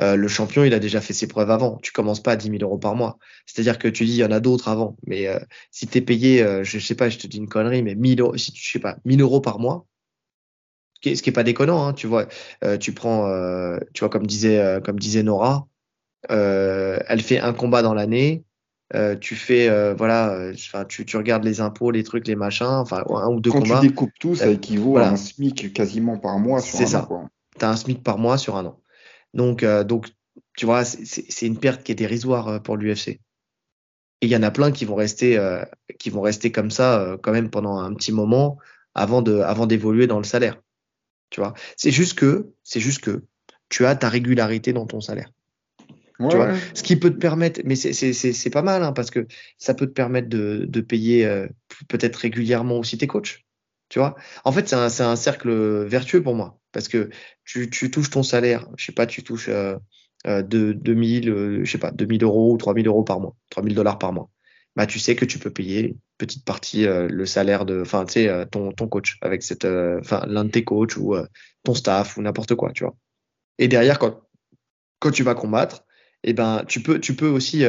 Euh, le champion, il a déjà fait ses preuves avant. Tu commences pas à 10 000 euros par mois. C'est-à-dire que tu dis, il y en a d'autres avant. Mais euh, si tu es payé, euh, je sais pas, je te dis une connerie, mais 1000 euros, si tu sais pas, 1000 euros par mois, ce qui est, pas déconnant, hein, tu vois. tu prends, tu vois, comme disait, comme disait Nora, elle fait un combat dans l'année. Euh, tu fais euh, voilà euh, tu, tu, regardes les impôts les trucs les machins enfin un ou deux quand combats tu découpes tout ça équivaut à un SMIC quasiment par mois sur un ça. tu as un SMIC par mois sur un an donc donc tu vois c'est une perte qui est dérisoire pour l'UFC et il y en a plein qui vont rester qui vont rester comme ça quand même pendant un petit moment avant de avant d'évoluer dans le salaire. Tu vois? C'est juste que c'est juste que tu as ta régularité dans ton salaire. Tu vois? ce qui peut te permettre, mais c'est pas mal hein, parce que ça peut te permettre de, de payer euh, peut-être régulièrement aussi tes coachs. Tu vois? En fait, c'est un, cercle vertueux pour moi parce que tu, touches ton salaire, je sais pas, tu touches, euh, euh, de 2000, euh, 2000 euros ou 3000 euros par mois, 3000 dollars par mois, bah, tu sais que tu peux payer une petite partie euh, le salaire de, enfin, tu ton, coach avec cette, enfin, l'un de tes coachs ou ton staff ou n'importe quoi, tu vois. Et derrière, quand, tu vas combattre, eh ben, tu peux, aussi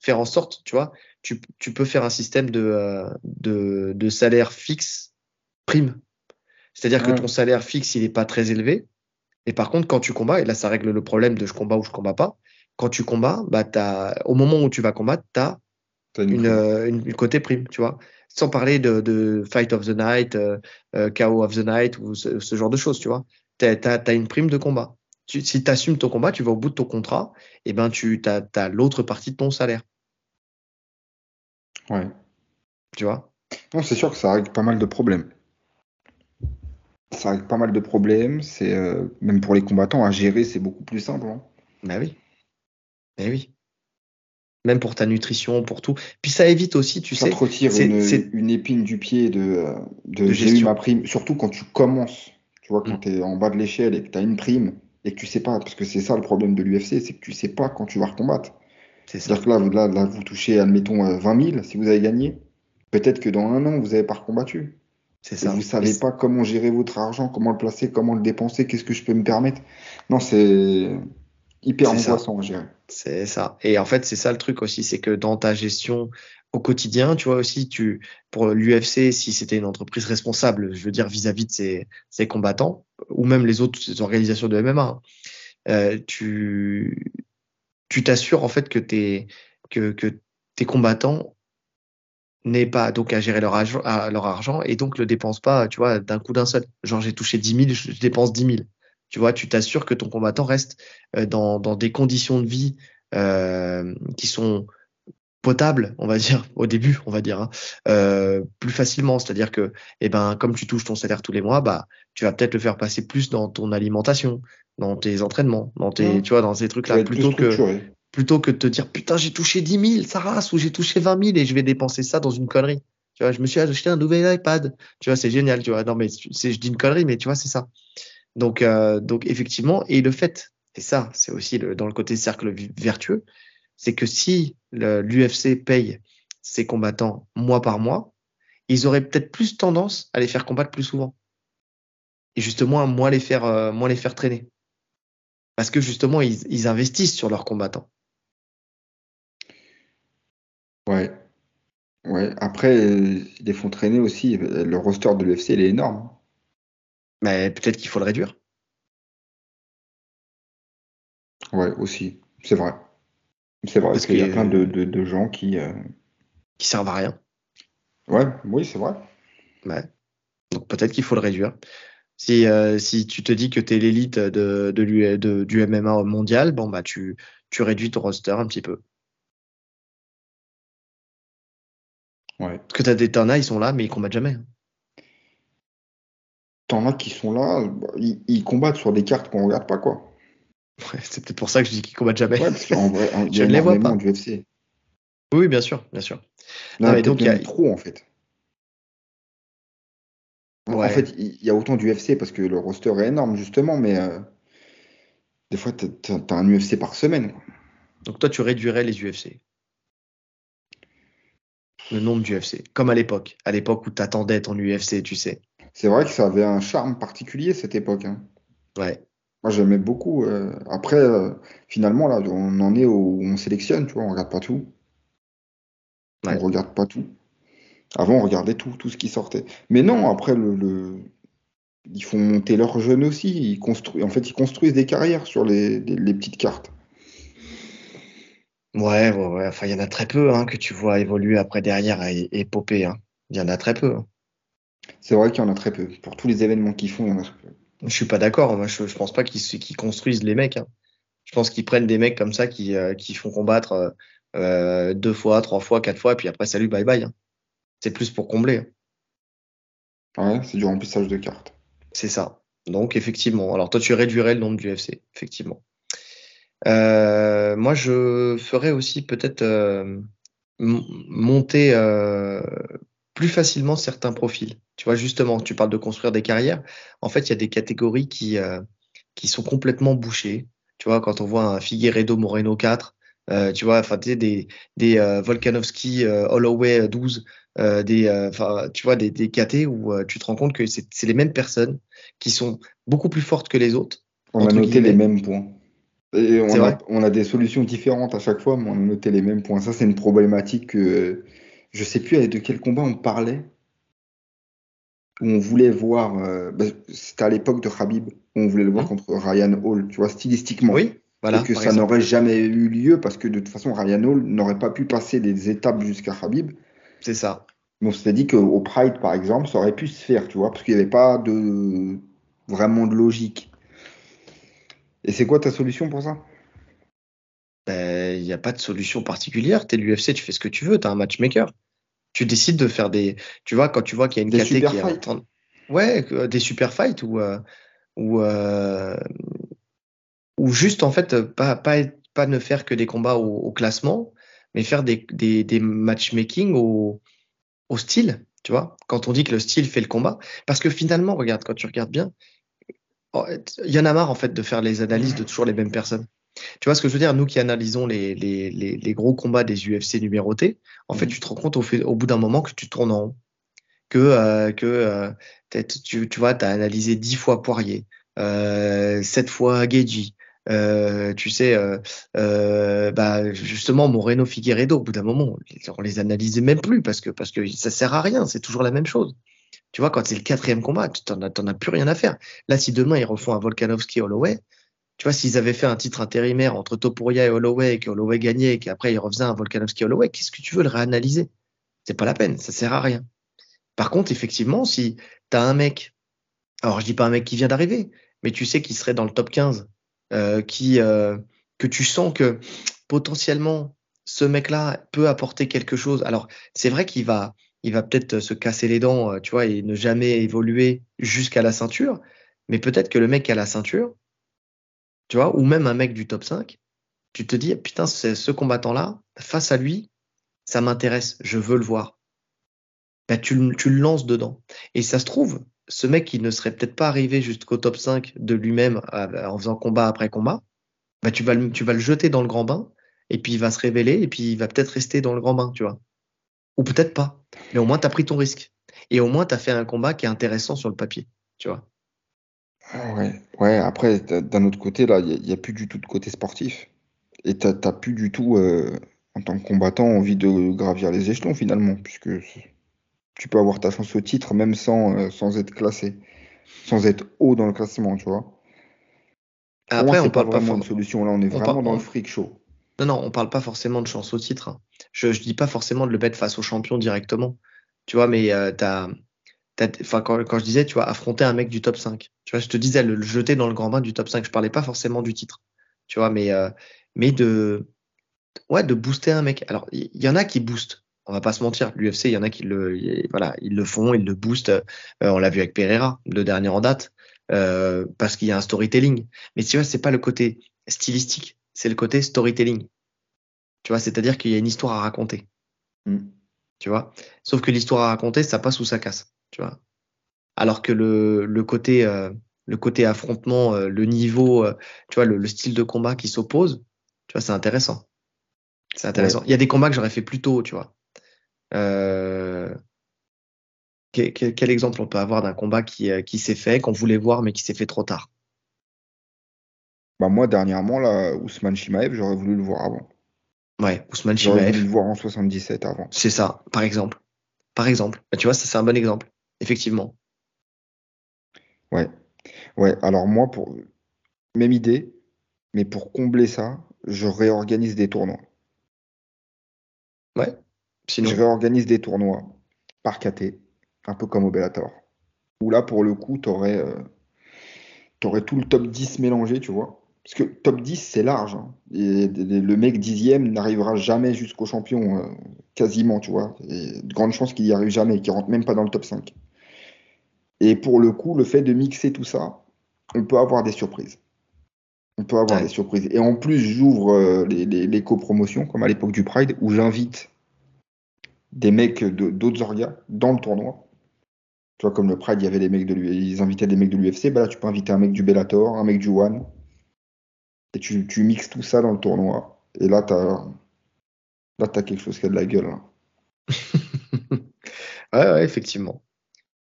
faire en sorte, tu vois, tu, peux faire un système de salaire fixe prime. C'est-à-dire que ton salaire fixe, il n'est pas très élevé. Et par contre, quand tu combats, et là, ça règle le problème de je combats ou je combats pas. Quand tu combats, bah, as, au moment où tu vas combattre, tu as une, une, côté prime, tu vois. Sans parler de, de Fight of the Night, euh, euh KO of the Night ou ce, ce, genre de choses, tu vois. Tu as, une prime de combat. Tu, si tu assumes ton combat, tu vas au bout de ton contrat, et ben tu as, as l'autre partie de ton salaire. Ouais. Tu vois Non, c'est sûr que ça règle pas mal de problèmes ça règle pas mal de problèmes. C'est euh, même pour les combattants à gérer, c'est beaucoup plus simple. Hein. Bah oui. Bah oui. Même pour ta nutrition, pour tout. Puis ça évite aussi, tu ça sais. Ça te retire une, une, épine du pied de, euh, de, de j'ai eu ma prime. Surtout quand tu commences. Tu vois, quand mm. tu es en bas de l'échelle et que tu as une prime et que tu sais pas, parce que c'est ça le problème de l'UFC, c'est que tu sais pas quand tu vas recombattre. C'est-à-dire que là, là, là, vous touchez, admettons, 20 euh, 000 si vous avez gagné. Peut-être que dans un an, vous n'avez pas recombattu. C'est ça. vous savez pas comment gérer votre argent, comment le placer, comment le dépenser, qu'est-ce que je peux me permettre? Non, c'est hyper angoissant à gérer. C'est ça. Et en fait, c'est ça le truc aussi, c'est que dans ta gestion au quotidien, tu vois aussi, tu pour l'UFC, si c'était une entreprise responsable, je veux dire vis-à-vis de ses, ses, combattants ou même les autres organisations de MMA, hein, euh, tu tu t'assures en fait que tes que, que tes combattants n'est pas donc à gérer leur argent, leur argent et donc le dépense pas, tu vois, d'un coup d'un seul. Genre j'ai touché 10 000, je dépense 10 000. Tu vois, tu t'assures que ton combattant reste euh, dans, dans des conditions de vie euh, qui sont potables, on va dire, au début, on va dire, hein, euh, plus facilement. C'est-à-dire que, eh ben, comme tu touches ton salaire tous les mois, bah, tu vas peut-être le faire passer plus dans ton alimentation, dans tes entraînements, dans tes, mmh. tu vois, dans ces trucs-là, plutôt que, plutôt que de te dire putain j'ai touché 10 000 ça rase ou j'ai touché 20 000 et je vais dépenser ça dans une connerie. Tu vois je me suis acheté un nouvel iPad. Tu vois c'est génial tu vois. Non mais c'est je dis une connerie mais tu vois c'est ça. Donc euh, donc effectivement et le fait et ça c'est aussi dans le côté cercle vertueux c'est que si l'UFC paye ses combattants mois par mois ils auraient peut-être plus tendance à les faire combattre plus souvent. Et justement à moins les faire euh, moins les faire traîner. Parce que justement ils investissent sur leurs combattants Ouais. Ouais. Après, ils les font traîner aussi. Le roster de l'UFC, il est énorme. Mais peut-être qu'il faut le réduire. Ouais, aussi. C'est vrai. C'est vrai. Parce qu'il y a plein de, de, gens qui. Euh, qui servent à rien. Ouais, oui, c'est vrai. Ouais. Donc peut-être qu'il faut le réduire. Si, euh, si tu te dis que tu es l'élite de, de, du MMA mondial, bon, bah, tu, tu réduis ton roster un petit peu. Parce que t'as des t'en as, ils sont là, mais ils combattent jamais. Hein. T'en as qui sont là, bah, ils, combattent sur des cartes qu'on regarde pas, quoi. c'est peut-être pour ça que je dis qu'ils combattent jamais. Ouais, parce qu'en vrai, il y a je ne les vois pas. Du UFC. Oui, bien sûr, bien sûr. Non, mais donc il y a trop en fait. En fait, il y a autant d'UFC parce que le roster est énorme justement, mais euh, des fois t'as as un UFC par semaine. Donc toi, tu réduirais les UFC le nombre d'UFC, comme à l'époque, à l'époque où tu attendais ton UFC, tu sais. C'est vrai que ça avait un charme particulier cette époque. Hein. Ouais. Moi j'aimais beaucoup. Euh, après, euh, finalement, là, on en est où on sélectionne, tu vois, on regarde pas tout. On regarde pas tout. Avant, on regardait tout, tout ce qui sortait. Mais non, après, le, ils font monter leurs jeunes aussi. Ils construisent, en fait, ils construisent des carrières sur les petites cartes. Ouais, ouais, ouais. Enfin, il y en a très peu hein, que tu vois évoluer après derrière et, et popper. Hein. Il y en a très peu. Hein. C'est vrai qu'il y en a très peu. Pour tous les événements qu'ils font, il y en a très peu. Je suis pas d'accord. Moi, je, je pense pas qu'ils construisent les mecs. Hein. Je pense qu'ils prennent des mecs comme ça qui, euh, qui font combattre euh, euh, deux fois, trois fois, quatre fois, et puis après, salut, bye bye. Hein. C'est plus pour combler. Ouais, c'est du remplissage de cartes. C'est ça. Donc, effectivement. Alors, toi, tu réduirais le nombre du FC, effectivement. Euh, moi, je ferais aussi peut-être euh, monter euh, plus facilement certains profils. Tu vois, justement, tu parles de construire des carrières. En fait, il y a des catégories qui, qui sont complètement bouchées. Tu vois, quand on voit un Figueredo Moreno 4, euh, tu vois, enfin, des, des euh, Volkanovski euh, Holloway 12, des, enfin, tu vois, des, des KT où tu te rends compte que c'est les mêmes personnes qui sont beaucoup plus fortes que les autres. On a noté les mêmes points. Et on a, on a, des solutions différentes à chaque fois, mais on a noté les mêmes points. Ça, c'est une problématique que je sais plus de quel combat on parlait. Où on voulait voir, bah, c'était à l'époque de Khabib, où on voulait le voir mmh. contre Ryan Hall, tu vois, stylistiquement. Oui et que ça n'aurait jamais eu lieu parce que de toute façon, Ryan Hall n'aurait pas pu passer des étapes jusqu'à Khabib. C'est ça. on s'était dit qu'au Pride, par exemple, ça aurait pu se faire, tu vois, parce qu'il n'y avait pas de vraiment de logique. Et c'est quoi ta solution pour ça? Ben, Il n'y a pas de solution particulière. Tu es l'UFC, tu fais ce que tu veux, tu un matchmaker. Tu décides de faire des. Tu vois, quand tu vois qu'il y a une des super qui fights. Ouais, des super fights ou. Euh, ou euh, ou juste en fait pas, pas, pas ne faire que des combats au, classement, mais faire des, des, des matchmaking au, au style, tu vois, quand on dit que le style fait le combat. Parce que finalement, regarde, quand tu regardes bien, il y en a marre en fait de faire les analyses de toujours les mêmes personnes. Tu vois ce que je veux dire? Nous qui analysons les, les, les, les gros combats des UFC numérotés, en fait, mmh. tu te rends compte au, fait, au bout d'un moment que tu tournes en rond. Que, euh, que euh, tu, tu vois, tu as analysé dix fois Poirier, euh, 7 fois Geji, euh, tu sais, euh, euh, bah, justement, Moreno Figueredo, au bout d'un moment, on les analysait même plus parce que, parce que ça sert à rien, c'est toujours la même chose. Tu vois, quand c'est le quatrième combat, tu t'en as, as, plus rien à faire. Là, si demain ils refont un Volkanovski Holloway, tu vois, s'ils avaient fait un titre intérimaire entre Topuria et Holloway, et que Holloway gagnait, et qu'après ils refaisaient un Volkanovski Holloway, qu'est-ce que tu veux le réanalyser? C'est pas la peine, ça sert à rien. Par contre, effectivement, si tu as un mec, alors je dis pas un mec qui vient d'arriver, mais tu sais qu'il serait dans le top 15 euh, qui euh, que tu sens que potentiellement ce mec-là peut apporter quelque chose. Alors c'est vrai qu'il va il va peut-être se casser les dents, euh, tu vois, et ne jamais évoluer jusqu'à la ceinture, mais peut-être que le mec qui a la ceinture, tu vois, ou même un mec du top 5, tu te dis putain, ce combattant-là, face à lui, ça m'intéresse, je veux le voir. Ben, tu, le lances dedans. Et ça se trouve, ce mec qui ne serait peut-être pas arrivé jusqu'au top 5 de lui-même en faisant combat après combat, bah tu le, tu vas le jeter dans le grand bain et puis il va se révéler et puis il va peut-être rester dans le grand bain, tu vois. Ou peut-être pas. Mais au moins tu as pris ton risque. Et au moins tu as fait un combat qui est intéressant sur le papier, tu vois. Ouais, ouais, après d'un autre côté là, il n'y a, plus du tout de côté sportif. Et tu n'as plus du tout euh, en tant que combattant envie de gravir les échelons finalement puisque tu peux avoir ta chance au titre même sans, euh, sans être classé, sans être haut dans le classement, tu vois. Après, on parle pas vraiment de solution. Là, on est vraiment dans le freak show. Non, non, on parle pas forcément de chance au titre. Hein. Je, je dis pas forcément de le mettre face au champion directement. Tu vois, mais euh, t'as, enfin, quand, je disais, tu vois, affronter un mec du top 5. Tu vois, je te disais le, jeter dans le grand bain du top 5. Je parlais pas forcément du titre. Tu vois, mais, euh, mais de, ouais, de booster un mec. Alors, il y, en a qui boostent on va pas se mentir, l'UFC, il y en a qui le, voilà, ils le font, ils le boostent. Euh, on l'a vu avec Pereira, le dernier en date, parce qu'il y a un storytelling. Mais tu vois, c'est pas le côté stylistique, c'est le côté storytelling. Tu vois, c'est-à-dire qu'il y a une histoire à raconter. Mm. Tu vois, sauf que l'histoire à raconter, ça passe ou ça casse. Tu vois, alors que le, le côté euh, le côté affrontement, le niveau, tu vois, le, style de combat qui s'oppose, tu vois, c'est intéressant. C'est intéressant. Il y a des combats que j'aurais fait plus tôt, tu vois. Euh, quel, exemple on peut avoir d'un combat qui, euh, qui s'est fait, qu'on voulait voir, mais qui s'est fait trop tard? Bah Moi, dernièrement, là, Ousmane Chimaev, j'aurais voulu le voir avant. Ouais, Ousmane Chimaev. Le voir en 77 avant. C'est ça, par exemple. Par exemple. Bah, tu vois, ça, c'est un bon exemple. Effectivement. Ouais. Ouais, alors moi, pour. Même idée, mais pour combler ça, je réorganise des tournois. Ouais. Je réorganise des tournois par KT, un peu comme au Bellator. Où là, pour le coup, tu aurais, euh, tout le top 10 mélangé, tu vois. Parce que top 10, c'est large. Hein. le mec dixième n'arrivera jamais jusqu'au champion, euh, quasiment, tu vois. Et de grandes chances qu'il n'y arrive jamais, qu'il rentre même pas dans le top 5. Et pour le coup, le fait de mixer tout ça, on peut avoir des surprises. On peut avoir des surprises. Et en plus, j'ouvre euh, les, les, les copromotions, comme à l'époque du Pride, où j'invite des mecs d'autres orgas dans le tournoi. Tu vois, comme le Pride, il y avait des mecs de ils invitaient des mecs de l'UFC, bah là tu peux inviter un mec du Bellator, un mec du One. Et tu, tu mixes tout ça dans le tournoi. Et là, tu as, là, as quelque chose qui a de la gueule. hein. ouais, ouais, effectivement.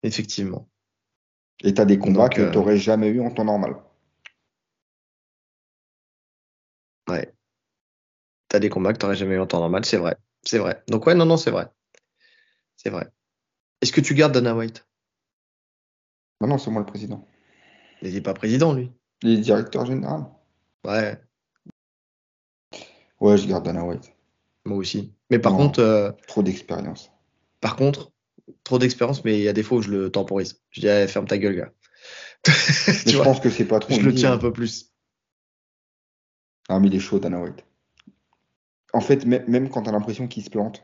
Effectivement. Et tu as des combats Donc, que euh, tu n'aurais jamais eu en temps normal. Ouais. T'as des combats que t'aurais jamais eu en temps normal, c'est vrai. C'est vrai. Donc ouais, non, non, c'est vrai. C'est vrai. Est-ce que tu gardes Dana White? Maintenant, c'est moi le président. Il n'est pas président, lui. Il est directeur général. Ouais, Ouais, je garde Dana White. moi aussi. Mais par Non. contre, euh, Trop d'expérience. par contre, trop d'expérience, mais il y a des fois où je le temporise. Je dis, allez, ferme ta gueule, gars. Mais je pense que c'est pas trop. je le tiens un peu plus. Ah, mais il est chaud, Dana White. En fait, mê- même quand t'as l'impression qu'il se plante,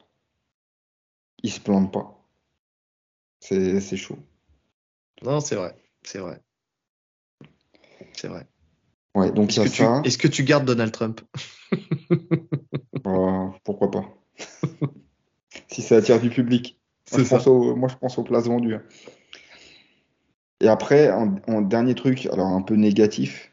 il se plante pas. C'est chaud. Non, c'est vrai. C'est vrai. C'est vrai. Ouais, donc il Est-ce y a que, tu, ça. est-ce que tu gardes Donald Trump? Euh, pourquoi pas? Si ça attire du public. Moi, je pense ça. au- moi, je pense aux places vendues. Et après, en dernier truc, alors un peu négatif,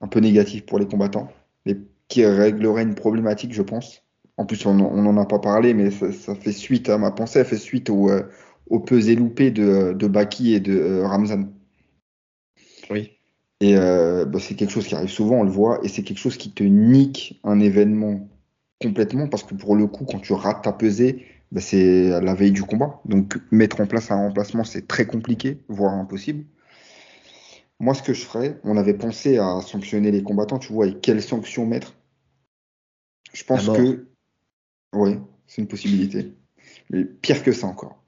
un peu négatif pour les combattants, mais qui réglerait une problématique, je pense. En plus, on n'en a pas parlé, mais ça, ça fait suite à ma pensée, elle fait suite au, euh, au pesé loupé de, de Baki et de euh, Ramzan. Oui. Et euh, bah, c'est quelque chose qui arrive souvent, on le voit, et c'est quelque chose qui te nique un événement complètement, parce que pour le coup, quand tu rates ta pesée, bah, c'est la veille du combat. Donc mettre en place un remplacement, c'est très compliqué, voire impossible. Moi, ce que je ferais, on avait pensé à sanctionner les combattants, tu vois, et quelles sanctions mettre. Je pense que, oui, c'est une possibilité. Mais pire que ça encore.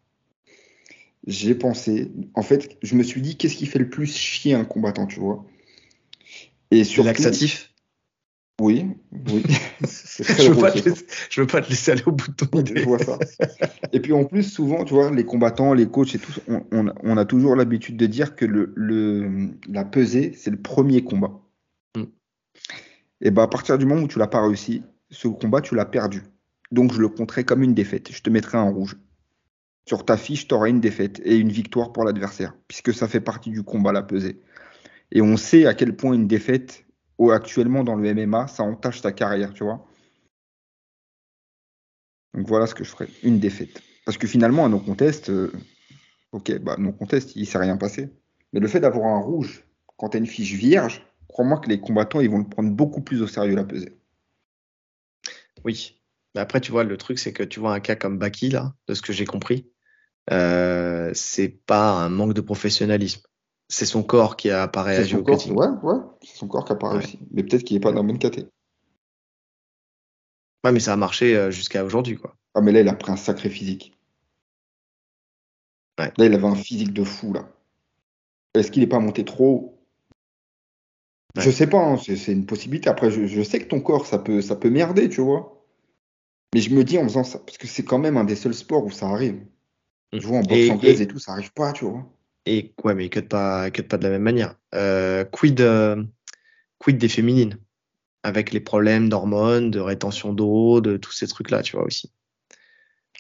J'ai pensé, en fait, je me suis dit, qu'est-ce qui fait le plus chier un combattant, tu vois? Et surtout, laxatif? Oui, oui, très je veux, pas te laisser, je veux pas te laisser aller au bout de ton idée. je vois ça. Et puis en plus, souvent, tu vois, les combattants, les coachs et tout, on, on a- on a toujours l'habitude de dire que le, le- la pesée, c'est le premier combat. Mm. Et ben à partir du moment où tu l'as pas réussi, ce combat, tu l'as perdu. Donc je le compterai comme une défaite. Je te mettrai un rouge. Sur ta fiche, tu auras une défaite et une victoire pour l'adversaire, puisque ça fait partie du combat, la pesée. Et on sait à quel point une défaite, actuellement dans le MMA, ça entache ta carrière, tu vois. Donc voilà ce que je ferais, une défaite. Parce que finalement, à nos contests, euh, ok, bah nos contests, il s'est rien passé. Mais le fait d'avoir un rouge quand tu as une fiche vierge, crois-moi que les combattants, ils vont le prendre beaucoup plus au sérieux la pesée. Oui. Mais après, tu vois, le truc, c'est que tu vois un cas comme Baki, là, de ce que j'ai compris, euh, c'est pas un manque de professionnalisme. C'est son corps qui a pas réagi au cutting. ouais, ouais, c'est son corps qui a pas Ouais. réussi. Mais peut-être qu'il est pas dans la bonne caté. Ouais, mais ça a marché euh, jusqu'à aujourd'hui, quoi. Ah, mais là, il a pris un sacré physique. Ouais. Là, il avait un physique de fou, là. Est-ce qu'il n'est pas monté trop haut? Ouais. Je sais pas, hein, c'est c'est une possibilité. Après, je, je sais que ton corps, ça peut, ça peut merder, tu vois. Mais je me dis en faisant ça, parce que c'est quand même un des seuls sports où ça arrive. Vois, en boxe Et- anglaise et- et tout, ça arrive pas, tu vois. Et ouais, mais cut pas, cut pas de la même manière. Euh, quid, euh, quid des féminines, avec les problèmes d'hormones, de rétention d'eau, de tous ces trucs-là, tu vois aussi.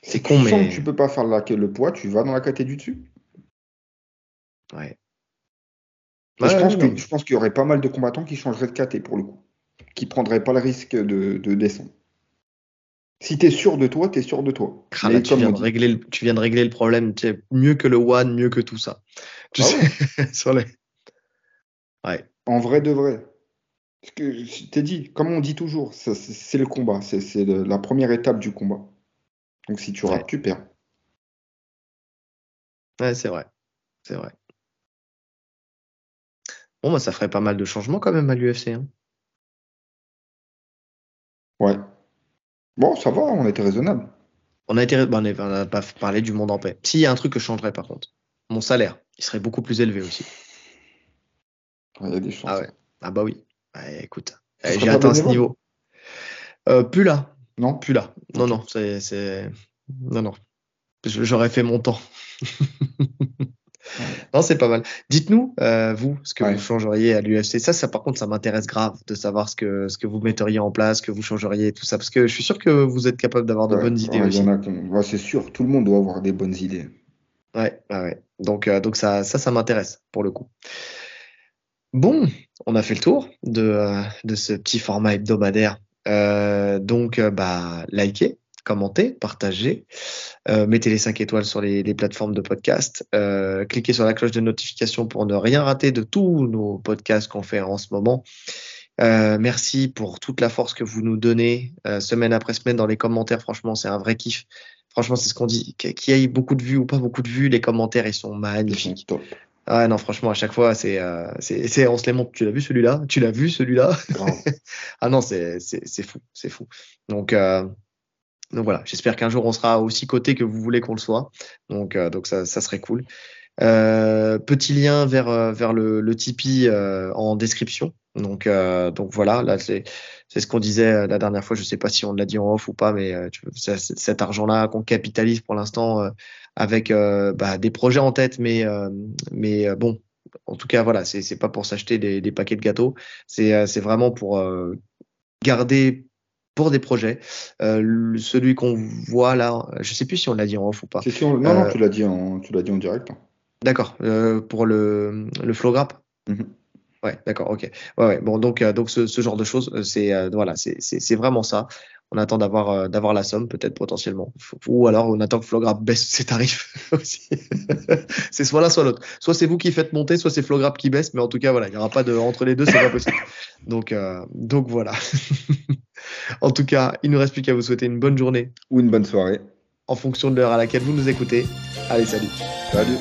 C'est Tu con, sens mais que tu peux pas faire la- le poids, tu vas dans la caté du dessus. ouais. Et je Ouais, pense que je pense qu'il y aurait pas mal de combattants qui changeraient de caté pour le coup, qui prendraient pas le risque de, de descendre. Si t'es sûr de toi, t'es sûr de toi. Mais tu, viens de régler le, tu viens de régler le problème, tu sais, mieux que le one, mieux que tout ça. Tu Ah sais, sur les... Ouais, en vrai de vrai, parce que je t'ai dit, comme on dit toujours, c'est le combat, c'est la première étape du combat. Donc si tu rates, tu perds. ouais c'est vrai. C'est vrai. Bon, bah, ça ferait pas mal de changements quand même à l'UFC. Hein. Ouais. Bon, ça va, on était raisonnable. On a été, on n'a pas parlé du monde en paix. S'il y a un truc que je changerais par contre, mon salaire, il serait beaucoup plus élevé aussi. Il y a des chances. Ah ouais. Ah bah oui. Ouais, écoute, serait j'ai atteint ce niveau. Euh, plus là, Non? plus là. Non, non, c'est, c'est, non, non. J'aurais fait mon temps. Non, c'est pas mal. Dites-nous, euh, vous, ce que Ouais. vous changeriez à l'UFC. Ça, ça, par contre, ça m'intéresse grave de savoir ce que, ce que vous metteriez en place, ce que vous changeriez et tout ça. Parce que je suis sûr que vous êtes capable d'avoir de Ouais, bonnes idées aussi. y en a qui ont- ouais, c'est sûr, tout le monde doit avoir des bonnes idées. Ouais, ouais. Donc, euh, donc ça, ça, ça m'intéresse pour le coup. Bon, on a fait le tour de, euh, de ce petit format hebdomadaire. Donc, bah, likez, commentez, partagez, mettez les 5 étoiles sur les, les plateformes de podcast, cliquez sur la cloche de notification pour ne rien rater de tous nos podcasts qu'on fait en ce moment. merci pour toute la force que vous nous donnez semaine après semaine dans les commentaires. Franchement, c'est un vrai kiff. Franchement, c'est ce qu'on dit. Qu'il y ait beaucoup de vues ou pas beaucoup de vues, les commentaires, ils sont magnifiques. Top. Ah non, franchement, à chaque fois, c'est, euh, c'est, on se les montre. Tu l'as vu celui-là? Tu l'as vu celui-là? Ah non, c'est, c'est, c'est fou, c'est fou. Donc, euh, donc voilà, j'espère qu'un jour on sera aussi coté que vous voulez qu'on le soit. Donc, euh, donc ça, ça serait cool. Euh, petit lien vers euh, vers le, le Tipeee euh, en description. Donc donc voilà, là c'est ce qu'on disait la dernière fois. Je sais pas si on l'a dit en off ou pas, mais cet argent-là qu'on capitalise pour l'instant avec bah, des projets en tête, mais mais bon, en tout cas voilà, c'est pas pour s'acheter des, des paquets de gâteaux. C'est vraiment pour garder pour des projets. Euh, celui qu'on voit là, je sais plus si on l'a dit en off ou pas. non, non, tu l'as dit en, tu l'as dit en direct. D'accord. Euh, pour le, le flow grab mhm. Ouais, d'accord, ok. Ouais, ouais. Bon, donc, euh, donc ce, ce, genre de choses, euh, c'est euh, voilà, c'est vraiment ça. On attend d'avoir d'avoir la somme, peut-être potentiellement, ou alors on attend que Flowgrab baisse ses tarifs aussi. c'est soit l'un, soit l'autre. Soit c'est vous qui faites monter, soit c'est Flowgrab qui baisse, mais en tout cas voilà, il n'y aura pas de entre les deux, c'est pas possible. Donc donc voilà. en tout cas, il ne reste plus qu'à vous souhaiter une bonne journée ou une bonne soirée en fonction de l'heure à laquelle vous nous écoutez. Allez, salut. Salut.